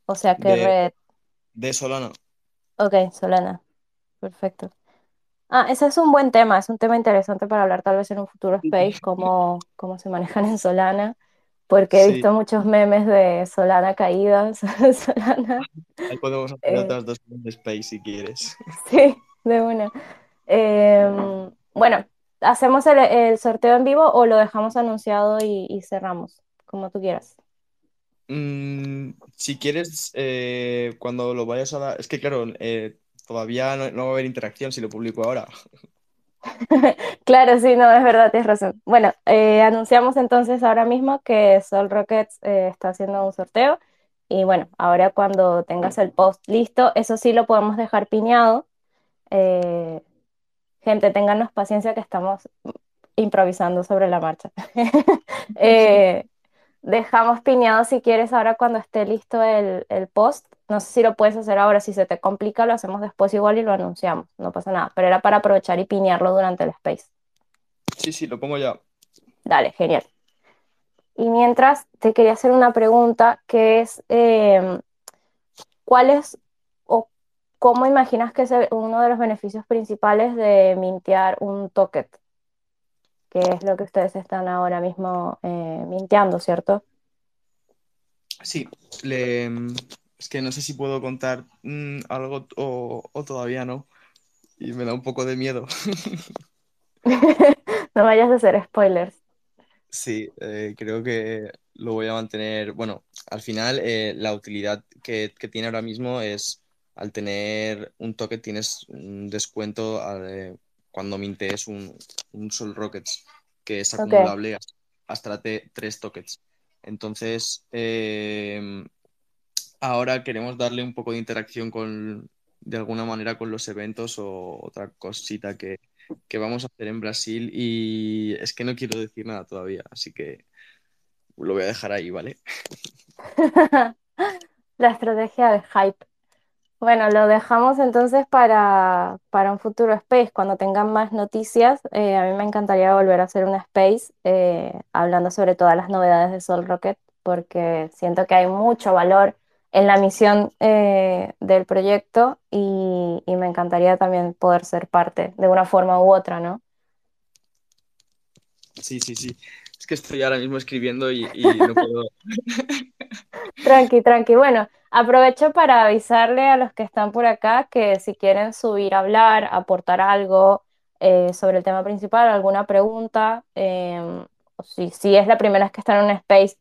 Speaker 1: O sea, ¿qué red?
Speaker 3: De Solana.
Speaker 1: Ok, Solana. Perfecto. Ah, ese es un buen tema, es un tema interesante para hablar tal vez en un futuro space, cómo, cómo se manejan en Solana, porque he visto muchos memes de Solana caídas, Solana.
Speaker 3: Ahí podemos hacer eh, otras dos de space si quieres.
Speaker 1: Sí, de una. Em, bueno, ¿hacemos el, sorteo en vivo o lo dejamos anunciado y, cerramos? Como tú quieras.
Speaker 3: Mm, si quieres, eh, cuando lo vayas a dar, es que claro, eh, todavía no, va a haber interacción si lo publico ahora.
Speaker 1: claro, sí, no, es verdad, tienes razón. Bueno, eh, anunciamos entonces ahora mismo que Sol Rockets eh, está haciendo un sorteo. Y bueno, ahora cuando tengas el post listo, eso sí lo podemos dejar piñado. Eh, gente, ténganos paciencia que estamos improvisando sobre la marcha. dejamos piñado si quieres ahora cuando esté listo el, el post no sé si lo puedes hacer ahora, si se te complica, lo hacemos después igual y lo anunciamos, no pasa nada, pero era para aprovechar y piñarlo durante el space.
Speaker 3: Sí, sí, lo pongo ya.
Speaker 1: Dale, genial. Y mientras te quería hacer una pregunta que es, em, ¿cuál es o cómo imaginas que es uno de los beneficios principales de mintear un token? Que es lo que ustedes están ahora mismo eh, minteando, ¿cierto?
Speaker 3: Sí, le, es que no sé si puedo contar mm, algo o, todavía no. Y me da un poco de miedo.
Speaker 1: no vayas a hacer spoilers.
Speaker 3: Sí, eh, creo que lo voy a mantener. Bueno, al final eh, la utilidad que, tiene ahora mismo es al tener un toque tienes un descuento eh, cuando mintes un, un Sol Rockets que es acumulable hasta, tres toques. Entonces, em, ahora queremos darle un poco de interacción con, de alguna manera con los eventos o otra cosita que, vamos a hacer en Brasil y es que no quiero decir nada todavía, así que lo voy a dejar ahí, ¿vale?
Speaker 1: La estrategia de hype. Bueno, lo dejamos entonces para, un futuro space. Cuando tengan más noticias, eh, a mí me encantaría volver a hacer un space eh, hablando sobre todas las novedades de Sol Rocket, porque siento que hay mucho valor en la misión eh, del proyecto y, me encantaría también poder ser parte de una forma u otra, ¿no?
Speaker 3: Sí, sí, sí. Es que estoy ahora mismo escribiendo y, y no puedo.
Speaker 1: tranqui, tranqui. Bueno. Aprovecho para avisarle a los que están por acá que si quieren subir a hablar, aportar algo eh, sobre el tema principal, alguna pregunta, em, si, es la primera vez que están en un space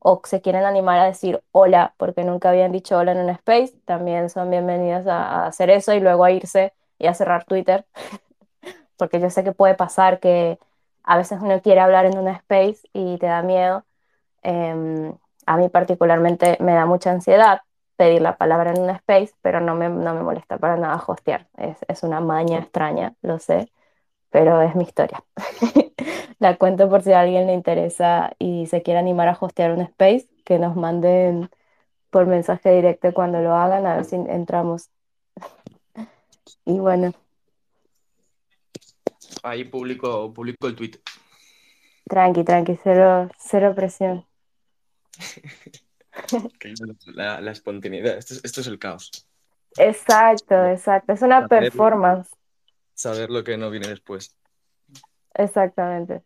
Speaker 1: o se quieren animar a decir hola porque nunca habían dicho hola en un space, también son bienvenidos a, a hacer eso y luego a irse y a cerrar Twitter, porque yo sé que puede pasar que a veces uno quiere hablar en un space y te da miedo. Em, a mí particularmente me da mucha ansiedad pedir la palabra en un space, pero no me, no me molesta para nada hostear. Es, es una maña extraña, lo sé, pero es mi historia. la cuento por si a alguien le interesa y se quiere animar a hostear un space, que nos manden por mensaje directo cuando lo hagan, a ver si entramos. y bueno.
Speaker 3: Ahí publico, publico el tweet.
Speaker 1: Tranqui, tranqui, cero, cero presión.
Speaker 3: la, espontaneidad, esto es, el caos.
Speaker 1: Exacto, exacto, es una performance.
Speaker 3: Saber lo que no viene después.
Speaker 1: Exactamente.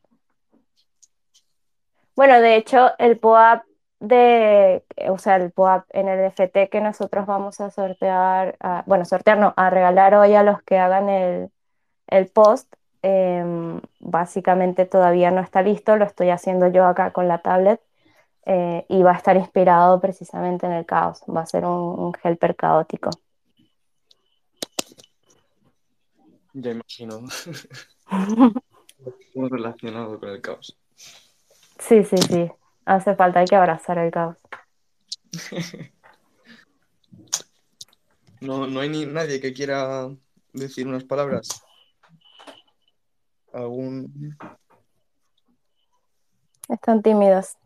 Speaker 1: Bueno, de hecho, el POAP de, o sea, el POAP en el FT que nosotros vamos a sortear, bueno, sortear no, a regalar hoy a los que hagan el, post, em, básicamente todavía no está listo, lo estoy haciendo yo acá con la tablet. Eh, y va a estar inspirado precisamente en el caos, va a ser un, helper caótico.
Speaker 3: Ya imagino. Relacionado con el caos.
Speaker 1: Sí, sí, sí. Hace falta, hay que abrazar el caos.
Speaker 3: No, no hay ni nadie que quiera decir unas palabras. ¿Algún...
Speaker 1: Están tímidos.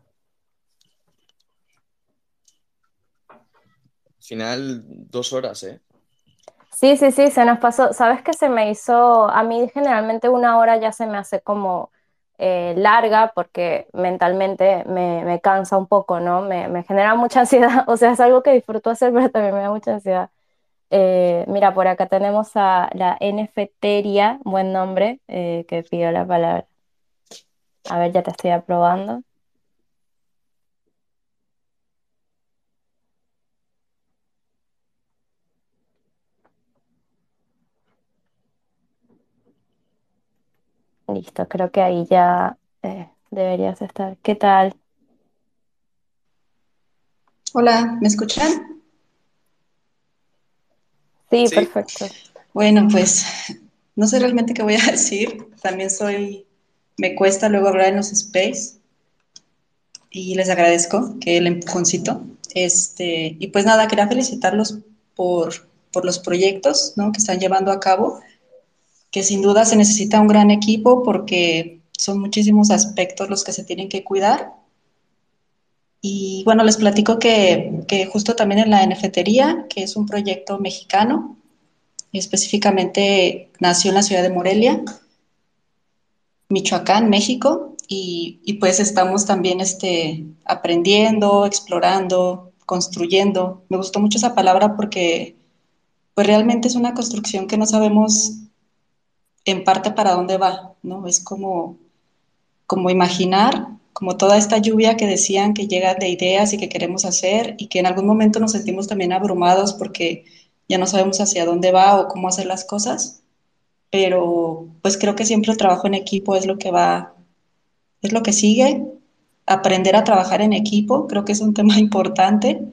Speaker 3: Final, dos horas, ¿eh?
Speaker 1: Sí, sí, sí, se nos pasó. ¿Sabes qué se me hizo? A mí generalmente una hora ya se me hace como eh, larga porque mentalmente me, cansa un poco, ¿no? Me, genera mucha ansiedad. O sea, es algo que disfruto hacer, pero también me da mucha ansiedad. Eh, mira, por acá tenemos a la NFTeria, buen nombre, eh, que pidió la palabra. A ver, ya te estoy aprobando. Listo, creo que ahí ya eh, deberías estar. ¿Qué tal?
Speaker 6: Hola, ¿me escuchan?
Speaker 1: Sí, perfecto.
Speaker 6: Bueno, pues no sé realmente qué voy a decir. También soy, me cuesta luego hablar en los space y les agradezco que el empujoncito. Este, y pues nada, quería felicitarlos por, por los proyectos ¿no? que están llevando a cabo que sin duda se necesita un gran equipo porque son muchísimos aspectos los que se tienen que cuidar. Y bueno, les platico que, que justo también en la NFTería, que es un proyecto mexicano, específicamente nació en la ciudad de Morelia, Michoacán, México, y, y, pues estamos también este, aprendiendo, explorando, construyendo. Me gustó mucho esa palabra porque pues realmente es una construcción que no sabemos en parte para dónde va, ¿no? Es como, como imaginar como toda esta lluvia que decían que llega de ideas y que queremos hacer y que en algún momento nos sentimos también abrumados porque ya no sabemos hacia dónde va o cómo hacer las cosas, pero pues creo que siempre el trabajo en equipo es lo que va, es lo que sigue, aprender a trabajar en equipo, creo que es un tema importante.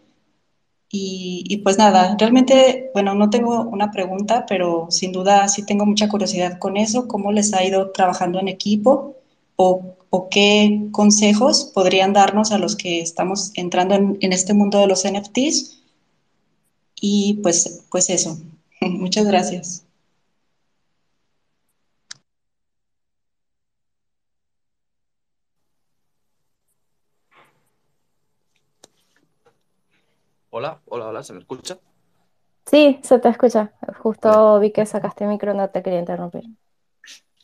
Speaker 6: Y, y, pues nada, realmente, bueno, no tengo una pregunta, pero sin duda sí tengo mucha curiosidad con eso, cómo les ha ido trabajando en equipo o, o qué consejos podrían darnos a los que estamos entrando en, en este mundo de los NFTs. Y pues, pues eso, muchas gracias.
Speaker 3: Hola, hola, hola, ¿se me escucha?
Speaker 1: Sí, se te escucha. Justo vi que sacaste el micro, no te quería interrumpir.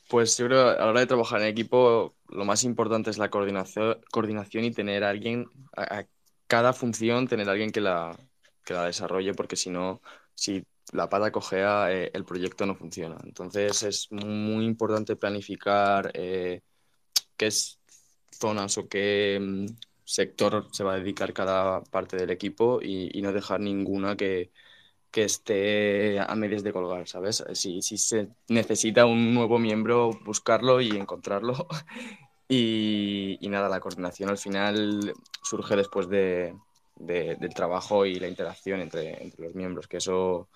Speaker 3: Pues yo creo que a la hora de trabajar en equipo, lo más importante es la coordinación, coordinación y tener a alguien, a, a cada función, tener a alguien que la, que la desarrolle, porque si no, si la pata cojea, eh, el proyecto no funciona. Entonces es muy importante planificar eh, qué zonas o qué mm, sector se va a dedicar cada parte del equipo y, no dejar ninguna que, que, esté a medias de colgar, ¿sabes? Si, si se necesita un nuevo miembro, buscarlo y encontrarlo. y, y, nada, la coordinación al final surge después de, de, del trabajo y la interacción entre, entre los miembros, que eso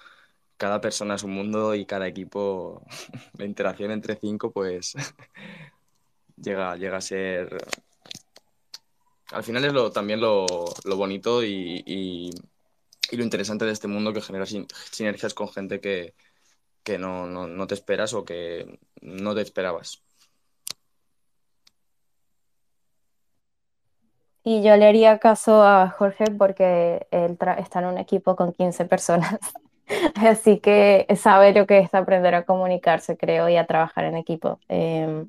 Speaker 3: cada persona es un mundo y cada equipo, la interacción entre cinco, pues llega, llega a ser al final es también lo, bonito y, lo interesante de este mundo que genera sin, sinergias con gente que, no, te esperas o que no te esperabas.
Speaker 1: Y yo le haría caso a Jorge porque él está en un equipo con 15 personas. Así que sabe lo que es aprender a comunicarse, creo, y a trabajar en equipo. Eh,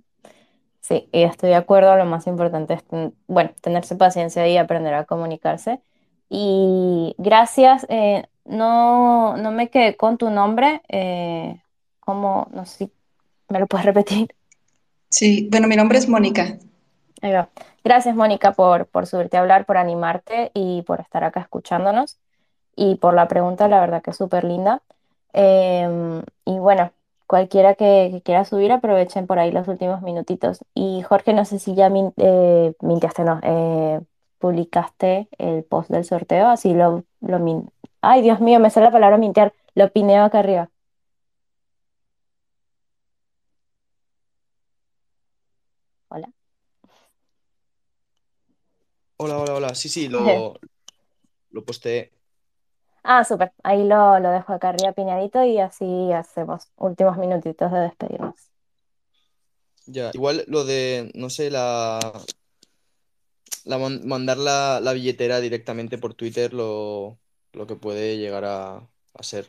Speaker 1: Sí, y estoy de acuerdo, lo más importante es, bueno, tenerse paciencia y aprender a comunicarse. Y gracias, eh, no, no me quedé con tu nombre, eh, ¿cómo? No sé si me lo puedes repetir.
Speaker 6: Sí, bueno, mi nombre es Mónica.
Speaker 1: Ahí va. Gracias, Mónica, por, por subirte a hablar, por animarte y por estar acá escuchándonos. Y por la pregunta, la verdad que es súper linda. Eh, y bueno, cualquiera que, que, quiera subir, aprovechen por ahí los últimos minutitos. Y Jorge, no sé si ya min, eh, mintiaste, no, eh, publicaste el post del sorteo, así lo, lo min... Ay, Dios mío, me sale la palabra mintear, lo pineo acá arriba. Hola.
Speaker 3: Hola, hola, hola. Sí, sí, lo, lo posté.
Speaker 1: Ah, súper. Ahí lo, lo, dejo acá arriba piñadito y así hacemos últimos minutitos de despedirnos.
Speaker 3: Ya, igual lo de, no sé, la, la mandar la, la, billetera directamente por Twitter lo, lo que puede llegar a, a, ser.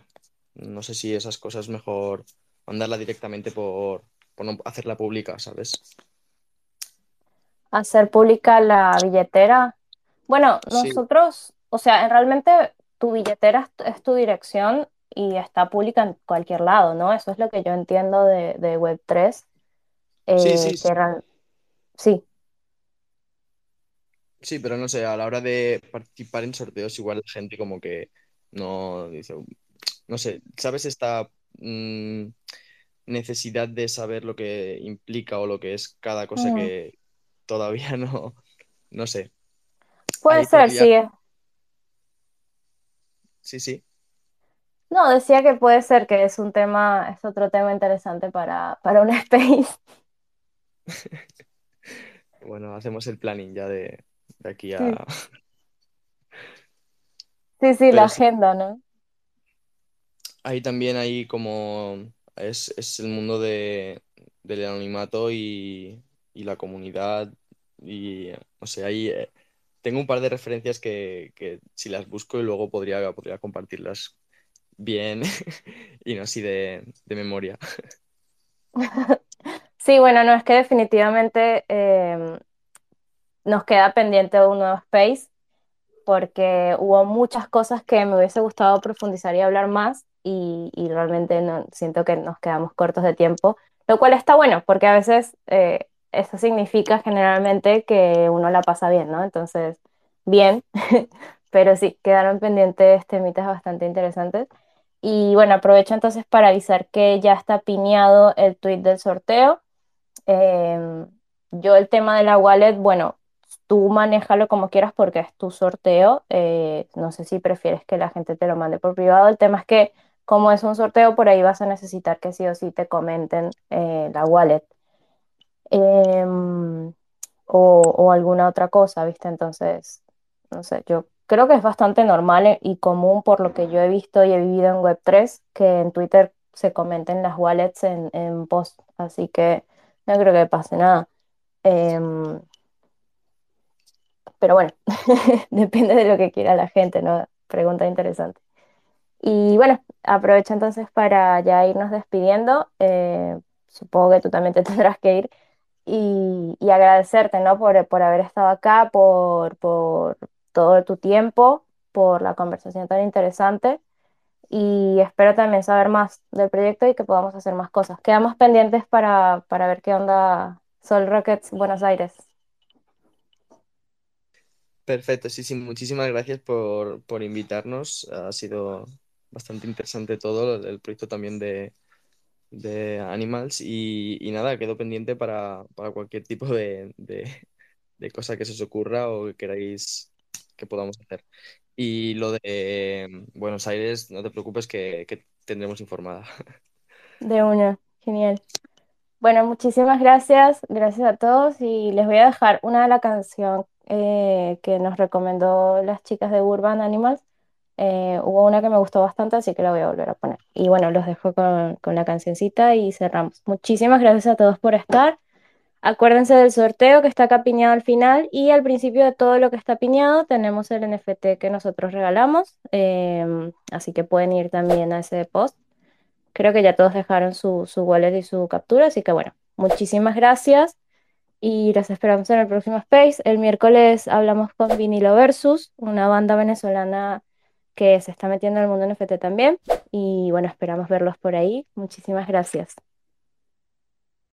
Speaker 3: No sé si esas cosas mejor mandarla directamente por, por no hacerla pública, ¿sabes?
Speaker 1: Hacer pública la billetera. Bueno, nosotros, o sea, realmente tu billetera es tu dirección y está pública en cualquier lado, ¿no? Eso es lo que yo entiendo de, de Web3.
Speaker 3: Eh, sí, sí, sí.
Speaker 1: sí.
Speaker 3: Sí, pero no sé, a la hora de participar en sorteos, igual la gente como que no dice, no sé, ¿sabes esta mmm, necesidad de saber lo que implica o lo que es cada cosa mm. que todavía no, no sé?
Speaker 1: Puede Ahí ser, sí.
Speaker 3: Sí, sí.
Speaker 1: No, decía que puede ser que es un tema, es otro tema interesante para, para un space.
Speaker 3: bueno, hacemos el planning ya de, de aquí a. Sí,
Speaker 1: sí, sí la sí. agenda, ¿no?
Speaker 3: Ahí también hay como. Es, es el mundo de, del anonimato y, y, la comunidad. Y, o sea, ahí eh, tengo un par de referencias que, si las busco y luego podría, podría compartirlas bien y no así de, memoria.
Speaker 1: Sí, bueno, no es que definitivamente eh, nos queda pendiente un nuevo space porque hubo muchas cosas que me hubiese gustado profundizar y hablar más y, realmente siento que nos quedamos cortos de tiempo, lo cual está bueno porque a veces eh, eso significa generalmente que uno la pasa bien, ¿no? Entonces, bien, pero sí, quedaron pendientes temitas bastante interesantes. Y bueno, aprovecho entonces para avisar que ya está piñado el tweet del sorteo. Em, yo el tema de la wallet, bueno, tú manéjalo como quieras porque es tu sorteo. Eh, no sé si prefieres que la gente te lo mande por privado. El tema es que como es un sorteo, por ahí vas a necesitar que sí o sí te comenten eh, la wallet. Em, o, alguna otra cosa, ¿viste? Entonces, no sé, yo creo que es bastante normal y común por lo que yo he visto y he vivido en Web3 que en Twitter se comenten las wallets en, en post, así que no creo que pase nada. Em, pero bueno, depende de lo que quiera la gente, ¿no? Pregunta interesante. Y bueno, aprovecho entonces para ya irnos despidiendo. Eh, supongo que tú también te tendrás que ir. Y, agradecerte, ¿no? Por, por, haber estado acá, por, por todo tu tiempo, por la conversación tan interesante. Y espero también saber más del proyecto y que podamos hacer más cosas. Quedamos pendientes para, para ver qué onda Sol Rockets Buenos Aires.
Speaker 3: Perfecto, sí, sí, muchísimas gracias por, por invitarnos. Ha sido bastante interesante todo, el proyecto también de, de Animals y, nada, quedo pendiente para, cualquier tipo de, cosa que se os ocurra o que queráis que podamos hacer. Y lo de Buenos Aires, no te preocupes que, que tendremos informada.
Speaker 1: De una, genial. Bueno, muchísimas gracias, gracias a todos y les voy a dejar una de la canción eh, que nos recomendó las chicas de Urban Animals. Eh, hubo una que me gustó bastante, así que la voy a volver a poner. Y bueno, los dejo con, con la cancioncita y cerramos. Muchísimas gracias a todos por estar. Acuérdense del sorteo que está acá piñado al final y al principio de todo lo que está piñado tenemos el NFT que nosotros regalamos, em, así que pueden ir también a ese post. Creo que ya todos dejaron su, su wallet y su captura, así que bueno, muchísimas gracias y los esperamos en el próximo Space. El miércoles hablamos con Vinilo Versus, una banda venezolana que se está metiendo en el mundo NFT también. Y bueno, esperamos verlos por ahí. Muchísimas gracias.